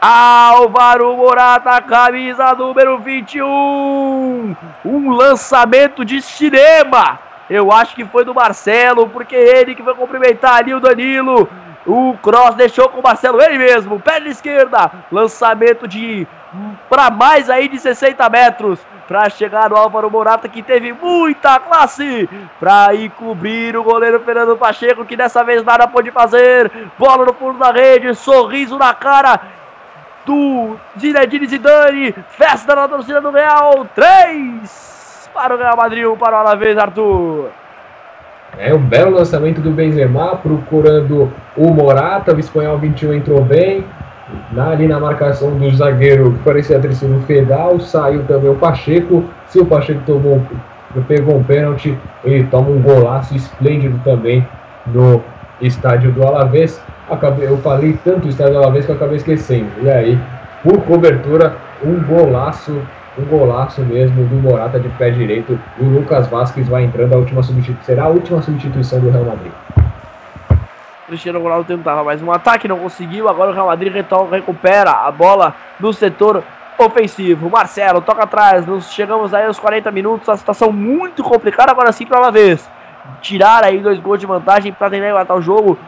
S7: Álvaro Morata, camisa número 21. Um lançamento de cinema. Eu acho que foi do Marcelo, porque ele que foi cumprimentar ali o Danilo. O cross deixou com o Marcelo ele mesmo, perna esquerda, lançamento de para mais aí de 60 metros para chegar no Álvaro Morata que teve muita classe para ir cobrir o goleiro Fernando Pacheco que dessa vez nada pôde fazer. Bola no fundo da rede, sorriso na cara do Zinedine Zidane, festa na torcida do Real, 3 para o Real Madrid, 1 para o Alavés, Arthur.
S3: É um belo lançamento do Benzema, procurando o Morata, o espanhol 21 entrou bem, na, ali na marcação do zagueiro que parecia ter sido o Fedal, saiu também o Pacheco, se o Pacheco tomou, pegou um pênalti, ele toma um golaço esplêndido também no estádio do Alavés, acabei, eu falei tanto estádio do Alavés que eu acabei esquecendo, e aí, por cobertura, um golaço um golaço mesmo do Morata de pé direito. E o Lucas Vasquez vai entrando a última substituição. Será a última substituição do Real Madrid.
S7: Cristiano Ronaldo tentava mais um ataque, não conseguiu. Agora o Real Madrid recupera a bola no setor ofensivo. Marcelo toca atrás. Nós chegamos aí aos 40 minutos. A situação muito complicada. Agora sim para uma vez. Tirar aí dois gols de vantagem para tentar matar o jogo.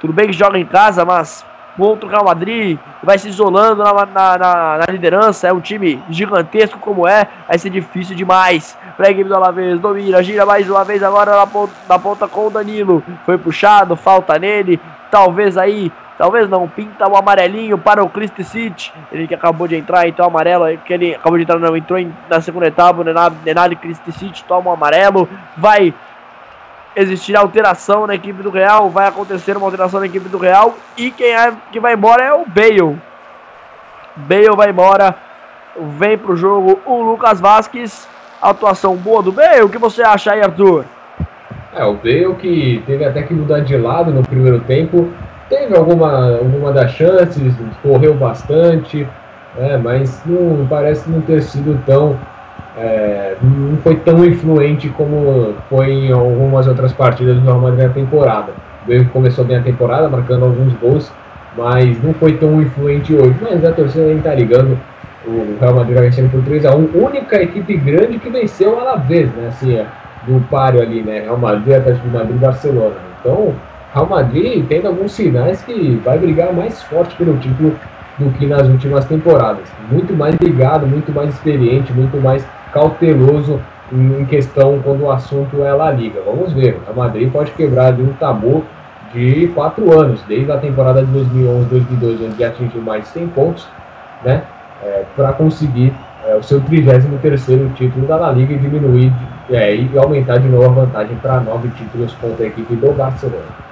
S7: Tudo bem que joga em casa, mas contra o Real Madrid, vai se isolando na, na, na, na, liderança, é um time gigantesco como é, vai ser difícil demais para a equipe do Alavés, domina, gira mais uma vez agora na ponta, na ponta com o Danilo, foi puxado, falta nele, talvez aí, talvez não, pinta o amarelinho para o City, ele que acabou de entrar, então amarelo, que ele acabou de entrar, não, entrou na segunda etapa, o Nenad City toma o amarelo, vai existirá alteração na equipe do Real, vai acontecer uma alteração na equipe do Real e quem é que vai embora é o Bale. Bale vai embora, vem pro jogo o Lucas Vasquez, atuação boa do Bale, o que você acha aí, Arthur?
S3: É, o Bale que teve até que mudar de lado no primeiro tempo, teve alguma, alguma das chances, correu bastante, é, mas não parece não ter sido tão é, não foi tão influente como foi em algumas outras partidas do Real Madrid na temporada. O começou bem a temporada, marcando alguns gols, mas não foi tão influente hoje. Mas a torcida nem tá ligando. O Real Madrid vai vencendo por 3x1. Única equipe grande que venceu la vez, né? Assim, é, do páreo ali, né? Real Madrid, Atlético de Madrid e Barcelona. Então, Real Madrid tem alguns sinais que vai brigar mais forte pelo título do que nas últimas temporadas. Muito mais ligado, muito mais experiente, muito mais cauteloso em questão quando o assunto é La Liga. Vamos ver, a Madrid pode quebrar de um tabu de quatro anos, desde a temporada de 2011-2012, onde atingiu mais de 100 pontos, né, é, para conseguir é, o seu 33 título da La Liga e diminuir é, e aumentar de novo a vantagem para nove títulos contra a equipe do Barcelona.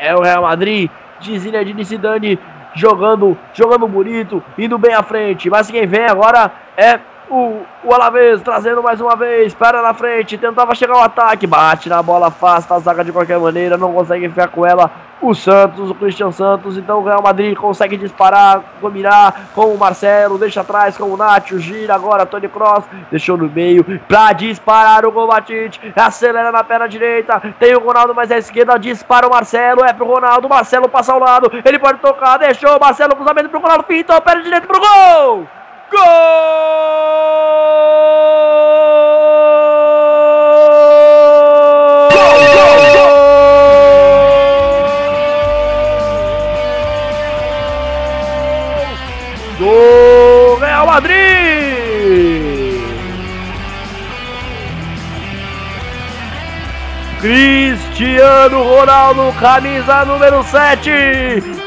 S7: É o Real Madrid de Zinedine Zidane jogando, jogando bonito, indo bem à frente. Mas quem vem agora é o, o Alavés trazendo mais uma vez, para na frente, tentava chegar ao ataque, bate na bola, afasta a zaga de qualquer maneira, não consegue ficar com ela. O Santos, o Cristian Santos, então o Real Madrid consegue disparar, combinar com o Marcelo, deixa atrás com o Nacho, gira agora, Tony Cross, deixou no meio para disparar o Gomatite, acelera na perna direita, tem o Ronaldo mais à esquerda, dispara o Marcelo, é pro Ronaldo, Marcelo passa ao lado, ele pode tocar, deixou o Marcelo, cruzamento pro Ronaldo, pintou, perna direita pro gol! Gol! Cristiano Ronaldo, camisa número 7.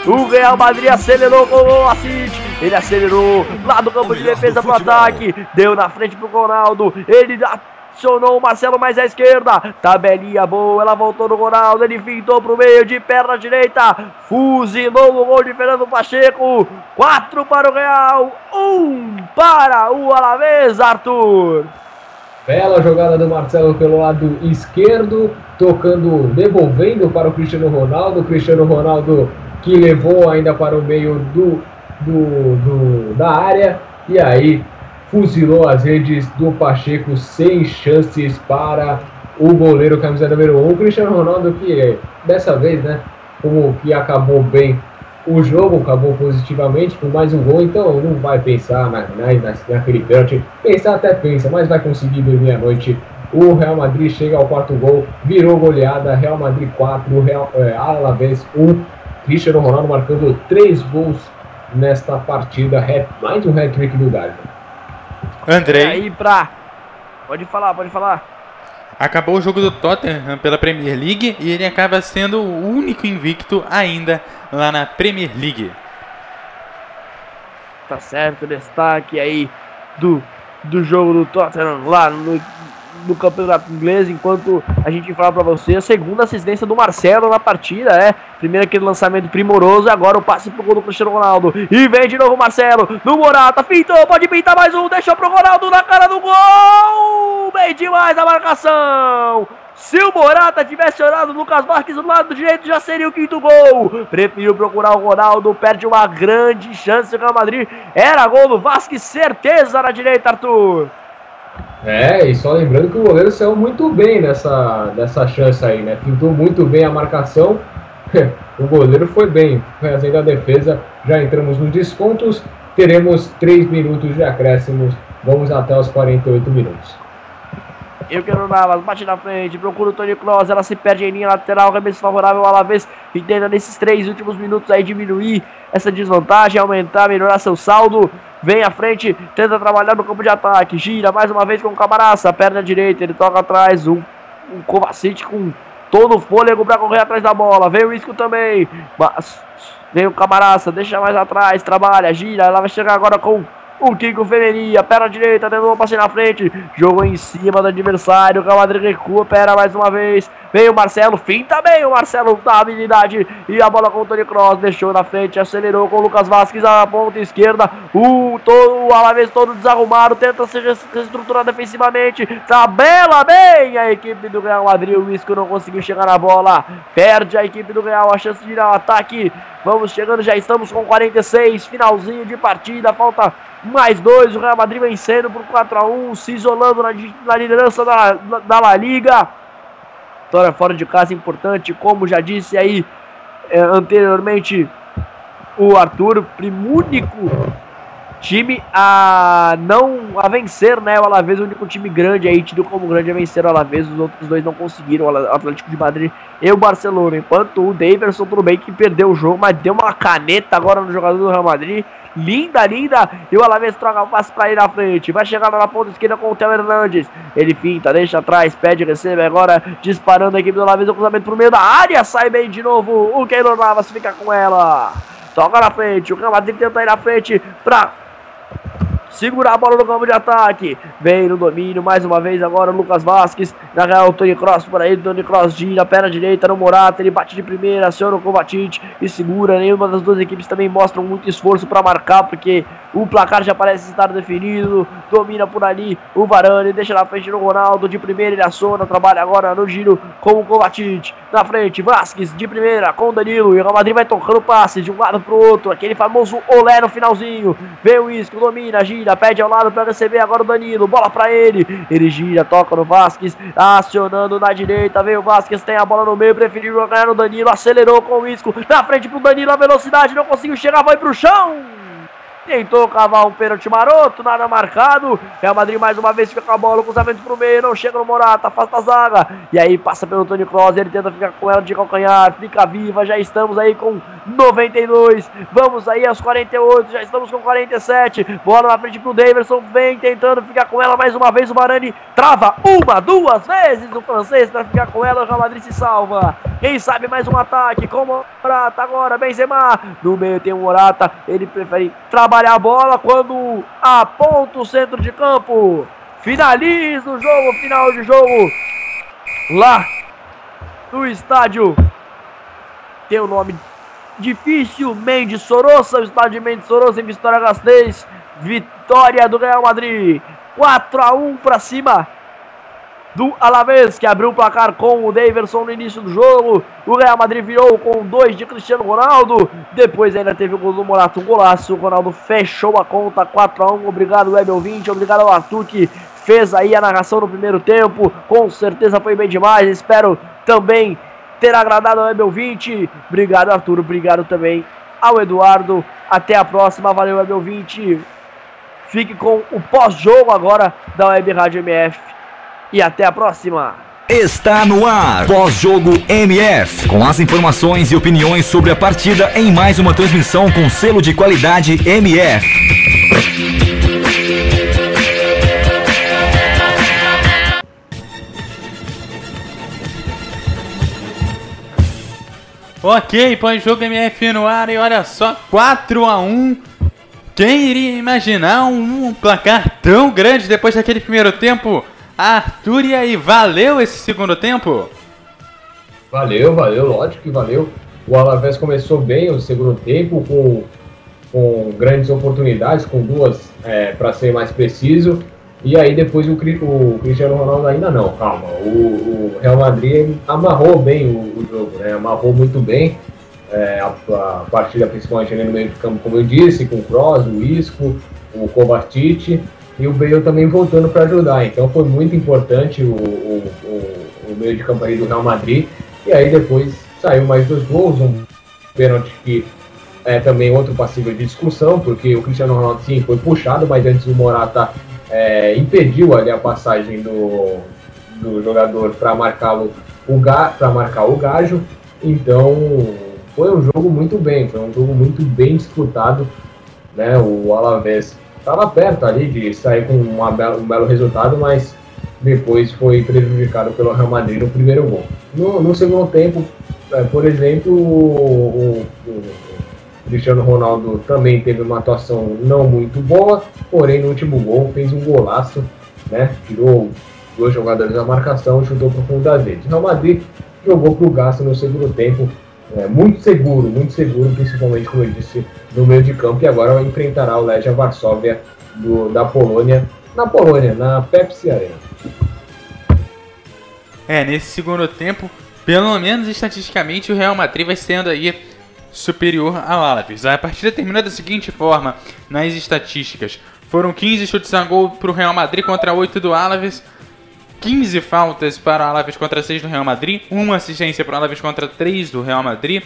S7: O Real Madrid acelerou com o Assist ele acelerou lá do campo de defesa pro ataque. Deu na frente pro Ronaldo. Ele acionou o Marcelo mais à esquerda. Tabelinha boa, ela voltou no Ronaldo. Ele fintou pro meio de perna direita. Fuzilou o gol de Fernando Pacheco. 4 para o Real, 1 um para o Alavés, Arthur.
S3: Bela jogada do Marcelo pelo lado esquerdo, tocando, devolvendo para o Cristiano Ronaldo. Cristiano Ronaldo que levou ainda para o meio do do, do, da área e aí fuzilou as redes do Pacheco sem chances para o goleiro camisa número 1, um, Cristiano Ronaldo, que dessa vez, né, como que acabou bem o jogo acabou positivamente por mais um gol, então não vai pensar na, na, naquele pênalti. Pensar até pensa, mas vai conseguir dormir à noite. O Real Madrid chega ao quarto gol, virou goleada, Real Madrid 4, Real, é, Alavés 1. Cristiano Ronaldo marcando 3 gols nesta partida, mais um hat-trick do Galo.
S2: Andrei.
S7: aí pra. Pode falar, pode falar.
S2: Acabou o jogo do Tottenham pela Premier League e ele acaba sendo o único invicto ainda lá na Premier League.
S7: Tá certo, destaque aí do, do jogo do Tottenham lá no, no campeonato inglês, enquanto a gente fala para você a segunda assistência do Marcelo na partida, é. Primeiro aquele lançamento primoroso, agora o passe pro gol do Cristiano Ronaldo. E vem de novo o Marcelo, no Morata, pintou, pode pintar mais um, deixou pro Ronaldo na cara do gol! Bem demais a marcação! Se o Morata tivesse olhado o Lucas Marques do lado direito, já seria o quinto gol. Preferiu procurar o Ronaldo, perde uma grande chance o Real Madrid. Era gol do Vasquez, certeza na direita, Arthur.
S3: É, e só lembrando que o goleiro saiu muito bem nessa, nessa chance aí, né? Pintou muito bem a marcação. o goleiro foi bem, fazendo a defesa. Já entramos nos descontos. Teremos 3 minutos de acréscimos. Vamos até os 48 minutos.
S7: Eu quero Navas, bate na frente, procura o Tony Kroos, ela se perde em linha lateral, remesso favorável ao Alavés, e tenta nesses três últimos minutos aí diminuir essa desvantagem, aumentar, melhorar seu saldo. Vem à frente, tenta trabalhar no campo de ataque, gira mais uma vez com o Camaraça, perna direita, ele toca atrás, um, um Kovacic com todo o fôlego para correr atrás da bola. Vem o Isco também, mas vem o Camaraça, deixa mais atrás, trabalha, gira, ela vai chegar agora com o Kiko Femeria, perna direita, tentou um passe na frente. Jogou em cima do adversário. O Real Madrid recua, pera mais uma vez. Vem o Marcelo, fim também. O Marcelo dá habilidade. E a bola com o Tony Cross. Deixou na frente, acelerou com o Lucas Vasquez na ponta esquerda. O, todo, o Alavés todo desarrumado. Tenta se reestruturar defensivamente. Tabela bem a equipe do Real Madrid. O Isco não conseguiu chegar na bola. Perde a equipe do Real a chance de ir ao ataque. Vamos chegando, já estamos com 46. Finalzinho de partida. Falta mais dois. O Real Madrid vencendo por 4 a 1 se isolando na, na liderança da, da La Liga. Vitória fora de casa importante, como já disse aí é, anteriormente o Arthur, único time a não a vencer, né? O Alavés o único time grande aí, tido como grande a vencer o Alavés, os outros dois não conseguiram, o Atlético de Madrid e o Barcelona. Enquanto o Daverson, tudo bem que perdeu o jogo, mas deu uma caneta agora no jogador do Real Madrid linda, linda. E o Alavés troca o passe para ir na frente. Vai chegar na ponta esquerda com o Theo Hernandes. Ele finta, deixa atrás, pede, recebe agora. Disparando a equipe do Alavés. O cruzamento pro meio da área. Sai bem de novo. O Keylor Navas fica com ela. Toca na frente. O Real Madrid tenta ir na frente para Segura a bola no campo de ataque. Vem no domínio mais uma vez agora o Lucas Vasquez. Na real, o Tony Cross por aí. Tony Cross gira, perna direita no Morata. Ele bate de primeira, aciona o Kovacic e segura. Nenhuma das duas equipes também mostram muito esforço para marcar, porque o placar já parece estar definido. Domina por ali o Varane. Deixa na frente do Ronaldo. De primeira ele aciona. Trabalha agora no giro com o Kovacic. Na frente, Vasquez de primeira com o Danilo. E o Real Madrid vai tocando passe de um lado pro outro. Aquele famoso olé no finalzinho. Vem o Isco, domina, gira gira, pede ao lado para receber agora o Danilo, bola para ele, ele gira, toca no Vasquez, acionando na direita, veio o Vasquez, tem a bola no meio, preferiu ganhar no Danilo, acelerou com o Isco, na frente pro Danilo, a velocidade, não conseguiu chegar, vai pro chão! Tentou cavar um pênalti maroto, nada marcado. Real Madrid mais uma vez fica com a bola, cruzamento pro meio, não chega no Morata, afasta a zaga. E aí passa pelo Tony Kroos, ele tenta ficar com ela de calcanhar, fica viva, já estamos aí com 92. Vamos aí aos 48, já estamos com 47. Bola na frente pro Davidson, vem tentando ficar com ela mais uma vez. O Varane trava uma, duas vezes o francês para ficar com ela. O Real Madrid se salva. Quem sabe mais um ataque com o Morata agora, Benzema. No meio tem o Morata, ele prefere trabalhar a bola quando aponta o centro de campo. Finaliza o jogo, final de jogo. Lá no estádio. Tem o nome difícil, Mendes Sorossa, o estádio Mendes Sorossa em Vitória Gasteiz. Vitória do Real Madrid. 4 a 1 para cima do Alavés, que abriu o placar com o Daverson no início do jogo. O Real Madrid virou com dois de Cristiano Ronaldo. Depois ainda teve o gol do Morato, um golaço. O Ronaldo fechou a conta 4 a 1 Obrigado, Webel 20. Obrigado ao Arthur que fez aí a narração no primeiro tempo. Com certeza foi bem demais. Espero também ter agradado ao Webel 20. Obrigado, Arthur. Obrigado também ao Eduardo. Até a próxima, valeu, web ouvinte. Fique com o pós-jogo agora da Web Rádio MF. E até a próxima.
S1: Está no ar, pós-jogo MF, com as informações e opiniões sobre a partida em mais uma transmissão com selo de qualidade MF.
S2: Ok, pós-jogo MF no ar e olha só, 4 a 1 Quem iria imaginar um, um placar tão grande depois daquele primeiro tempo? Arthur, e aí, valeu esse segundo tempo?
S3: Valeu, valeu, lógico que valeu. O Alavés começou bem o segundo tempo, com, com grandes oportunidades, com duas, é, para ser mais preciso. E aí depois o, o Cristiano Ronaldo ainda não, calma. O, o Real Madrid amarrou bem o, o jogo, né? Amarrou muito bem é, a, a partida, principalmente no meio de campo, como eu disse, com o Kroos, o Isco, o Kovacic e o Bale também voltando para ajudar. Então foi muito importante o, o, o, o meio de campo aí do Real Madrid. E aí depois saiu mais dois gols, um pênalti que é também outro passível de discussão, porque o Cristiano Ronaldo sim foi puxado, mas antes o Morata é, impediu ali a passagem do, do jogador para marcá-lo para marcar o gajo. Então foi um jogo muito bem, foi um jogo muito bem disputado, né? O Alavés estava perto ali de sair com bela- um belo resultado, mas depois foi prejudicado pelo Real Madrid no primeiro gol. No, no segundo tempo, é, por exemplo, o, o- o Cristiano Ronaldo também teve uma atuação não muito boa, porém no último gol fez um golaço, né? Tirou dois jogadores da marcação e chutou para o fundo das redes. O Real Madrid jogou para o gasto no segundo tempo, é, muito seguro, muito seguro, principalmente, como eu disse, no meio de campo, e agora enfrentará o Legia Varsóvia do- da Polônia, na Polônia, na Pepsi Arena.
S2: É, nesse segundo tempo, pelo menos estatisticamente, o Real Madrid vai sendo aí superior ao Alavés. A partida terminou da seguinte forma, nas estatísticas. Foram 15 chutes a gol para o Real Madrid contra 8 do Alavés. 15 faltas para o Alavés contra 6 do Real Madrid. Uma assistência para o Alavés contra 3 do Real Madrid.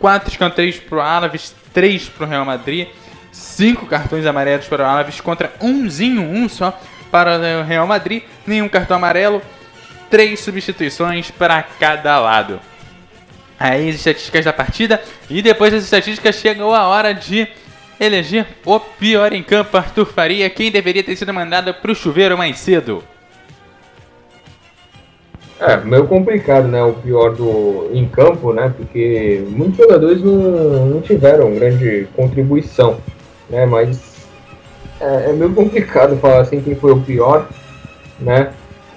S2: 4 escanteios para o Alavés, 3 para o Real Madrid. 5 cartões amarelos para o Alavés contra umzinho, um só para o Real Madrid. Nenhum cartão amarelo três substituições para cada lado. Aí as estatísticas da partida e depois das estatísticas chegou a hora de eleger o pior em campo, Arthur Faria, quem deveria ter sido mandado para o chuveiro mais cedo.
S3: É, meio complicado, né? O pior do em campo, né? Porque muitos jogadores não, não tiveram grande contribuição, né? Mas é, é meio complicado falar assim quem foi o pior, né?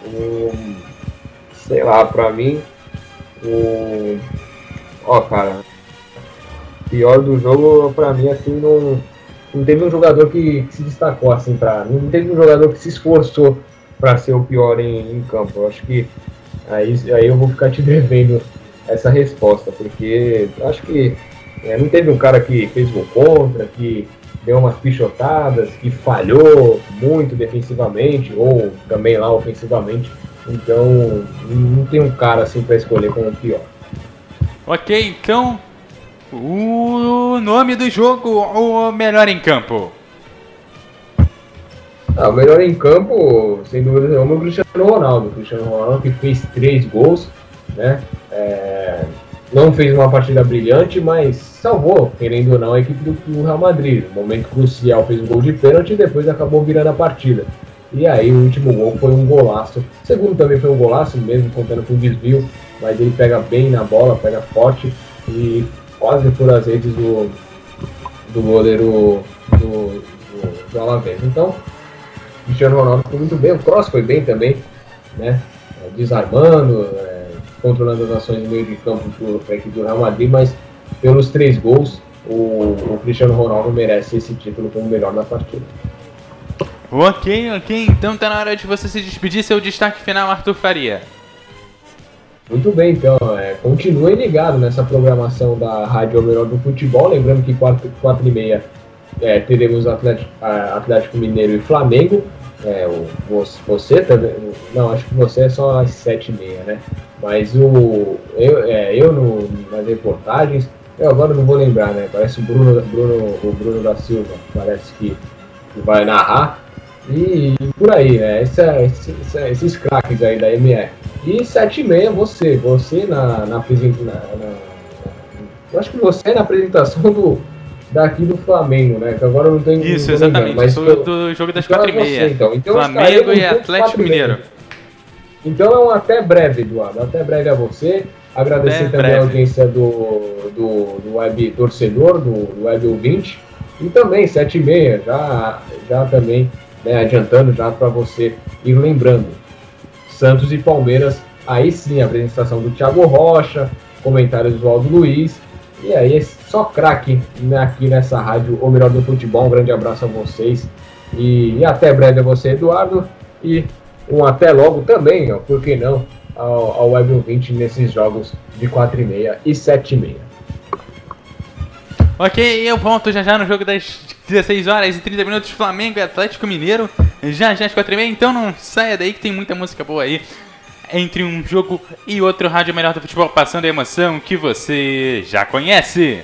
S3: O, sei lá, pra mim, o. Ó, cara, pior do jogo, pra mim, assim, não, não teve um jogador que, que se destacou, assim, pra. Não teve um jogador que se esforçou pra ser o pior em, em campo. Eu acho que Aí, aí eu vou ficar te devendo essa resposta, porque acho que é, não teve um cara que fez gol contra, que deu umas pichotadas, que falhou muito defensivamente, ou também lá ofensivamente. Então não tem um cara assim para escolher como o pior.
S2: Ok, então o nome do jogo, o melhor em campo.
S3: Ah, o melhor em campo, sem dúvida nenhuma, é o Cristiano Ronaldo. O Cristiano Ronaldo que fez três gols, né? É, não fez uma partida brilhante, mas salvou, querendo ou não, a equipe do, Real Madrid. No momento crucial fez um gol de pênalti e depois acabou virando a partida. E aí o último gol foi um golaço. O segundo também foi um golaço, mesmo contando com desvio, mas ele pega bem na bola, pega forte e quase por as redes do, do goleiro do, do, do Alavés. Então, Cristiano Ronaldo foi muito bem, o Cross foi bem também, né? É, Desarmando, é, controlando as ações no meio de campo para a equipe do Real Madrid, mas pelos três gols, o, o Cristiano Ronaldo merece esse título como melhor da partida.
S2: Ok, ok, então tá na hora de você se despedir, seu destaque final, Arthur Faria.
S3: Muito bem, então, é, continuem ligados nessa programação da Rádio Melhor do Futebol. Lembrando que 4, 4 e meia é, teremos Atlético, Atlético Mineiro e Flamengo. É, o, você, também. Não, acho que você é só às 7 e meia, né? Mas o, eu, é, eu no, nas reportagens, Eu agora não vou lembrar, né? Parece o Bruno, Bruno, o Bruno da Silva, parece que, que vai narrar. E, e por aí, né? Esse, é, esse, esse, esses craques aí da MF. E 7 e meia você, você na, na apresentação. Eu acho que você na apresentação do, daqui do Flamengo, né? Que agora não tem.
S2: Isso,
S3: não
S2: exatamente.
S3: mas
S2: Sou do jogo das
S3: então é
S2: 4 e meia.
S3: você, então. Então
S2: Flamengo e Atlético
S3: quatro.
S2: Mineiro.
S3: Então é um até breve, Eduardo. Até breve a você. Agradecer
S2: Até
S3: também
S2: breve.
S3: a audiência do, do, do web torcedor, do, do web ouvinte. E também, 7 e meia, já, já também né, adiantando já para você ir lembrando. Santos e Palmeiras, aí sim, a apresentação do Thiago Rocha, comentários do Aldo Luiz. E aí, é só craque né, aqui nessa rádio, o melhor do futebol. Um grande abraço a vocês. E, e até breve a você, Eduardo. E um até logo também, ó, por que não, ao, ao Web 20 nesses jogos de 4 e meia e 7 e meia.
S2: Ok, eu volto já já no jogo das 16 horas e 30 minutos, Flamengo e Atlético Mineiro. Já já às 4 e meia, então não saia daí que tem muita música boa aí. Entre um jogo e outro, Rádio Melhor do Futebol, passando a emoção que você já conhece.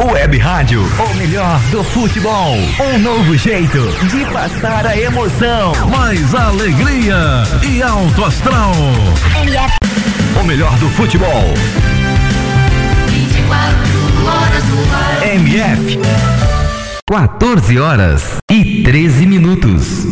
S1: Web Rádio, o melhor do futebol. Um novo jeito de passar a emoção. Mais alegria e alto astral. O melhor do futebol.
S6: 24 horas no ar.
S1: MF. 14 horas e 13 minutos.